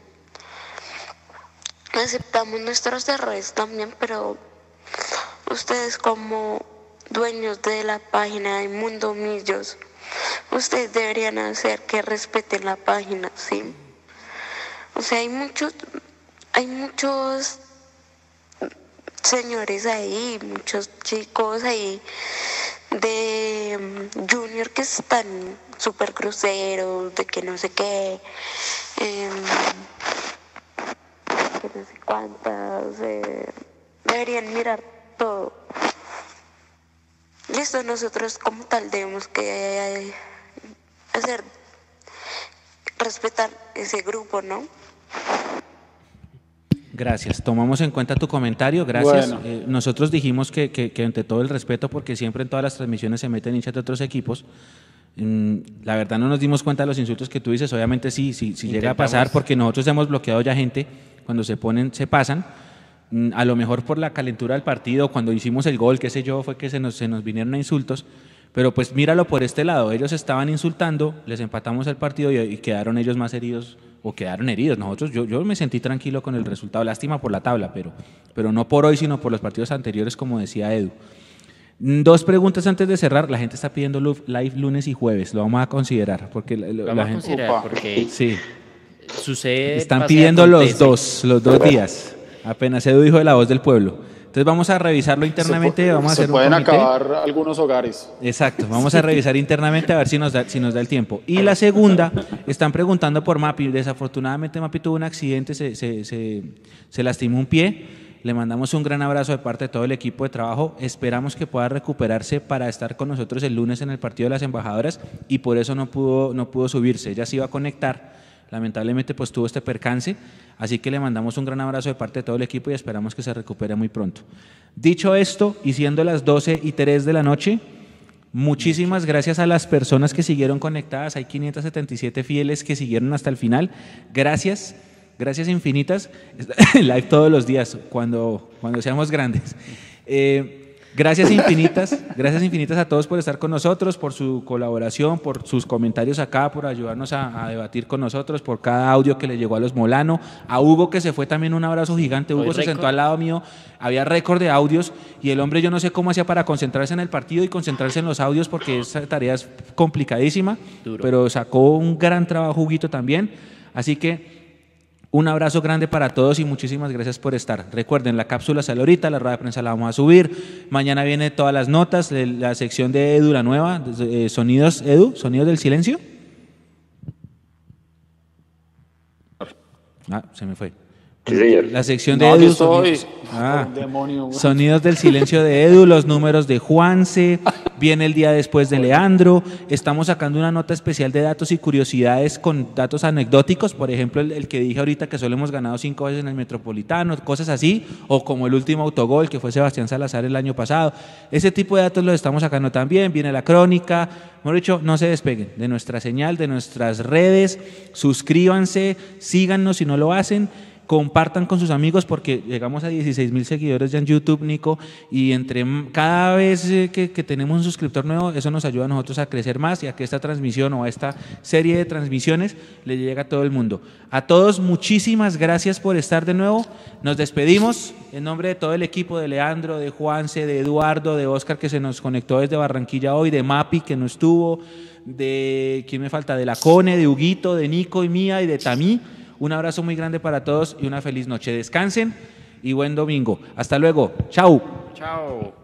Aceptamos nuestros errores también, pero ustedes como dueños de la página de Mundo Millos, ustedes deberían hacer que respeten la página, ¿sí? O sea, hay muchos, hay muchos señores ahí, muchos chicos ahí de mm, Junior que están súper cruceros, de que no sé qué, em, que no sé cuántas, eh, deberían mirar todo. Listo, nosotros como tal debemos que eh, hacer, respetar ese grupo, ¿no? Gracias, tomamos en cuenta tu comentario, gracias. Bueno. Eh, nosotros dijimos que, que, que ante todo el respeto, porque siempre en todas las transmisiones se meten hinchas de otros equipos. Mm, la verdad no nos dimos cuenta de los insultos que tú dices, obviamente sí, sí, sí llega a pasar, porque nosotros hemos bloqueado ya gente, cuando se ponen, se pasan. Mm, A lo mejor por la calentura del partido, cuando hicimos el gol, qué sé yo, fue que se nos, se nos vinieron a insultos. Pero pues míralo por este lado, ellos estaban insultando, les empatamos el partido y, y quedaron ellos más heridos o quedaron heridos. Nosotros, yo, yo me sentí tranquilo con el resultado, lástima por la tabla, pero, pero no por hoy, sino por los partidos anteriores, como decía Edu. Mm, Dos preguntas antes de cerrar. La gente está pidiendo live lunes y jueves. Lo vamos a considerar. Porque la, Vamos la a gente- considerar porque Sí. sucede. Están pidiendo los dos, los dos días. Apenas Edu dijo de la voz del pueblo. Entonces vamos a revisarlo internamente. se, vamos a se hacer un pueden acabar algunos hogares. Exacto, [LAUGHS] vamos a revisar internamente a ver si nos, da, si nos da el tiempo. Y la segunda, están preguntando por Mapi. Desafortunadamente Mapi tuvo un accidente, se, se, se, se lastimó un pie. Le mandamos un gran abrazo de parte de todo el equipo de trabajo. Esperamos que pueda recuperarse para estar con nosotros el lunes en el partido de las embajadoras y por eso no pudo, no pudo subirse. Ella se iba a conectar. Lamentablemente pues tuvo este percance, así que le mandamos un gran abrazo de parte de todo el equipo y esperamos que se recupere muy pronto. Dicho esto, y siendo las 12 y 3 de la noche, muchísimas gracias a las personas que siguieron conectadas. Hay 577 fieles que siguieron hasta el final. Gracias, gracias infinitas. [LAUGHS] Live todos los días cuando, cuando seamos grandes. Eh, Gracias infinitas, gracias infinitas a todos por estar con nosotros, por su colaboración, por sus comentarios acá, por ayudarnos a, a debatir con nosotros, por cada audio que le llegó a los Molano. A Hugo que se fue también un abrazo gigante. Hugo se sentó al lado mío, había récord de audios y el hombre yo no sé cómo hacía para concentrarse en el partido y concentrarse en los audios porque esa tarea es complicadísima, Duro. pero sacó un gran trabajo Huguito también. Así que un abrazo grande para todos y muchísimas gracias por estar. Recuerden, la cápsula sale ahorita, la rueda de prensa la vamos a subir. Mañana viene todas las notas, la sección de Edu, la nueva, eh, sonidos, Edu, sonidos del silencio. Ah, se me fue. Sí, señor. La sección de No, Edu. estoy. sonidos- Ah. Demonio. Sonidos del silencio de Edu, los números de Juanse, viene el día después de Leandro, estamos sacando una nota especial de datos y curiosidades con datos anecdóticos, por ejemplo el, el que dije ahorita que solo hemos ganado cinco veces en el Metropolitano, cosas así, o como el último autogol que fue Sebastián Salazar el año pasado. Ese tipo de datos los estamos sacando también, viene la crónica, mejor dicho, no se despeguen de nuestra señal, de nuestras redes, suscríbanse, síganos si no lo hacen compartan con sus amigos porque llegamos a 16 mil seguidores ya en YouTube, Nico, y entre cada vez eh, que, tenemos un suscriptor nuevo, eso nos ayuda a nosotros a crecer más y a que esta transmisión o a esta serie de transmisiones le llegue a todo el mundo. A todos, muchísimas gracias por estar de nuevo. Nos despedimos en nombre de todo el equipo de Leandro, de Juanse, de Eduardo, de Oscar que se nos conectó desde Barranquilla hoy, de Mapi que no estuvo, de quién me falta, de la Cone, de Huguito, de Nico y mía y de Tamí. Un abrazo muy grande para todos y una feliz noche. Descansen y buen domingo. Hasta luego. Chau. Chao.